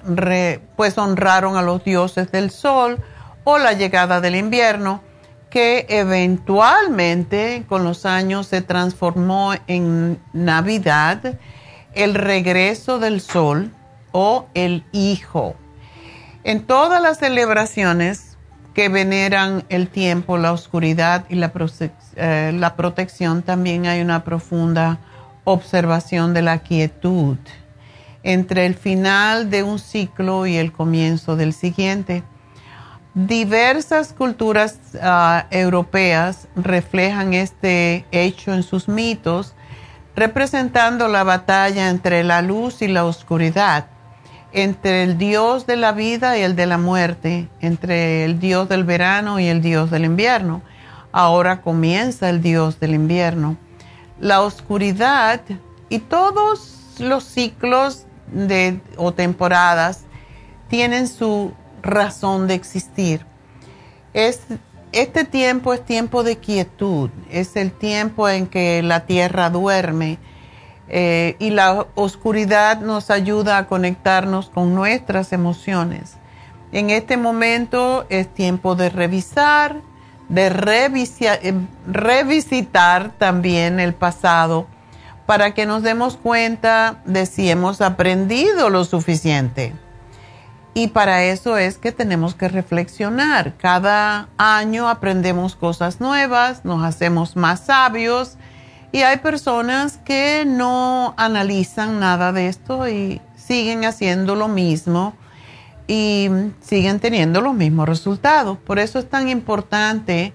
pues honraron a los dioses del sol o la llegada del invierno que eventualmente con los años se transformó en Navidad, el regreso del sol o el hijo. En todas las celebraciones que veneran el tiempo, la oscuridad y la, eh, la protección, también hay una profunda observación de la quietud entre el final de un ciclo y el comienzo del siguiente Diversas culturas ah, europeas reflejan este hecho en sus mitos, representando la batalla entre la luz y la oscuridad, entre el dios de la vida y el de la muerte, entre el dios del verano y el dios del invierno. Ahora comienza el dios del invierno. La oscuridad y todos los ciclos de, o temporadas tienen su razón de existir. Es, este tiempo es tiempo de quietud, es el tiempo en que la tierra duerme eh, y la oscuridad nos ayuda a conectarnos con nuestras emociones. En este momento es tiempo de revisar, de eh, revisitar también el pasado para que nos demos cuenta de si hemos aprendido lo suficiente y para eso es que tenemos que reflexionar. Cada año aprendemos cosas nuevas, nos hacemos más sabios y hay personas que no analizan nada de esto y siguen haciendo lo mismo y siguen teniendo los mismos resultados. Por eso es tan importante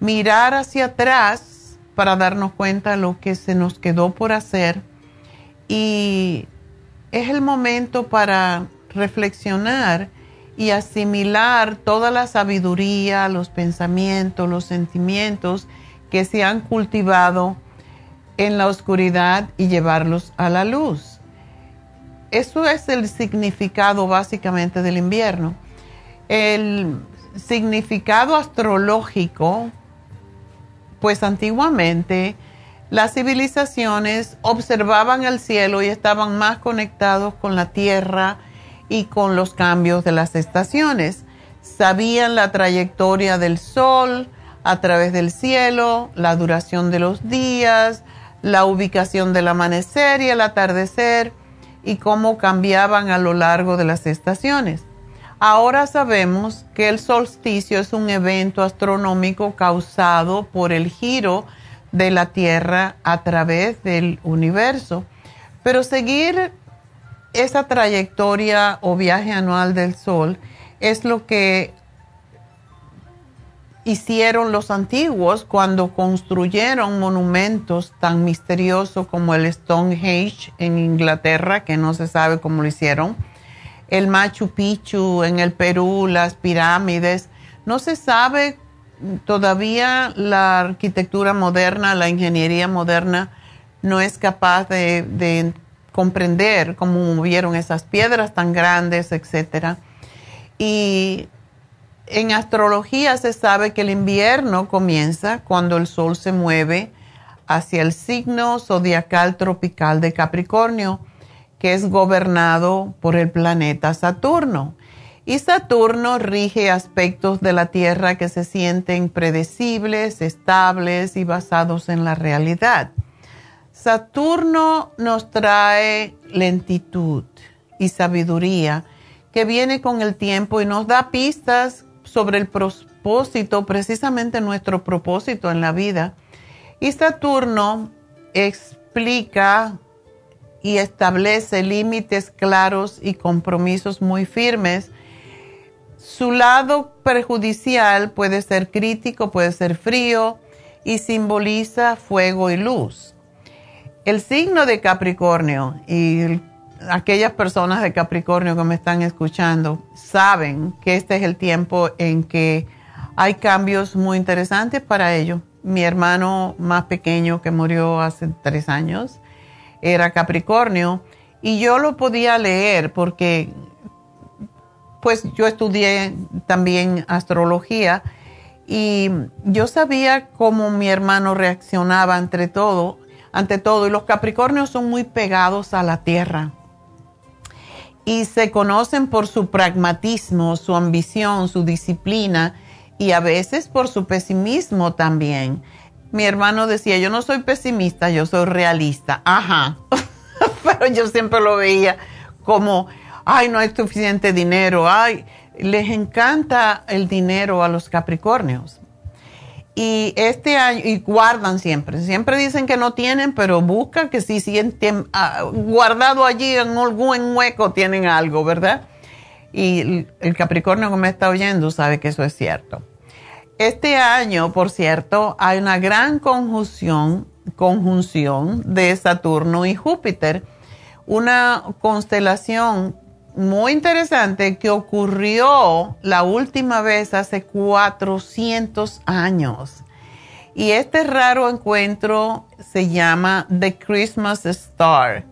mirar hacia atrás para darnos cuenta de lo que se nos quedó por hacer y es el momento para reflexionar y asimilar toda la sabiduría, los pensamientos, los sentimientos que se han cultivado en la oscuridad y llevarlos a la luz. eso es el significado básicamente del invierno. El significado astrológico, pues antiguamente las civilizaciones observaban el cielo y estaban más conectados con la tierra y con los cambios de las estaciones. Sabían la trayectoria del sol a través del cielo, la duración de los días, la ubicación del amanecer y el atardecer y cómo cambiaban a lo largo de las estaciones. Ahora sabemos que el solsticio es un evento astronómico causado por el giro de la Tierra a través del universo. Pero seguir esa trayectoria o viaje anual del Sol es lo que hicieron los antiguos cuando construyeron monumentos tan misteriosos como el Stonehenge en Inglaterra, que no se sabe cómo lo hicieron, el Machu Picchu en el Perú, las pirámides. No se sabe todavía la arquitectura moderna, la ingeniería moderna no es capaz de, comprender cómo movieron esas piedras tan grandes, etc. Y en astrología se sabe que el invierno comienza cuando el sol se mueve hacia el signo zodiacal tropical de Capricornio, que es gobernado por el planeta Saturno. Y Saturno rige aspectos de la Tierra que se sienten predecibles, estables y basados en la realidad. Saturno nos trae lentitud y sabiduría que viene con el tiempo y nos da pistas sobre el propósito, precisamente nuestro propósito en la vida. Y Saturno explica y establece límites claros y compromisos muy firmes su lado perjudicial puede ser crítico, puede ser frío y simboliza fuego y luz. El signo de Capricornio y aquellas personas de Capricornio que me están escuchando saben que este es el tiempo en que hay cambios muy interesantes para ellos. Mi hermano más pequeño que murió hace tres años era Capricornio y yo lo podía leer porque pues yo estudié también astrología y yo sabía cómo mi hermano reaccionaba ante todo, ante todo. Y los Capricornios son muy pegados a la tierra y se conocen por su pragmatismo, su ambición, su disciplina y a veces por su pesimismo también. Mi hermano decía, yo no soy pesimista, yo soy realista. Ajá, (laughs) pero yo siempre lo veía como ay, no hay suficiente dinero, ay, les encanta el dinero a los Capricornios. Y este año, y guardan siempre, siempre dicen que no tienen, pero buscan que si sienten ah, guardado allí en algún hueco tienen algo, ¿verdad? Y el Capricornio que me está oyendo sabe que eso es cierto. Este año, por cierto, hay una gran conjunción, conjunción de Saturno y Júpiter, una constelación muy interesante que ocurrió la última vez hace 400 años. Y este raro encuentro se llama The Christmas Star,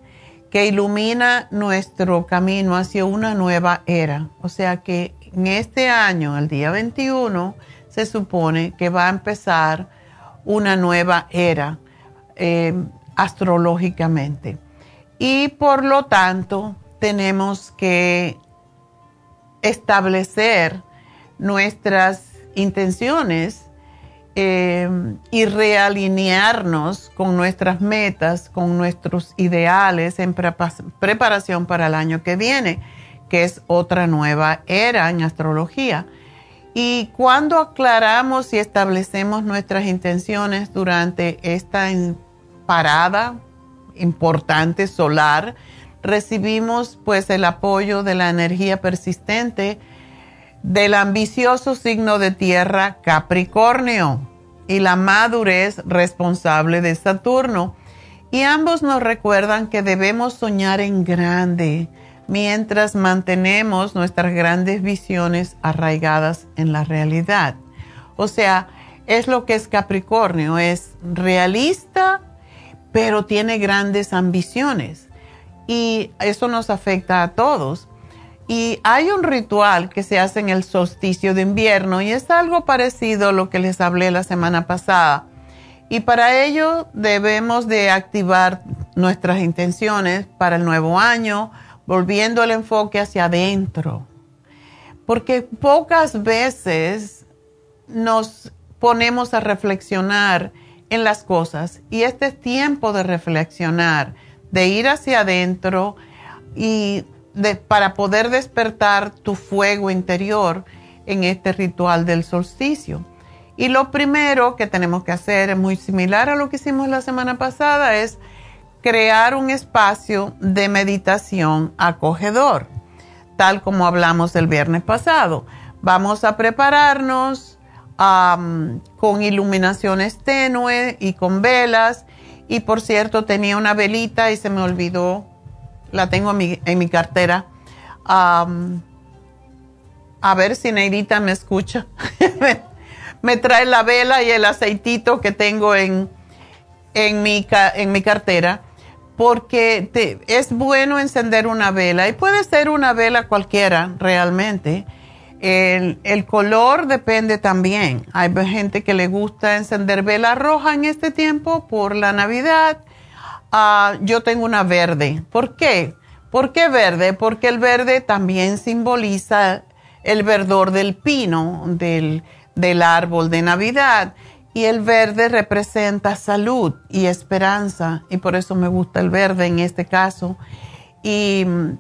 que ilumina nuestro camino hacia una nueva era. O sea que en este año, el día 21, se supone que va a empezar una nueva era eh, astrológicamente. Y por lo tanto, tenemos que establecer nuestras intenciones eh, y realinearnos con nuestras metas, con nuestros ideales en preparación para el año que viene, que es otra nueva era en astrología. Y cuando aclaramos y establecemos nuestras intenciones durante esta parada importante solar, recibimos pues el apoyo de la energía persistente del ambicioso signo de tierra Capricornio y la madurez responsable de Saturno. Y ambos nos recuerdan que debemos soñar en grande mientras mantenemos nuestras grandes visiones arraigadas en la realidad. O sea, es lo que es Capricornio, es realista, pero tiene grandes ambiciones y eso nos afecta a todos. Y hay un ritual que se hace en el solsticio de invierno y es algo parecido a lo que les hablé la semana pasada. Y para ello debemos de activar nuestras intenciones para el nuevo año, volviendo el enfoque hacia adentro. Porque pocas veces nos ponemos a reflexionar en las cosas y este es tiempo de reflexionar, de ir hacia adentro y para poder despertar tu fuego interior en este ritual del solsticio. Y lo primero que tenemos que hacer es muy similar a lo que hicimos la semana pasada, es crear un espacio de meditación acogedor, tal como hablamos el viernes pasado. Vamos a prepararnos con iluminaciones tenue y con velas. Y por cierto, tenía una velita y se me olvidó la tengo en mi, cartera. a ver si Neidita me escucha. (laughs) me trae la vela y el aceitito que tengo en, en, mi, en mi cartera, porque es bueno encender una vela y puede ser una vela cualquiera realmente. El, color depende también. Hay gente que le gusta encender vela roja en este tiempo por la Navidad Ah, yo tengo una verde. ¿Por qué? ¿Por qué verde? Porque el verde también simboliza el verdor del pino, del, del árbol de Navidad. Y el verde representa salud y esperanza. Y por eso me gusta el verde en este caso. Y mm,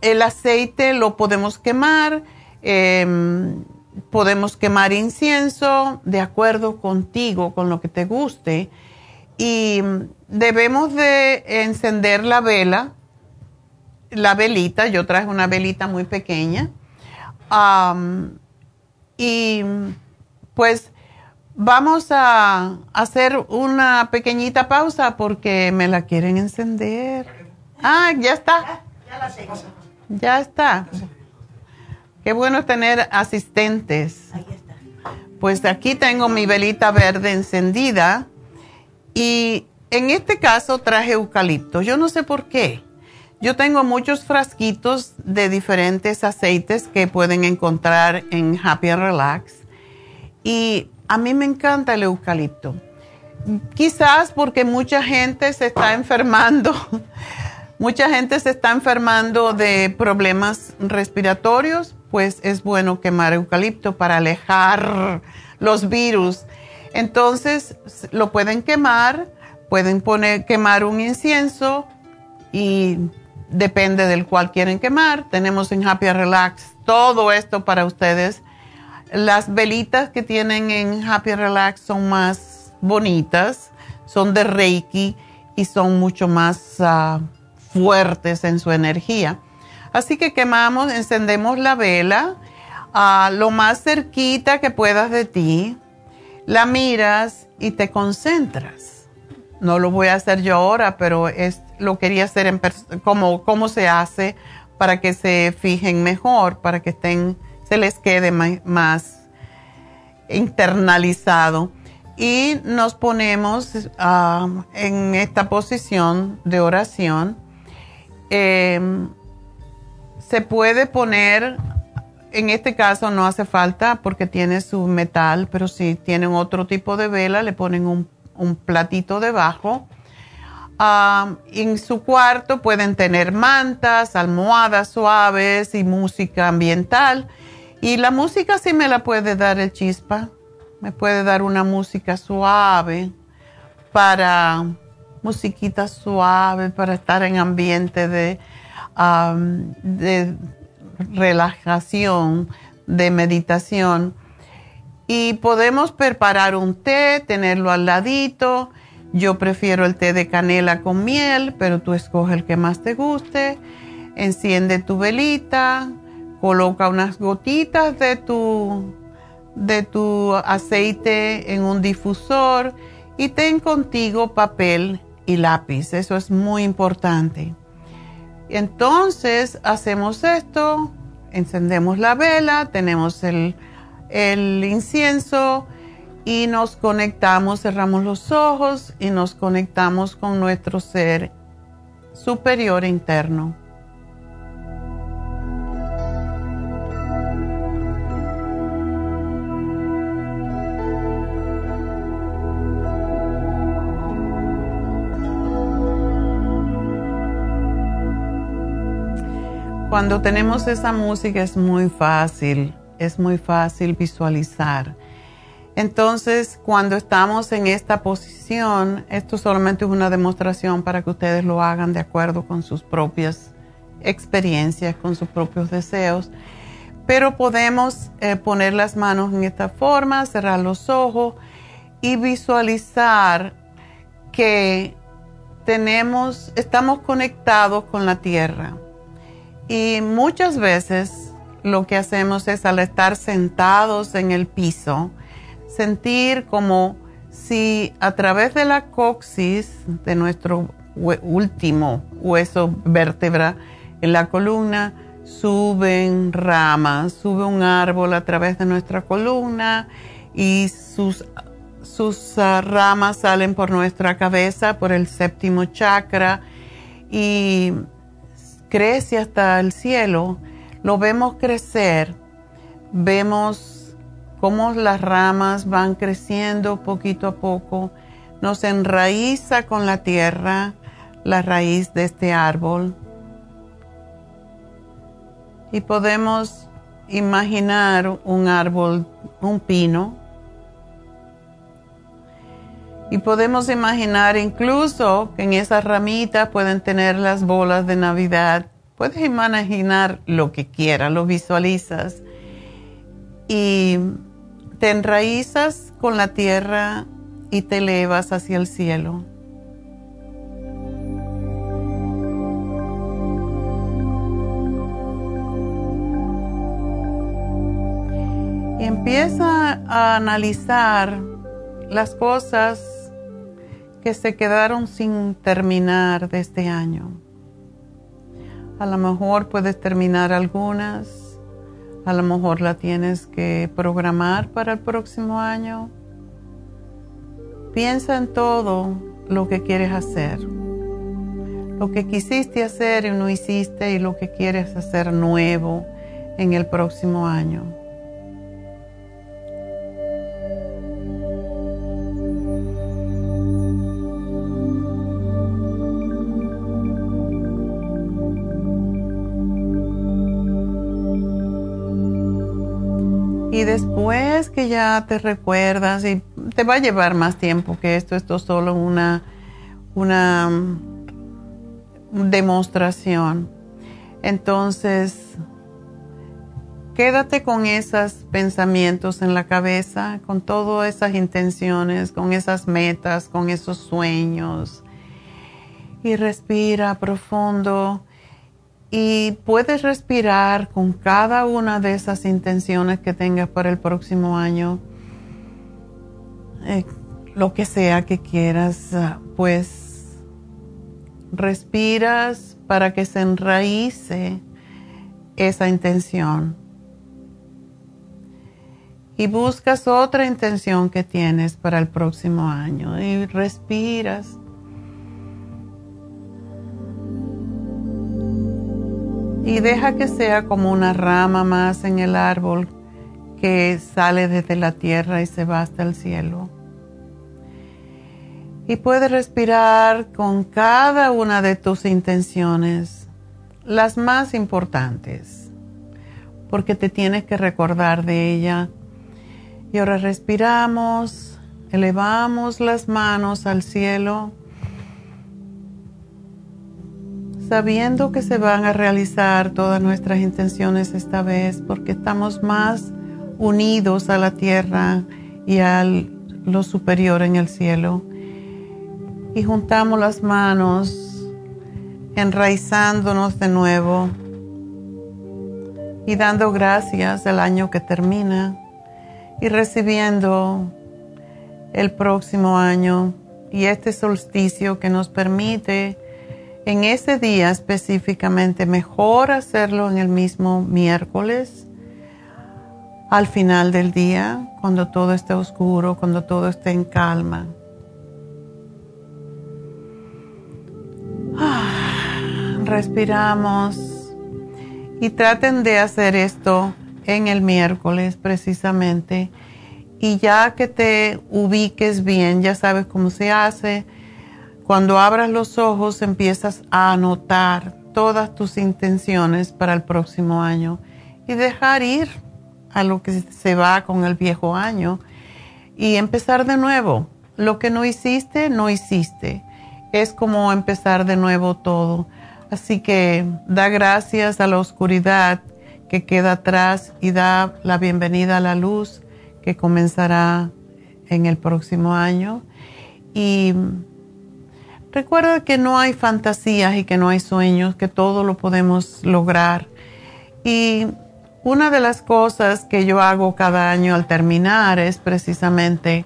el aceite lo podemos quemar. Em, podemos quemar incienso de acuerdo contigo, con lo que te guste. Y debemos de encender la vela, la velita, yo traje una velita muy pequeña, y pues vamos a hacer una pequeñita pausa porque me la quieren encender. Ah, ya está. Ya está. Qué bueno tener asistentes. Pues aquí tengo mi velita verde encendida y en este caso traje eucalipto. Yo no sé por qué. Yo tengo muchos frasquitos de diferentes aceites que pueden encontrar en Happy and Relax. Y a mí me encanta el eucalipto. Quizás porque mucha gente se está enfermando. (laughs) mucha gente se está enfermando de problemas respiratorios. Pues es bueno quemar eucalipto para alejar los virus. Entonces lo pueden quemar Pueden poner, quemar un incienso y depende del cual quieren quemar. Tenemos en Happy Relax todo esto para ustedes. Las velitas que tienen en Happy Relax son más bonitas, son de Reiki y son mucho más ah, fuertes en su energía. Así que quemamos, encendemos la vela a lo más cerquita que puedas de ti, la miras y te concentras no lo voy a hacer yo ahora, pero es, lo quería hacer en como cómo se hace para que se fijen mejor, para que estén, se les quede más, internalizado. Y nos ponemos ah, en esta posición de oración. Em, se puede poner, en este caso no hace falta porque tiene su metal, pero si tienen otro tipo de vela, le ponen un platito debajo. en su cuarto pueden tener mantas, almohadas suaves y música ambiental. Y la música sí me la puede dar el chispa. Me puede dar una música suave para musiquita suave, para estar en ambiente de, de relajación, de meditación y podemos preparar un té, tenerlo al ladito. Yo prefiero el té de canela con miel, pero tú escoge el que más te guste. Enciende tu velita, coloca unas gotitas de tu, de tu aceite en un difusor y ten contigo papel y lápiz. Eso es muy importante. Entonces hacemos esto, encendemos la vela, tenemos el incienso y nos conectamos, cerramos los ojos y nos conectamos con nuestro ser superior interno. Cuando tenemos esa música es muy fácil, es muy fácil visualizar. Entonces, cuando estamos en esta posición, esto solamente es una demostración para que ustedes lo hagan de acuerdo con sus propias experiencias, con sus propios deseos. Pero podemos eh, poner las manos en esta forma, cerrar los ojos y visualizar que tenemos, estamos conectados con la tierra y muchas veces lo que hacemos es al estar sentados en el piso, sentir como si a través de la coxis de nuestro último hueso vértebra en la columna, suben ramas, sube un árbol a través de nuestra columna y sus, sus ah, ramas salen por nuestra cabeza, por el séptimo chakra. Y crece hasta el cielo, lo vemos crecer, vemos cómo las ramas van creciendo poquito a poco, nos enraiza con la tierra, la raíz de este árbol. Y podemos imaginar un árbol, un pino. Y podemos imaginar incluso que en esas ramitas pueden tener las bolas de Navidad Puedes imaginar lo que quieras, lo visualizas y te enraizas con la tierra y te elevas hacia el cielo. Y empieza a analizar las cosas que se quedaron sin terminar de este año. A lo mejor puedes terminar algunas, a lo mejor la tienes que programar para el próximo año. Piensa en todo lo que quieres hacer, lo que quisiste hacer y no hiciste y lo que quieres hacer nuevo en el próximo año. Y después que ya te recuerdas, y te va a llevar más tiempo que esto, esto es solo una, una mm, demostración. Entonces, quédate con esos pensamientos en la cabeza, con todas esas intenciones, con esas metas, con esos sueños. Y respira profundo y puedes respirar con cada una de esas intenciones que tengas para el próximo año, eh, lo que sea que quieras, ah, pues respiras para que se enraíce esa intención. Y buscas otra intención que tienes para el próximo año. Y respiras y deja que sea como una rama más en el árbol que sale desde la tierra y se va hasta el cielo. Y puedes respirar con cada una de tus intenciones, las más importantes, porque te tienes que recordar de ella. Y ahora respiramos, elevamos las manos al cielo sabiendo que se van a realizar todas nuestras intenciones esta vez, porque estamos más unidos a la tierra y a lo superior en el cielo. Y juntamos las manos, enraizándonos de nuevo y dando gracias del año que termina y recibiendo el próximo año y este solsticio que nos permite en ese día específicamente, mejor hacerlo en el mismo miércoles, al final del día, cuando todo esté oscuro, cuando todo esté en calma. Ah. respiramos y traten de hacer esto en el miércoles precisamente. Y ya que te ubiques bien, ya sabes cómo se hace, cuando abras los ojos empiezas a anotar todas tus intenciones para el próximo año y dejar ir a lo que se va con el viejo año y empezar de nuevo. Lo que no hiciste, no hiciste. Es como empezar de nuevo todo. Así que da gracias a la oscuridad que queda atrás y da la bienvenida a la luz que comenzará en el próximo año. Y recuerda que no hay fantasías y que no hay sueños, que todo lo podemos lograr. Y una de las cosas que yo hago cada año al terminar es precisamente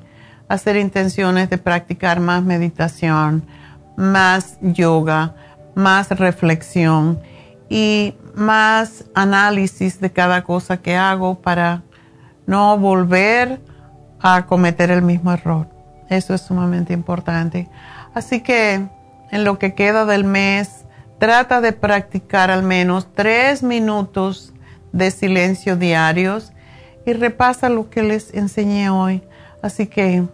hacer intenciones de practicar más meditación, más yoga, más reflexión y más análisis de cada cosa que hago para no volver a cometer el mismo error. Eso es sumamente importante. Así que en lo que queda del mes, trata de practicar al menos tres minutos de silencio diarios y repasa lo que les enseñé hoy. Así que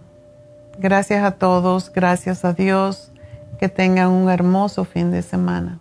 gracias a todos, gracias a Dios, que tengan un hermoso fin de semana.